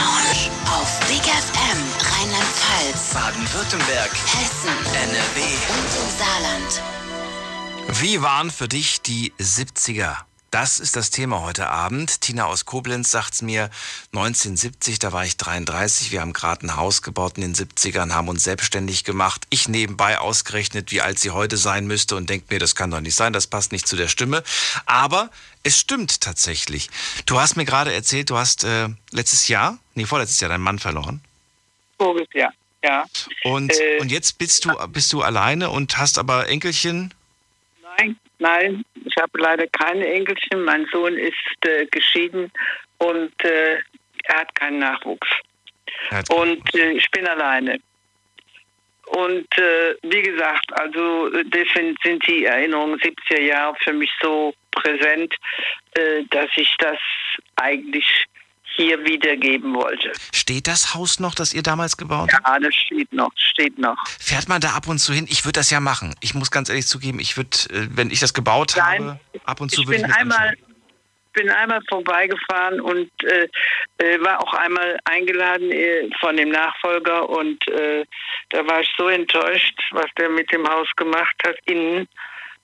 Lounge auf Big FM Rheinland-Pfalz, Baden-Württemberg, Hessen, NRW und im Saarland. Wie waren für dich die 70er? Das ist das Thema heute Abend. Tina aus Koblenz sagt mir 1970, da war ich 33. Wir haben gerade ein Haus gebaut in den 70ern, haben uns selbstständig gemacht. Ich nebenbei ausgerechnet, wie alt sie heute sein müsste und denke mir, das kann doch nicht sein, das passt nicht zu der Stimme. Aber es stimmt tatsächlich. Du hast mir gerade erzählt, du hast äh, letztes Jahr, nee, vorletztes Jahr deinen Mann verloren. Voriges Jahr, ja. Und, äh, und jetzt bist du, bist du alleine und hast aber Enkelchen? Nein, ich habe leider keine Enkelchen. Mein Sohn ist äh, geschieden und äh, er hat keinen Nachwuchs. Hat und äh, ich bin alleine. Und äh, wie gesagt, also deswegen sind die Erinnerungen 70er Jahre für mich so präsent, äh, dass ich das eigentlich hier wiedergeben wollte. Steht das Haus noch, das ihr damals gebaut habt? Ja, das steht noch, steht noch. Fährt man da ab und zu hin? Ich würde das ja machen. Ich muss ganz ehrlich zugeben, ich würde, äh, wenn ich das gebaut Nein, habe, ab und zu würde ich bin einmal, anschauen. bin einmal vorbeigefahren und äh, äh, war auch einmal eingeladen äh, von dem Nachfolger und äh, da war ich so enttäuscht, was der mit dem Haus gemacht hat innen.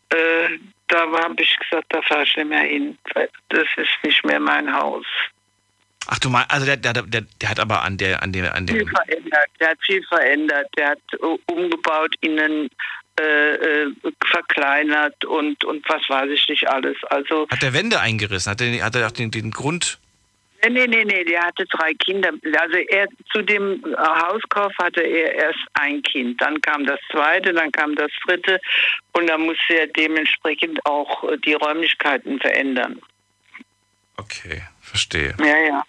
Da habe ich gesagt, da fahre ich nicht mehr hin. weil Das ist nicht mehr mein Haus. Ach du meinst, also der, der, der, der hat aber an der, an der, an Viel dem, verändert. Der hat viel verändert. Der hat uh, umgebaut, innen äh, äh, verkleinert und, und was weiß ich nicht alles. Also hat der Wände eingerissen? Hat er, hat er auch den, den Grund? Nee, nee, nee, nee, der hatte drei Kinder. Also er zu dem äh, Hauskauf hatte er erst ein Kind. Dann kam das zweite, dann kam das dritte und dann musste er dementsprechend auch äh, die Räumlichkeiten verändern. Okay, verstehe. Ja, ja.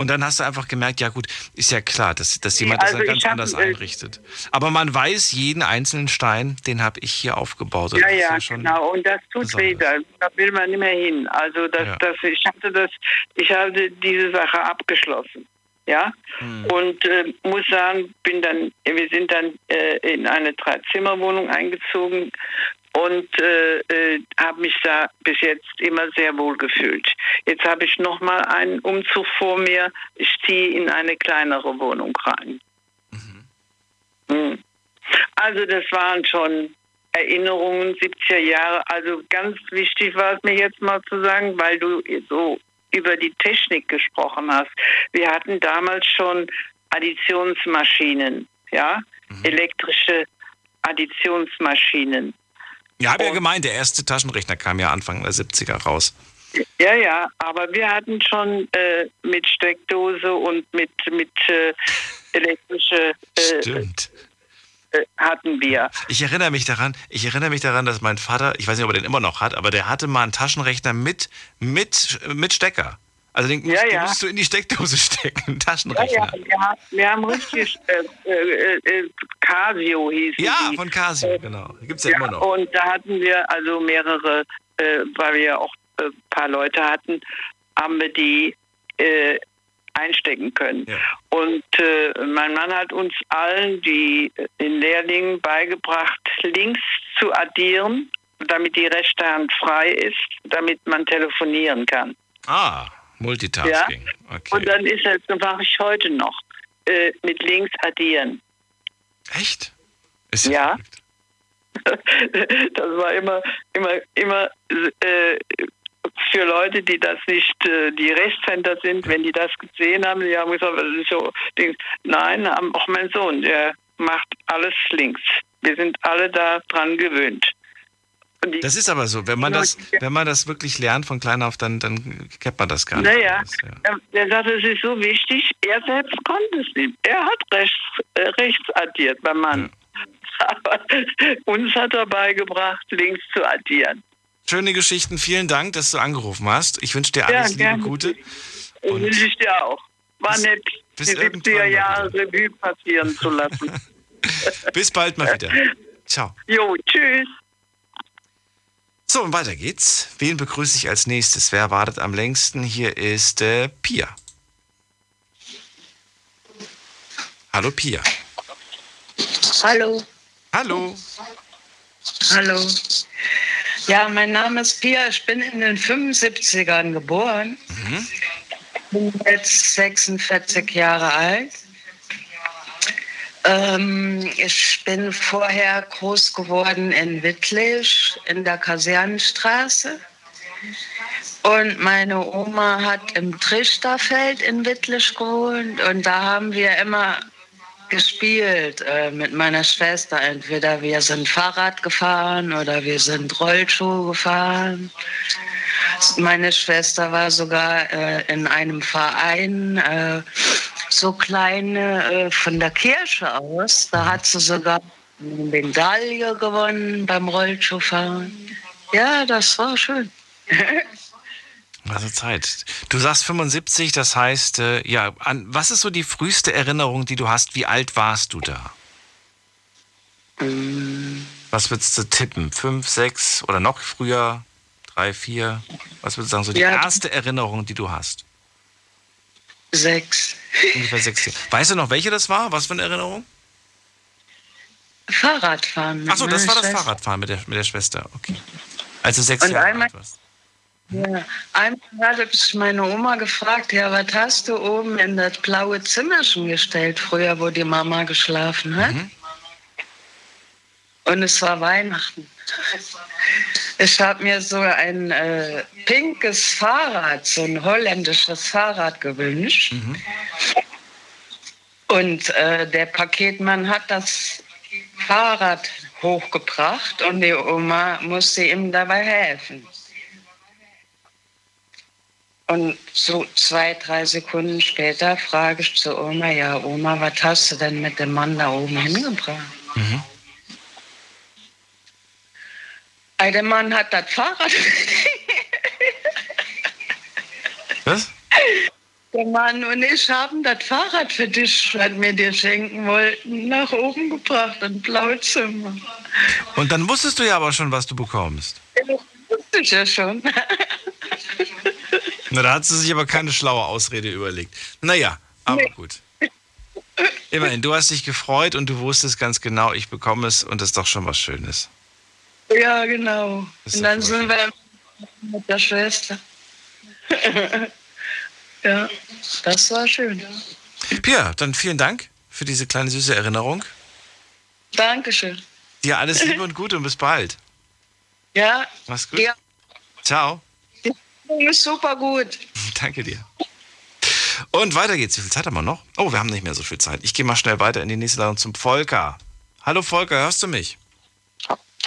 Und dann hast du einfach gemerkt, ja gut, ist ja klar, dass, dass jemand also das dann ich ganz hab, anders äh, einrichtet. Aber man weiß, jeden einzelnen Stein, den habe ich hier aufgebaut. Ja, ja, schon genau. Und das tut weh, da, da will man nicht mehr hin. Also das, Ja. das, ich hatte das, ich hatte diese Sache abgeschlossen. Ja. Hm. Und äh, muss sagen, bin dann, wir sind dann äh, in eine Dreizimmerwohnung eingezogen und äh, äh, habe mich da bis jetzt immer sehr wohl gefühlt. Jetzt habe ich noch mal einen Umzug vor mir. Ich ziehe in eine kleinere Wohnung rein. Mhm. Also das waren schon Erinnerungen 70er Jahre. Also ganz wichtig war es mir jetzt mal zu sagen, weil du so über die Technik gesprochen hast. Wir hatten damals schon Additionsmaschinen, ja, elektrische Additionsmaschinen. Ja, habe ja gemeint, der erste Taschenrechner kam ja Anfang der 70er raus. Ja, ja, aber wir hatten schon äh, mit Steckdose und mit, mit äh, elektrische äh, Stimmt. äh, hatten wir. Ich erinnere mich daran, ich erinnere mich daran, dass mein Vater, ich weiß nicht, ob er den immer noch hat, aber der hatte mal einen Taschenrechner mit, mit, mit Stecker. Also den, Ja, den ja. musst du in die Steckdose (laughs) stecken, einen Ja, Taschenrechner. ja, wir, haben, richtig äh, äh, äh, Casio hieß Ja, die. von Casio, genau. Gibt's ja, Ja, immer noch. und da hatten wir also mehrere, äh, weil wir ja auch ein paar Leute hatten, haben wir die äh, einstecken können. Und äh, mein Mann hat uns allen, die äh, den Lehrlingen beigebracht, links zu addieren, damit die rechte Hand frei ist, damit man telefonieren kann. Ah, Multitasking. Okay. Und dann ist es, das mache ich heute noch, äh, mit links addieren. Echt? ja. (laughs) das war immer, immer, immer äh, für Leute, die das nicht, äh, die Rechtshänder sind, wenn die das gesehen haben, die haben gesagt, das ist so, nein, auch mein Sohn, der macht alles links. Wir sind alle da dran gewöhnt. Und Das ist aber so, wenn man das, wenn man das wirklich lernt von klein auf, dann, dann kennt man das gar nicht. Naja, er- der sagt, es ist so wichtig, er selbst konnte es nicht. Er hat rechts, äh, rechts addiert, mein Mann. (laughs) Aber uns hat er beigebracht, links zu addieren. Schöne Geschichten, vielen Dank, dass du angerufen hast. Ich wünsche dir Ja, alles Liebe, gerne. Gute. Das wünsche ich dir auch. War nett, bis die 70er Jahre Revue passieren zu lassen. (laughs) Bis bald mal wieder. (laughs) Ciao. Jo, tschüss. So, und weiter geht's. Wen begrüße ich als nächstes? Wer wartet am längsten? Hier ist äh, Pia. Hallo Pia. Hallo. Hallo. Hallo. Ja, mein Name ist Pia. Ich bin in den 75ern geboren. Mhm. Bin jetzt 46 Jahre alt. Ähm, ich bin vorher groß geworden in Wittlich in der Kasernenstraße. Und meine Oma hat im Trichterfeld in Wittlich gewohnt. Und da haben wir immer gespielt äh, mit meiner Schwester. Entweder wir sind Fahrrad gefahren oder wir sind Rollschuh gefahren. Meine Schwester war sogar äh, in einem Verein, äh, so kleine äh, von der Kirche aus. Da hat sie sogar eine Medaille gewonnen beim Rollschuhfahren. Ja, das war schön. (laughs) Also Zeit. Du sagst 75, das heißt, äh, ja, an, was ist so die früheste Erinnerung, die du hast? Wie alt warst du da? Was würdest du tippen? Fünf, sechs oder noch früher? Drei, vier? Was würdest du sagen, so die Ja. erste Erinnerung, die du hast? Sechs. Ungefähr sechs. Weißt du noch, welche das war? Was für eine Erinnerung? Fahrradfahren. Achso, das war das Schwester. Fahrradfahren mit der, mit der Schwester. Okay. Als du sechs Jahre alt warst. Ja, einmal hatte ich meine Oma gefragt, ja, was hast du oben in das blaue Zimmerchen gestellt, früher, wo die Mama geschlafen hat? Mhm. Und es war Weihnachten. Ich habe mir so ein äh, pinkes Fahrrad, so ein holländisches Fahrrad gewünscht. Mhm. Und äh, der Paketmann hat das Fahrrad hochgebracht und die Oma musste ihm dabei helfen. Und so zwei, drei Sekunden später frage ich zu Oma, ja Oma, was hast du denn mit dem Mann da oben hingebracht? Mhm. Der Mann hat das Fahrrad. Was? Der Mann und ich haben das Fahrrad für dich, was wir dir schenken wollten, nach oben gebracht, in Blauzimmer. Und dann wusstest du ja aber schon, was du bekommst. Das wusste ich ja schon. (laughs) Na, da hat sie sich aber keine schlaue Ausrede überlegt. Naja, aber nee. gut. Immerhin, du hast dich gefreut und du wusstest ganz genau, ich bekomme es und das ist doch schon was Schönes. Ja, genau. Und dann sind wir mit der Schwester. (laughs) ja, das war schön. Pia, dann vielen Dank für diese kleine süße Erinnerung. Dankeschön. Dir alles Liebe und Gute und bis bald. Ja. Mach's gut. Ja. Ciao. Ist super gut. (laughs) Danke dir. Und weiter geht's. Wie viel Zeit haben wir noch? Oh, wir haben nicht mehr so viel Zeit. Ich gehe mal schnell weiter in die nächste Ladung zum Volker. Hallo Volker, hörst du mich?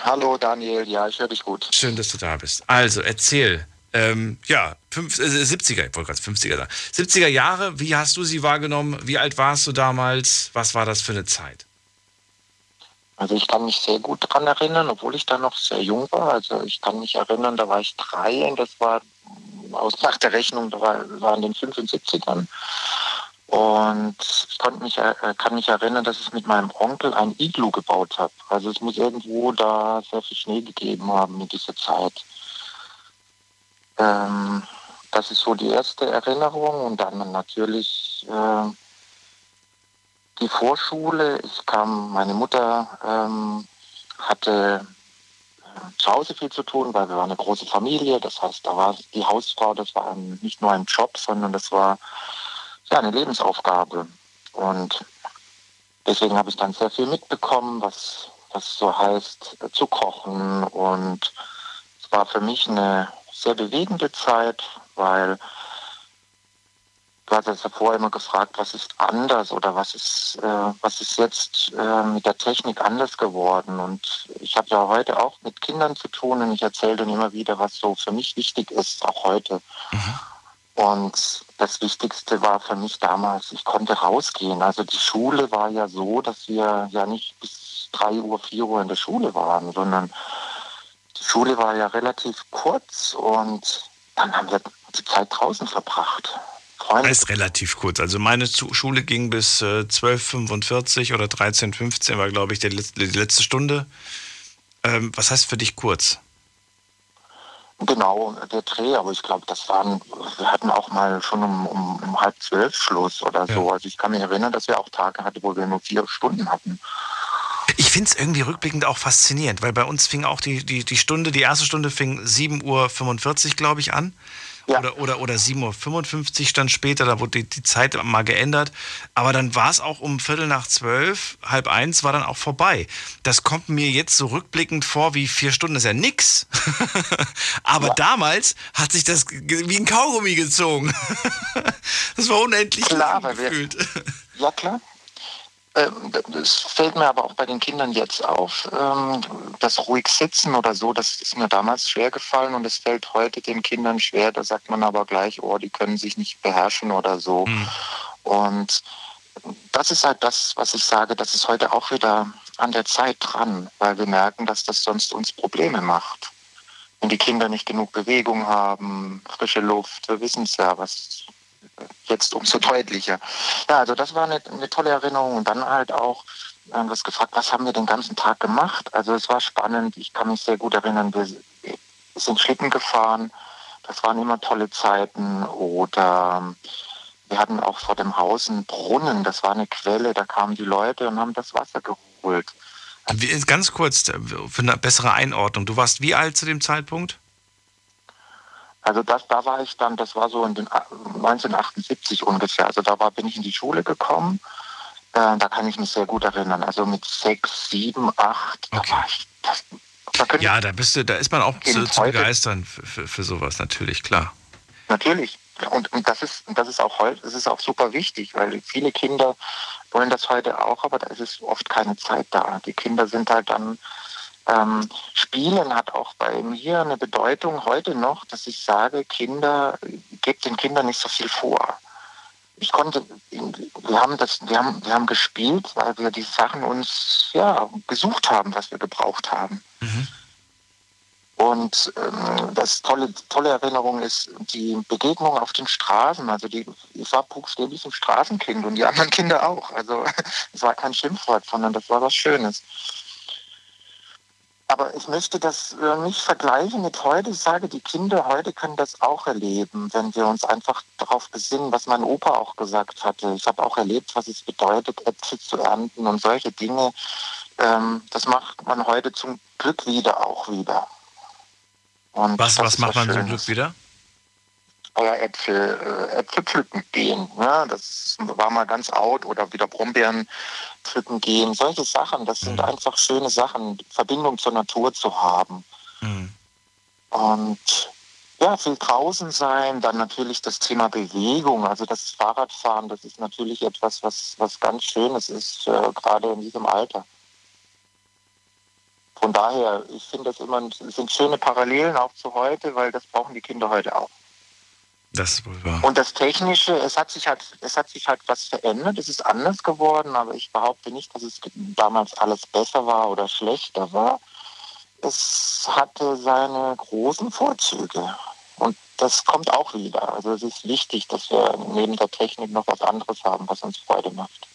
Hallo Daniel, ja, ich höre dich gut. Schön, dass du da bist. Also, erzähl. Ähm, ja, fünf, äh, 70er, ich wollte gerade 50er sagen. 70er Jahre, wie hast du sie wahrgenommen? Wie alt warst du damals? Was war das für eine Zeit? Also ich kann mich sehr gut daran erinnern, obwohl ich da noch sehr jung war. Also ich kann mich erinnern, da war ich drei und das war aus nach der Rechnung, da war, waren den 75ern. Und ich konnte mich, äh, kann mich erinnern, dass ich mit meinem Onkel ein Iglu gebaut habe. Also es muss irgendwo da sehr viel Schnee gegeben haben in dieser Zeit. Ähm, das ist so die erste Erinnerung. Und dann natürlich äh, die Vorschule. Ich kam, meine Mutter ähm, hatte äh, zu Hause viel zu tun, weil wir waren eine große Familie. Das heißt, da war die Hausfrau, das war nicht nur ein Job, sondern das war ja, eine Lebensaufgabe. Und deswegen habe ich dann sehr viel mitbekommen, was, was so heißt, äh, zu kochen. Und es war für mich eine sehr bewegende Zeit, weil du hast ja vorher immer gefragt, was ist anders oder was ist, äh, was ist jetzt äh, mit der Technik anders geworden. Und ich habe ja heute auch mit Kindern zu tun und ich erzähle dann immer wieder, was so für mich wichtig ist, auch heute. Mhm. Und das Wichtigste war für mich damals, ich konnte rausgehen. Also die Schule war ja so, dass wir ja nicht bis 3 Uhr, 4 Uhr in der Schule waren, sondern die Schule war ja relativ kurz und dann haben wir die Zeit draußen verbracht. Das ist relativ kurz. Also meine Schule ging bis äh, 12.45 oder 13.15 war, glaube ich, die letzte, die letzte Stunde. Ähm, was heißt für dich kurz? Genau, der Dreh, aber ich glaube, das waren, wir hatten auch mal schon um, um, um halb zwölf Schluss oder so. Ja. Also ich kann mich erinnern, dass wir auch Tage hatten, wo wir nur vier Stunden hatten. Ich finde es irgendwie rückblickend auch faszinierend, weil bei uns fing auch die, die, die Stunde, die erste Stunde fing 7.45 Uhr, glaube ich, an. Ja. Oder, oder, oder 7.55 Uhr stand später, da wurde die, die Zeit mal geändert. Aber dann war es auch um Viertel nach zwölf, halb eins war dann auch vorbei. Das kommt mir jetzt so rückblickend vor wie vier Stunden, das ist ja nix. (laughs) Aber ja. damals hat sich das wie ein Kaugummi gezogen. (laughs) das war unendlich klar, gefühlt. Ja, klar. Ähm, das fällt mir aber auch bei den Kindern jetzt auf. Ähm, das ruhig sitzen oder so, das ist mir damals schwer gefallen und es fällt heute den Kindern schwer. Da sagt man aber gleich, oh, die können sich nicht beherrschen oder so. Mhm. Und das ist halt das, was ich sage, das ist heute auch wieder an der Zeit dran, weil wir merken, dass das sonst uns Probleme macht. Wenn die Kinder nicht genug Bewegung haben, frische Luft, wir wissen es ja, was jetzt umso deutlicher. Ja, also das war eine, eine tolle Erinnerung und dann halt auch haben wir gefragt, was haben wir den ganzen Tag gemacht? Also es war spannend, ich kann mich sehr gut erinnern, wir sind Schlitten gefahren, das waren immer tolle Zeiten oder wir hatten auch vor dem Haus einen Brunnen, das war eine Quelle, da kamen die Leute und haben das Wasser geholt. Ganz kurz, für eine bessere Einordnung. Du warst wie alt zu dem Zeitpunkt? Also das, da war ich dann, das war so in den 1978 ungefähr. Also da war, bin ich in die Schule gekommen. Äh, da kann ich mich sehr gut erinnern. Also mit sechs, sieben, acht, okay. da war ich. Das, da ja, da bist du, da ist man auch zu, zu begeistern für, für, für sowas, natürlich, klar. Natürlich. Und, und das ist das ist auch heute, das ist auch super wichtig, weil viele Kinder wollen das heute auch, aber da ist es oft keine Zeit da. Die Kinder sind halt dann ähm, Spielen hat auch bei mir eine Bedeutung heute noch, dass ich sage, Kinder, gebt den Kindern nicht so viel vor. Ich konnte, wir haben das, wir haben, wir haben gespielt, weil wir die Sachen uns ja gesucht haben, was wir gebraucht haben. Mhm. Und ähm, das tolle, tolle Erinnerung ist die Begegnung auf den Straßen. Also die, ich war buchstäblich ein Straßenkind und die anderen Kinder auch. Also (laughs) es war kein Schimpfwort, sondern das war was Schönes. Aber ich möchte das äh, nicht vergleichen mit heute. Ich sage, die Kinder heute können das auch erleben, wenn wir uns einfach darauf besinnen, was mein Opa auch gesagt hatte. Ich habe auch erlebt, was es bedeutet, Äpfel zu ernten und solche Dinge. Ähm, das macht man heute zum Glück wieder auch wieder. Und was was macht man zum Glück wieder? Äpfel, äh, Äpfel pflücken gehen. Ne? Das war mal ganz out oder wieder Brombeeren pflücken gehen. Solche Sachen, das sind mhm. einfach schöne Sachen, Verbindung zur Natur zu haben. Mhm. Und ja, viel draußen sein, dann natürlich das Thema Bewegung, also das Fahrradfahren, das ist natürlich etwas, was, was ganz Schönes ist, äh, gerade in diesem Alter. Von daher, ich finde das immer, sind schöne Parallelen auch zu heute, weil das brauchen die Kinder heute auch. Das wohl wahr. Und das Technische, es hat sich halt, es hat sich halt was verändert, es ist anders geworden, aber ich behaupte nicht, dass es damals alles besser war oder schlechter war. Es hatte seine großen Vorzüge. Und das kommt auch wieder. Also es ist wichtig, dass wir neben der Technik noch was anderes haben, was uns Freude macht.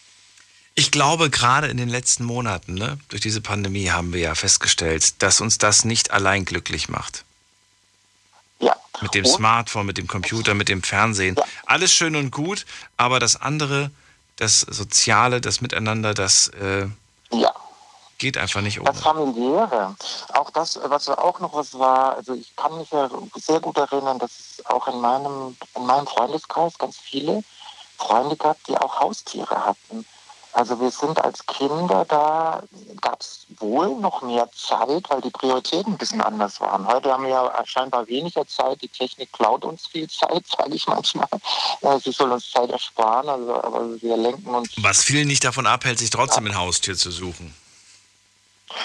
Ich glaube, gerade in den letzten Monaten, ne, durch diese Pandemie haben wir ja festgestellt, dass uns das nicht allein glücklich macht. Mit dem Smartphone, mit dem Computer, mit dem Fernsehen. Ja. Alles schön und gut, aber das andere, das Soziale, das Miteinander, das äh, ja. geht einfach nicht ohne. Das Familiäre. Auch das, was auch noch was war, also ich kann mich ja sehr gut erinnern, dass es auch in meinem, in meinem Freundeskreis ganz viele Freunde gab, die auch Haustiere hatten. Also wir sind als Kinder, da gab es wohl noch mehr Zeit, weil die Prioritäten ein bisschen anders waren. Heute haben wir ja scheinbar weniger Zeit. Die Technik klaut uns viel Zeit, (laughs) sage ich manchmal. Sie soll uns Zeit ersparen, also, aber wir lenken uns. Was vielen nicht davon abhält, sich trotzdem ein Haustier zu suchen.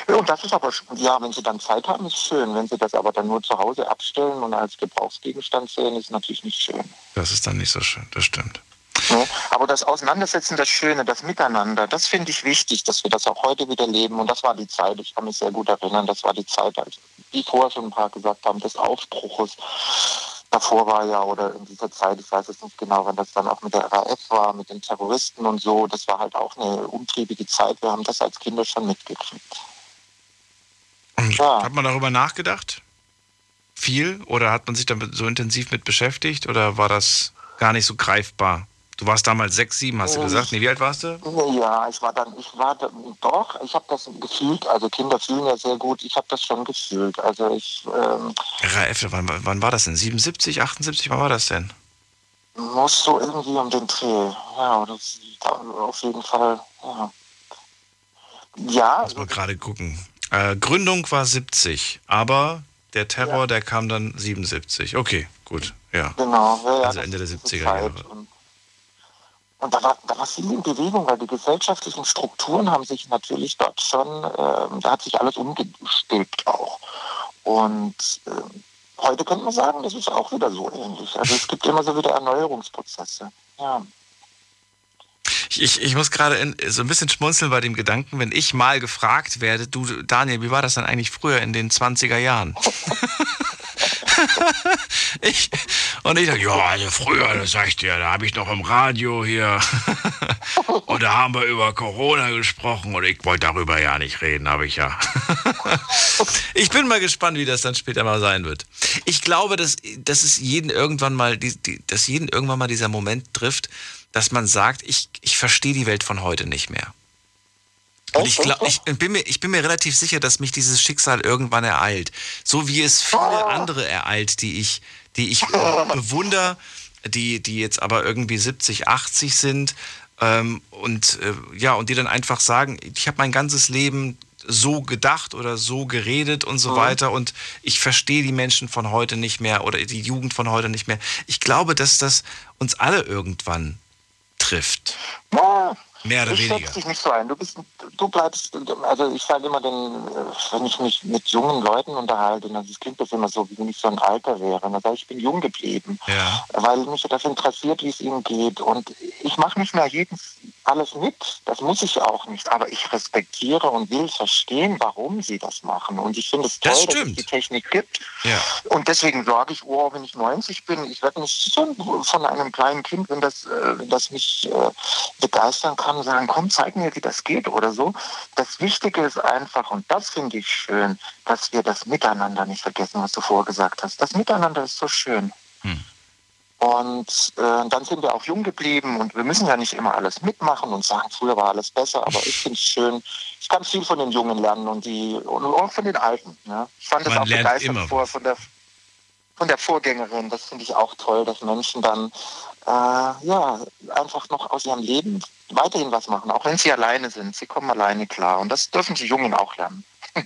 Ja, und das ist aber, ja, wenn Sie dann Zeit haben, ist schön. Wenn Sie das aber dann nur zu Hause abstellen und als Gebrauchsgegenstand sehen, ist natürlich nicht schön. Das ist dann nicht so schön, das stimmt. Ne? Aber das Auseinandersetzen, das Schöne, das Miteinander, das finde ich wichtig, dass wir das auch heute wieder leben. Und das war die Zeit, ich kann mich sehr gut erinnern, das war die Zeit, als, wie vorher schon ein paar gesagt haben, des Aufbruches. Davor war ja, oder in dieser Zeit, ich weiß es nicht genau, wenn das dann auch mit der RAF war, mit den Terroristen und so, das war halt auch eine umtriebige Zeit. Wir haben das als Kinder schon mitgekriegt. Ja. Hat man darüber nachgedacht? Viel? Oder hat man sich damit so intensiv mit beschäftigt? Oder war das gar nicht so greifbar? Du warst damals sechs, sieben, hast du gesagt? Nee, wie alt warst du? Ja, ich war dann, ich war dann, doch, ich habe das gefühlt, also Kinder fühlen ja sehr gut, ich habe das schon gefühlt. Also ich. Ähm, RAF, wann, wann war das denn? 77, 78, wann war das denn? Muss so irgendwie um den Dreh. Ja, oder auf jeden Fall, ja. Ja. Muss mal gerade gucken. Äh, Gründung war 70, aber der Terror, ja. der kam dann 77. Okay, gut, ja. Genau, ja, Also Ende der 70er Jahre. Und und da war, da war viel in Bewegung, weil die gesellschaftlichen Strukturen haben sich natürlich dort schon, äh, da hat sich alles umgestülpt auch. Und äh, heute könnte man sagen, das ist auch wieder so ähnlich. Also es gibt immer so wieder Erneuerungsprozesse. Ja. Ich, ich muss gerade so ein bisschen schmunzeln bei dem Gedanken, wenn ich mal gefragt werde, du Daniel, wie war das dann eigentlich früher in den 20er Jahren? (laughs) (laughs) ich, und ich dachte, ja, also früher, das sag ich dir, da habe ich noch im Radio hier (laughs) und da haben wir über Corona gesprochen und ich wollte darüber ja nicht reden, habe ich ja. (laughs) ich bin mal gespannt, wie das dann später mal sein wird. Ich glaube, dass, dass es jeden irgendwann mal, die, die, dass jeden irgendwann mal dieser Moment trifft, dass man sagt, ich, ich verstehe die Welt von heute nicht mehr. Und ich, glaub, ich, bin mir, ich bin mir relativ sicher, dass mich dieses Schicksal irgendwann ereilt. So wie es viele andere ereilt, die ich, die ich bewundere, die, die jetzt aber irgendwie 70, 80 sind. Ähm, und äh, ja, und die dann einfach sagen, ich habe mein ganzes Leben so gedacht oder so geredet und so mhm. weiter und ich verstehe die Menschen von heute nicht mehr oder die Jugend von heute nicht mehr. Ich glaube, dass das uns alle irgendwann trifft. Ja, Mehr oder ich weniger. dich nicht so ein. Du bist, du bleibst, also ich sage immer, den, wenn ich mich mit jungen Leuten unterhalte, dann klingt das immer so, wie wenn ich so ein Alter wäre. Dann sage ich, ich bin jung geblieben, ja. weil mich das interessiert, wie es ihnen geht. Und ich mache nicht mehr jeden alles mit. Das muss ich auch nicht. Aber ich respektiere und will verstehen, warum sie das machen. Und ich finde es toll, Das dass es die Technik gibt. Ja. Und deswegen sage ich, oh, wenn ich 90 bin, ich werde nicht so von einem kleinen Kind, wenn das, äh, wenn das mich äh, begeistern kann, sagen, komm, zeig mir, wie das geht oder so. Das Wichtige ist einfach, und das finde ich schön, dass wir das Miteinander nicht vergessen, was du vorher gesagt hast. Das Miteinander ist so schön. Und äh, dann sind wir auch jung geblieben und wir müssen ja nicht immer alles mitmachen und sagen, früher war alles besser, aber ich finde es schön. Ich kann viel von den Jungen lernen und die und auch von den Alten. Ne? Ich fand das Man auch begeistert vor von der von der Vorgängerin. Das finde ich auch toll, dass Menschen dann äh, ja einfach noch aus ihrem Leben weiterhin was machen, auch wenn sie alleine sind. Sie kommen alleine klar und das dürfen die Jungen auch lernen. (laughs)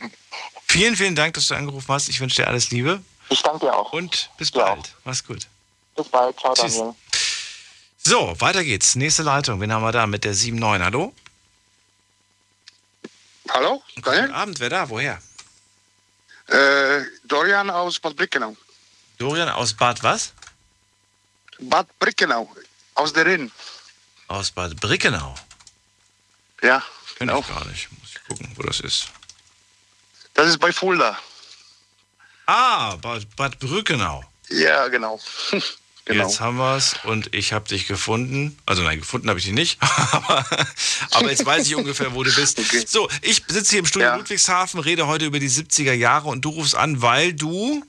Vielen, vielen Dank, dass du angerufen hast. Ich wünsche dir alles Liebe. Ich danke dir auch. Und bis bald. Mach's gut. Bis bald. Ciao, Tschüss. Daniel. So, weiter geht's. Nächste Leitung. Wen haben wir da mit der 7-9? Hallo? Hallo? Guten Abend, wer da? Woher? Äh, Dorian aus Bad Brickenau. Dorian aus Bad was? Bad Brickenau. Aus der Rinn. Aus Bad Brickenau. Ja, Kenn ich gar nicht. Muss ich gucken, wo das ist. Das ist bei Fulda. Ah, Bad, Bad Brückenau. Ja, genau. (laughs) genau. Jetzt haben wir's und ich habe dich gefunden. Also nein, gefunden habe ich dich nicht. (laughs) aber, aber jetzt weiß ich ungefähr, wo du bist. (laughs) So, ich sitze hier im Studio Ludwigshafen, rede heute über die 70er Jahre und du rufst an, weil du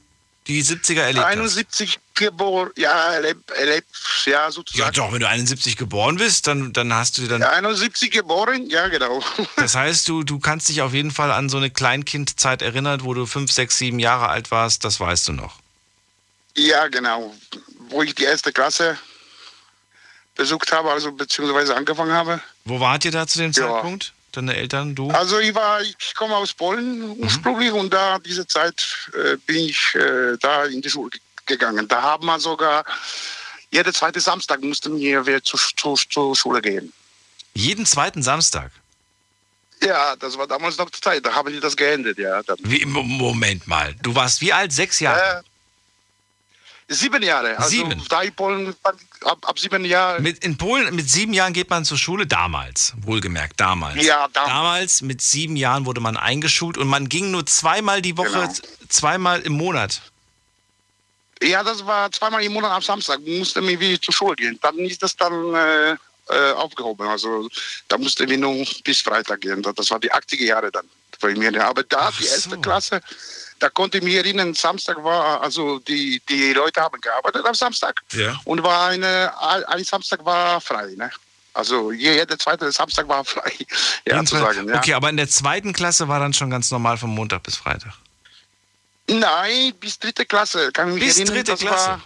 die 70er erlebt hast. 71 geboren, ja, erlebt, erlebt, ja, sozusagen. Ja doch, wenn du 71 geboren bist, dann, dann hast du dann... Ja, 71 geboren, ja, genau. (laughs) Das heißt, du, du kannst dich auf jeden Fall an so eine Kleinkindzeit erinnern, wo du 5, 6, 7 Jahre alt warst, das weißt du noch. Ja, genau. Wo ich die erste Klasse besucht habe, also beziehungsweise angefangen habe. Wo wart ihr da zu dem Zeitpunkt? Deine Eltern, du? Also ich war, ich komme aus Polen ursprünglich und da diese Zeit äh, bin ich äh, da in die Schule ge- gegangen. Da haben wir sogar jede zweite Samstag mussten wir wieder zur, zur, zur Schule gehen. Jeden zweiten Samstag? Ja, das war damals noch die Zeit. Da haben die das geändert, ja. Wie, Mo- Moment mal. Du warst wie alt? Sechs Jahre? Sieben Jahre. Also Sieben? da in Polen ab, ab sieben Jahren. Mit, in Polen mit sieben Jahren geht man zur Schule, damals, wohlgemerkt, damals. Ja, dam- damals mit sieben Jahren wurde man eingeschult und man ging nur zweimal die Woche, Genau. zweimal im Monat. Ja, das war zweimal im Monat am Samstag. Mussten wir wieder zur Schule gehen. Dann ist das dann äh, äh, aufgehoben. Also da mussten wir nur bis Freitag gehen. Das war die 80er Jahre dann. bei mir. Aber da, die erste Klasse, da konnte ich mich erinnern, Samstag war, also die, die Leute haben gearbeitet am Samstag Ja. und war eine, ein Samstag war frei. Ne? Also jeder zweite Samstag war frei, (laughs) ja, zu sagen. Ja. Okay, aber in der zweiten Klasse war dann schon ganz normal von Montag bis Freitag. Nein, bis dritte Klasse. Kann ich mich Bis erinnern, dritte Klasse? War,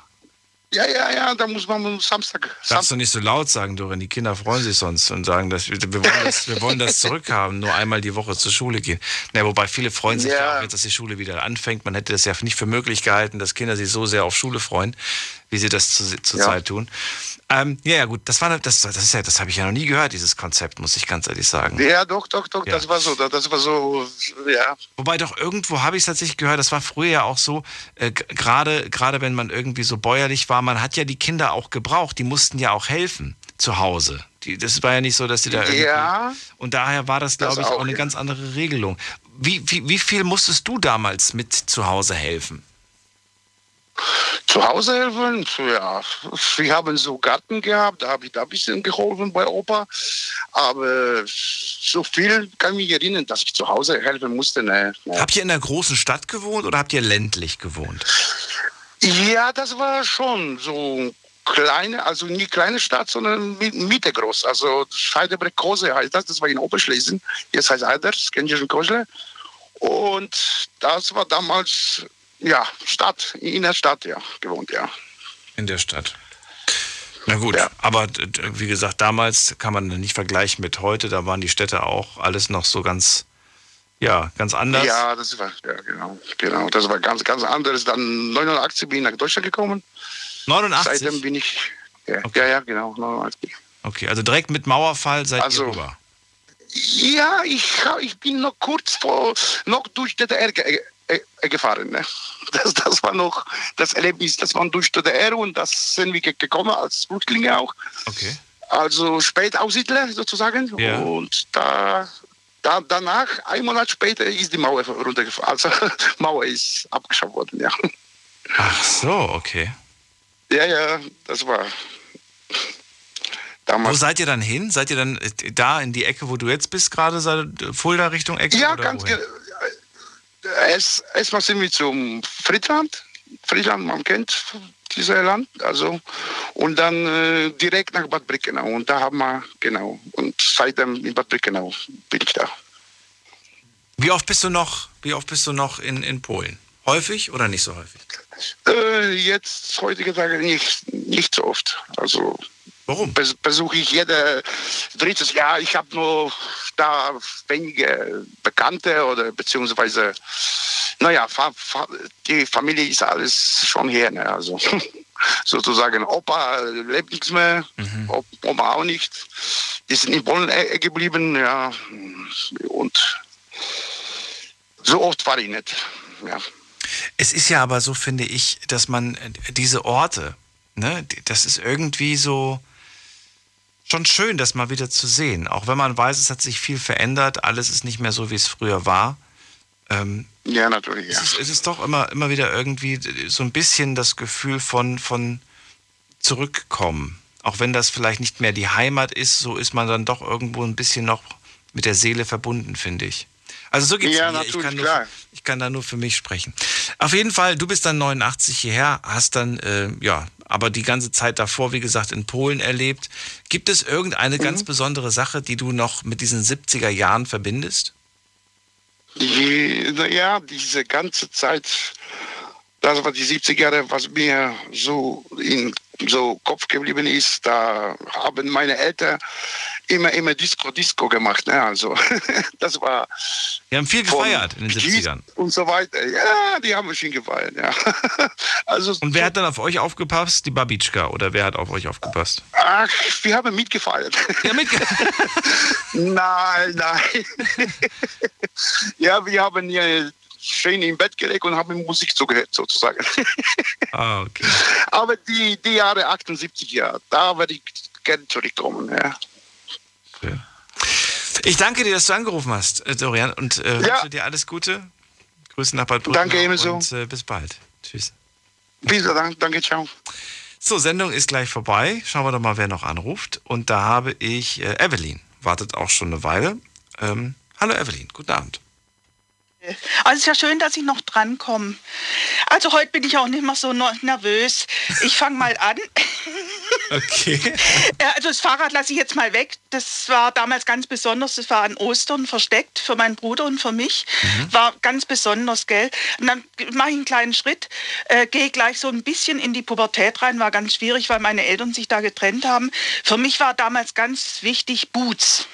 ja, ja, ja, da muss man am Samstag. Darfst du nicht so laut sagen, Dorin. Die Kinder freuen sich sonst und sagen, dass wir, wir, wollen, das, wir wollen das zurückhaben, nur einmal die Woche zur Schule gehen. Na, wobei viele freuen sich ja. Ja. auch jetzt, dass die Schule wieder anfängt. Man hätte das ja nicht für möglich gehalten, dass Kinder sich so sehr auf Schule freuen, wie sie das zu- zurzeit Ja. tun. Ähm, ja, ja, gut, das war das, das ist ja, das habe ich ja noch nie gehört, dieses Konzept, muss ich ganz ehrlich sagen. Ja, doch, doch, doch, Ja. das war so, das war so, ja. Wobei doch irgendwo habe ich es tatsächlich gehört, das war früher ja auch so, äh, gerade gerade wenn man irgendwie so bäuerlich war, man hat ja die Kinder auch gebraucht, die mussten ja auch helfen zu Hause. Die, das war ja nicht so, dass die da irgendwie... Ja. Und daher war das, glaube ich, auch auch, eine ja. ganz andere Regelung. Wie, wie, wie viel musstest du damals mit zu Hause helfen? Zu Hause helfen? Ja, wir haben so Garten gehabt, da habe ich da ein bisschen geholfen bei Opa. Aber so viel kann ich mich erinnern, dass ich zu Hause helfen musste. Ne, ne. Habt ihr in einer großen Stadt gewohnt oder habt ihr ländlich gewohnt? Ja, das war schon so kleine, also nicht kleine Stadt, sondern Mitte groß. Also Heidelberg-Kose heißt das, das war in Oberschlesien. Jetzt heißt Eiders, Kennischen Kosle. Und das war damals ja, Stadt, in der Stadt, ja, gewohnt, ja. In der Stadt. Na gut, ja. aber wie gesagt, damals kann man nicht vergleichen mit heute. Da waren die Städte auch alles noch so ganz, ja, ganz anders. Ja, das war, ja, genau, genau. Das war ganz, ganz anders. Dann 89 bin ich nach Deutschland gekommen. 89? Seitdem bin ich, ja, okay. ja, ja, genau, 89. Okay, also direkt mit Mauerfall seid also, ihr rüber. Ja, ich, ich bin noch kurz vor, noch durch DDR gefahren. Ne? (laughs) Das, das war noch das Erlebnis, das war durch DDR und das sind wir gekommen als Flüchtlinge auch. Okay. Also Spätaussiedler sozusagen. Ja. Und da, da, danach, ein Monat später, ist die Mauer runtergefallen. Also (laughs) Mauer ist abgeschafft worden, ja. Ach so, okay. Ja, ja, das war. Damals. Wo seid ihr dann hin? Seid ihr dann äh, da in die Ecke, wo du jetzt bist, gerade Fulda Richtung Ecke? Ja, ganz genau erst, erstmal sind wir zum Friedland. Friedland, man kennt dieses Land. Also, und dann äh, direkt nach Bad Brickenau. Und da haben wir, genau. Und seitdem in Bad Brickenau bin ich da. Wie oft bist du noch, wie oft bist du noch in, in Polen? Häufig oder nicht so häufig? Äh, jetzt, heutige Tage, nicht, nicht so oft. Also Warum? Besuche ich jede drittes Jahr. Ich habe nur da wenige Bekannte oder beziehungsweise, naja, die Familie ist alles schon her. Ne? Also (laughs) sozusagen Opa lebt nichts mehr, mhm. Oma auch nicht. Die sind in Polen geblieben, ja. Und so oft war ich nicht. Ja. Es ist ja aber so, finde ich, dass man äh, diese Orte, ne, das ist irgendwie so schon schön, das mal wieder zu sehen. Auch wenn man weiß, es hat sich viel verändert, alles ist nicht mehr so, wie es früher war. Ähm, ja, natürlich, ja. Es ist, es ist, doch immer, immer wieder irgendwie so ein bisschen das Gefühl von, von Zurückkommen. Auch wenn das vielleicht nicht mehr die Heimat ist, so ist man dann doch irgendwo ein bisschen noch mit der Seele verbunden, finde ich. Also so geht's ja, mir. Ich kann, nur, ich kann da nur für mich sprechen. Auf jeden Fall, du bist dann 89 hierher, hast dann äh, ja aber die ganze Zeit davor, wie gesagt, in Polen erlebt. Gibt es irgendeine mhm. ganz besondere Sache, die du noch mit diesen 70er Jahren verbindest? Ja, diese ganze Zeit, das war die 70er Jahre, was mir so in so Kopf geblieben ist, da haben meine Eltern immer, immer Disco, Disco gemacht. Ne? Also, (laughs) das war. Die haben viel gefeiert in den 70ern. Und so weiter. Ja, die haben schon gefeiert, ja. (laughs) also, und wer hat dann auf euch aufgepasst? Die Babitschka oder wer hat auf euch aufgepasst? Ach, wir haben mitgefeiert. Ja, mitgefeiert? (laughs) nein, nein. ja, wir haben hier schön im Bett gelegt und haben Musik zugehört, sozusagen. (laughs) Ah, okay. Aber die, die Jahre 78, ja, da werde ich gerne zurückkommen, ja. Ich danke dir, dass du angerufen hast, äh, Dorian, und äh, ja. wünsche dir alles Gute. Grüße nach Bad Danke ebenso. Und äh, bis bald. Tschüss. Bis dann. Danke, ciao. So, Sendung ist gleich vorbei. Schauen wir doch mal, wer noch anruft. Und da habe ich äh, Evelyn. Wartet auch schon eine Weile. Ähm, hallo Evelyn, guten Abend. Also es ist ja schön, dass ich noch drankomme. Also heute bin ich auch nicht mehr so nervös. Ich fange mal an. (laughs) Okay. Also das Fahrrad lasse ich jetzt mal weg. Das war damals ganz besonders. Das war an Ostern versteckt für meinen Bruder und für mich. Mhm. War ganz besonders, gell? Und dann mache ich einen kleinen Schritt, äh, gehe gleich so ein bisschen in die Pubertät rein. War ganz schwierig, weil meine Eltern sich da getrennt haben. Für mich war damals ganz wichtig Boots.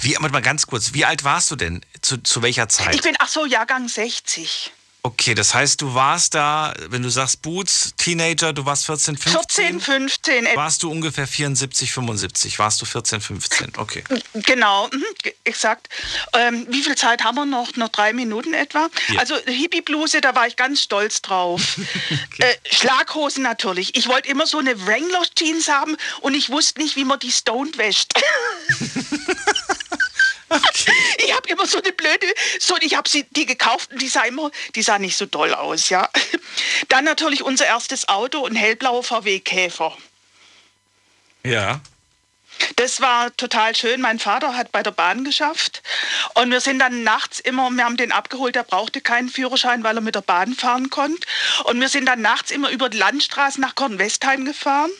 Wie, mal ganz kurz, wie alt warst du denn? Zu, zu welcher Zeit? Ich bin, ach so, Jahrgang 60. Okay, das heißt, du warst da, wenn du sagst Boots, Teenager, du warst 14, 15? 14, 15. Warst du ungefähr 74, 75? Warst du 14, 15? Okay. Genau, mhm, exakt. Ähm, wie viel Zeit haben wir noch? Noch drei Minuten etwa? Ja. Also Hippie-Bluse, da war ich ganz stolz drauf. (laughs) okay. äh, Schlaghosen natürlich. Ich wollte immer so eine Wrangler-Jeans haben und ich wusste nicht, wie man die stoned wäscht. (laughs) (laughs) Ich habe immer so eine blöde, so ich habe sie die gekauft und die sah immer, die sah nicht so doll aus, ja. Dann natürlich unser erstes Auto, ein hellblauer VW Käfer. Ja. Das war total schön. Mein Vater hat bei der Bahn geschafft und wir sind dann nachts immer, wir haben den abgeholt, der brauchte keinen Führerschein, weil er mit der Bahn fahren konnte. Und wir sind dann nachts immer über die Landstraße nach Kornwestheim gefahren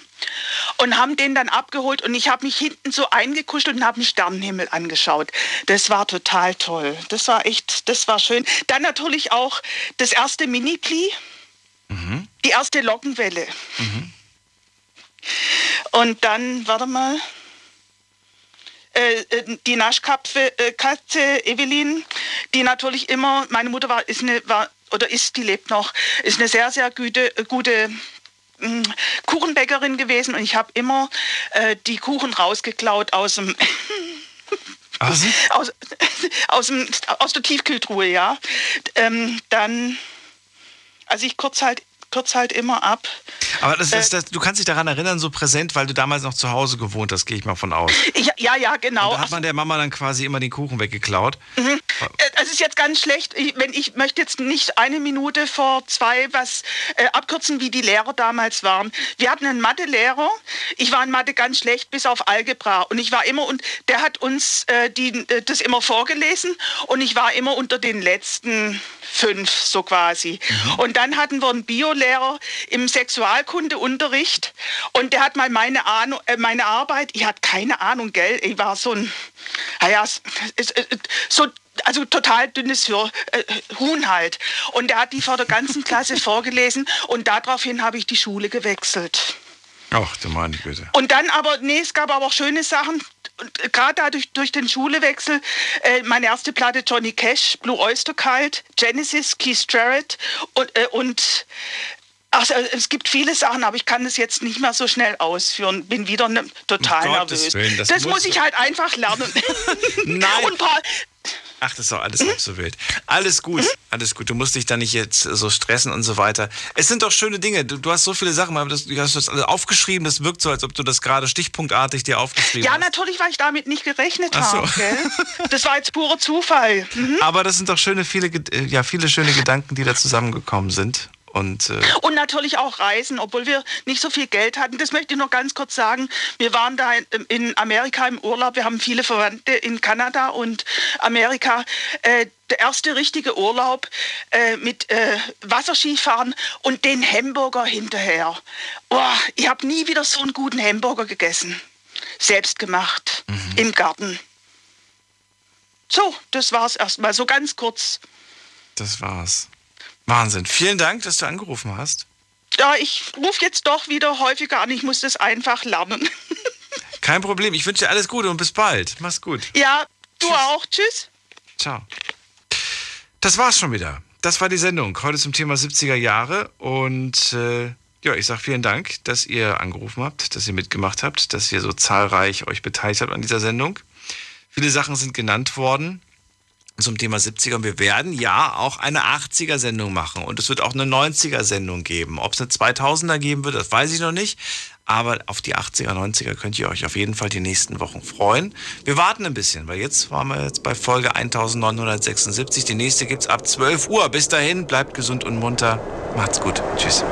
und haben den dann abgeholt und ich habe mich hinten so eingekuschelt und habe den Sternenhimmel angeschaut. Das war total toll. Das war echt, das war schön. Dann natürlich auch das erste Mini-Pli, Mhm. die erste Lockenwelle. Und dann, warte mal, äh, äh, die Naschkatze äh, Evelyn, die natürlich immer, meine Mutter war, ist eine, war, oder ist, die lebt noch, ist eine sehr, sehr gute, gute Kuchenbäckerin gewesen und ich habe immer äh, die Kuchen rausgeklaut aus dem (laughs) aus, aus, dem, aus der Tiefkühltruhe, ja. Ähm, dann, also ich kurz halt, kurz halt immer ab. Aber das Äh, ist, das, du kannst dich daran erinnern, so präsent, weil du damals noch zu Hause gewohnt hast, gehe ich mal von aus. Ja, ja, ja genau. Und da hat man der Mama dann quasi immer den Kuchen weggeklaut. Mhm. Äh, Es ist jetzt ganz schlecht, ich- wenn ich möchte jetzt nicht eine Minute vor zwei was äh, abkürzen, wie die Lehrer damals waren. Wir hatten einen Mathelehrer. Ich war in Mathe ganz schlecht, bis auf Algebra. Und ich war immer und der hat uns äh, die, äh, das immer vorgelesen und ich war immer unter den letzten fünf so quasi. Und dann hatten wir einen Biolehrer im Sexualkundeunterricht und der hat mal meine Ahnung, äh, meine Arbeit. Ich hatte keine Ahnung, gell? Ich war so ein, naja, so also total dünnes Hör, äh, Huhn halt. Und er hat die vor der ganzen Klasse (laughs) vorgelesen und daraufhin habe ich die Schule gewechselt. Ach, du meine Güte. Und dann aber, nee, es gab aber auch schöne Sachen. Äh, Gerade dadurch durch den Schulewechsel, äh, meine erste Platte Johnny Cash, Blue Oyster Cult, Genesis, Keith Jarrett und, äh, und also, es gibt viele Sachen, aber ich kann das jetzt nicht mehr so schnell ausführen. Bin wieder ne, total Um nervös. Willen, das das muss- ich halt einfach lernen. (laughs) Nein. Und Paul, Ach, das ist doch alles halb so wild. Alles gut, alles gut. Du musst dich da nicht jetzt so stressen und so weiter. Es sind doch schöne Dinge. Du, du hast so viele Sachen, aber das, du hast das alles aufgeschrieben. Das wirkt so, als ob du das gerade stichpunktartig dir aufgeschrieben ja, hast. natürlich, weil ich damit nicht gerechnet Ach so. habe. Gell? Das war jetzt purer Zufall. Mhm. Aber das sind doch schöne, viele, äh, ja, viele schöne Gedanken, die da zusammengekommen sind. Und äh, Und natürlich auch Reisen, obwohl wir nicht so viel Geld hatten. Das möchte ich noch ganz kurz sagen. Wir waren da in, Amerika im Urlaub. Wir haben viele Verwandte in Kanada und Amerika. Äh, der erste richtige Urlaub äh, mit äh, Wasserskifahren und den Hamburger hinterher. Oh, ich habe nie wieder so einen guten Hamburger gegessen. Selbst gemacht, im Garten. So, das war's erstmal. So ganz kurz. das war's. Wahnsinn. Vielen Dank, dass du angerufen hast. Ja, ich rufe jetzt doch wieder häufiger an. Ich muss das einfach lernen. (laughs) Kein Problem. Ich wünsche dir alles Gute und bis bald. Mach's gut. Ja, du auch. Tschüss. Ciao. Das war's schon wieder. Das war die Sendung. Heute zum Thema 70er Jahre. Und äh, ja, ich sage vielen Dank, dass ihr angerufen habt, dass ihr mitgemacht habt, dass ihr so zahlreich euch beteiligt habt an dieser Sendung. Viele Sachen sind genannt worden zum Thema 70er. Und wir werden ja auch eine 80er-Sendung machen. Und es wird auch eine 90er-Sendung geben. Ob es eine 2000er geben wird, das weiß ich noch nicht. Aber auf die 80er, 90er könnt ihr euch auf jeden Fall die nächsten Wochen freuen. Wir warten ein bisschen, weil jetzt waren wir jetzt bei Folge 1976. Die nächste gibt's ab 12 Uhr. Bis dahin, bleibt gesund und munter. Macht's gut. Tschüss.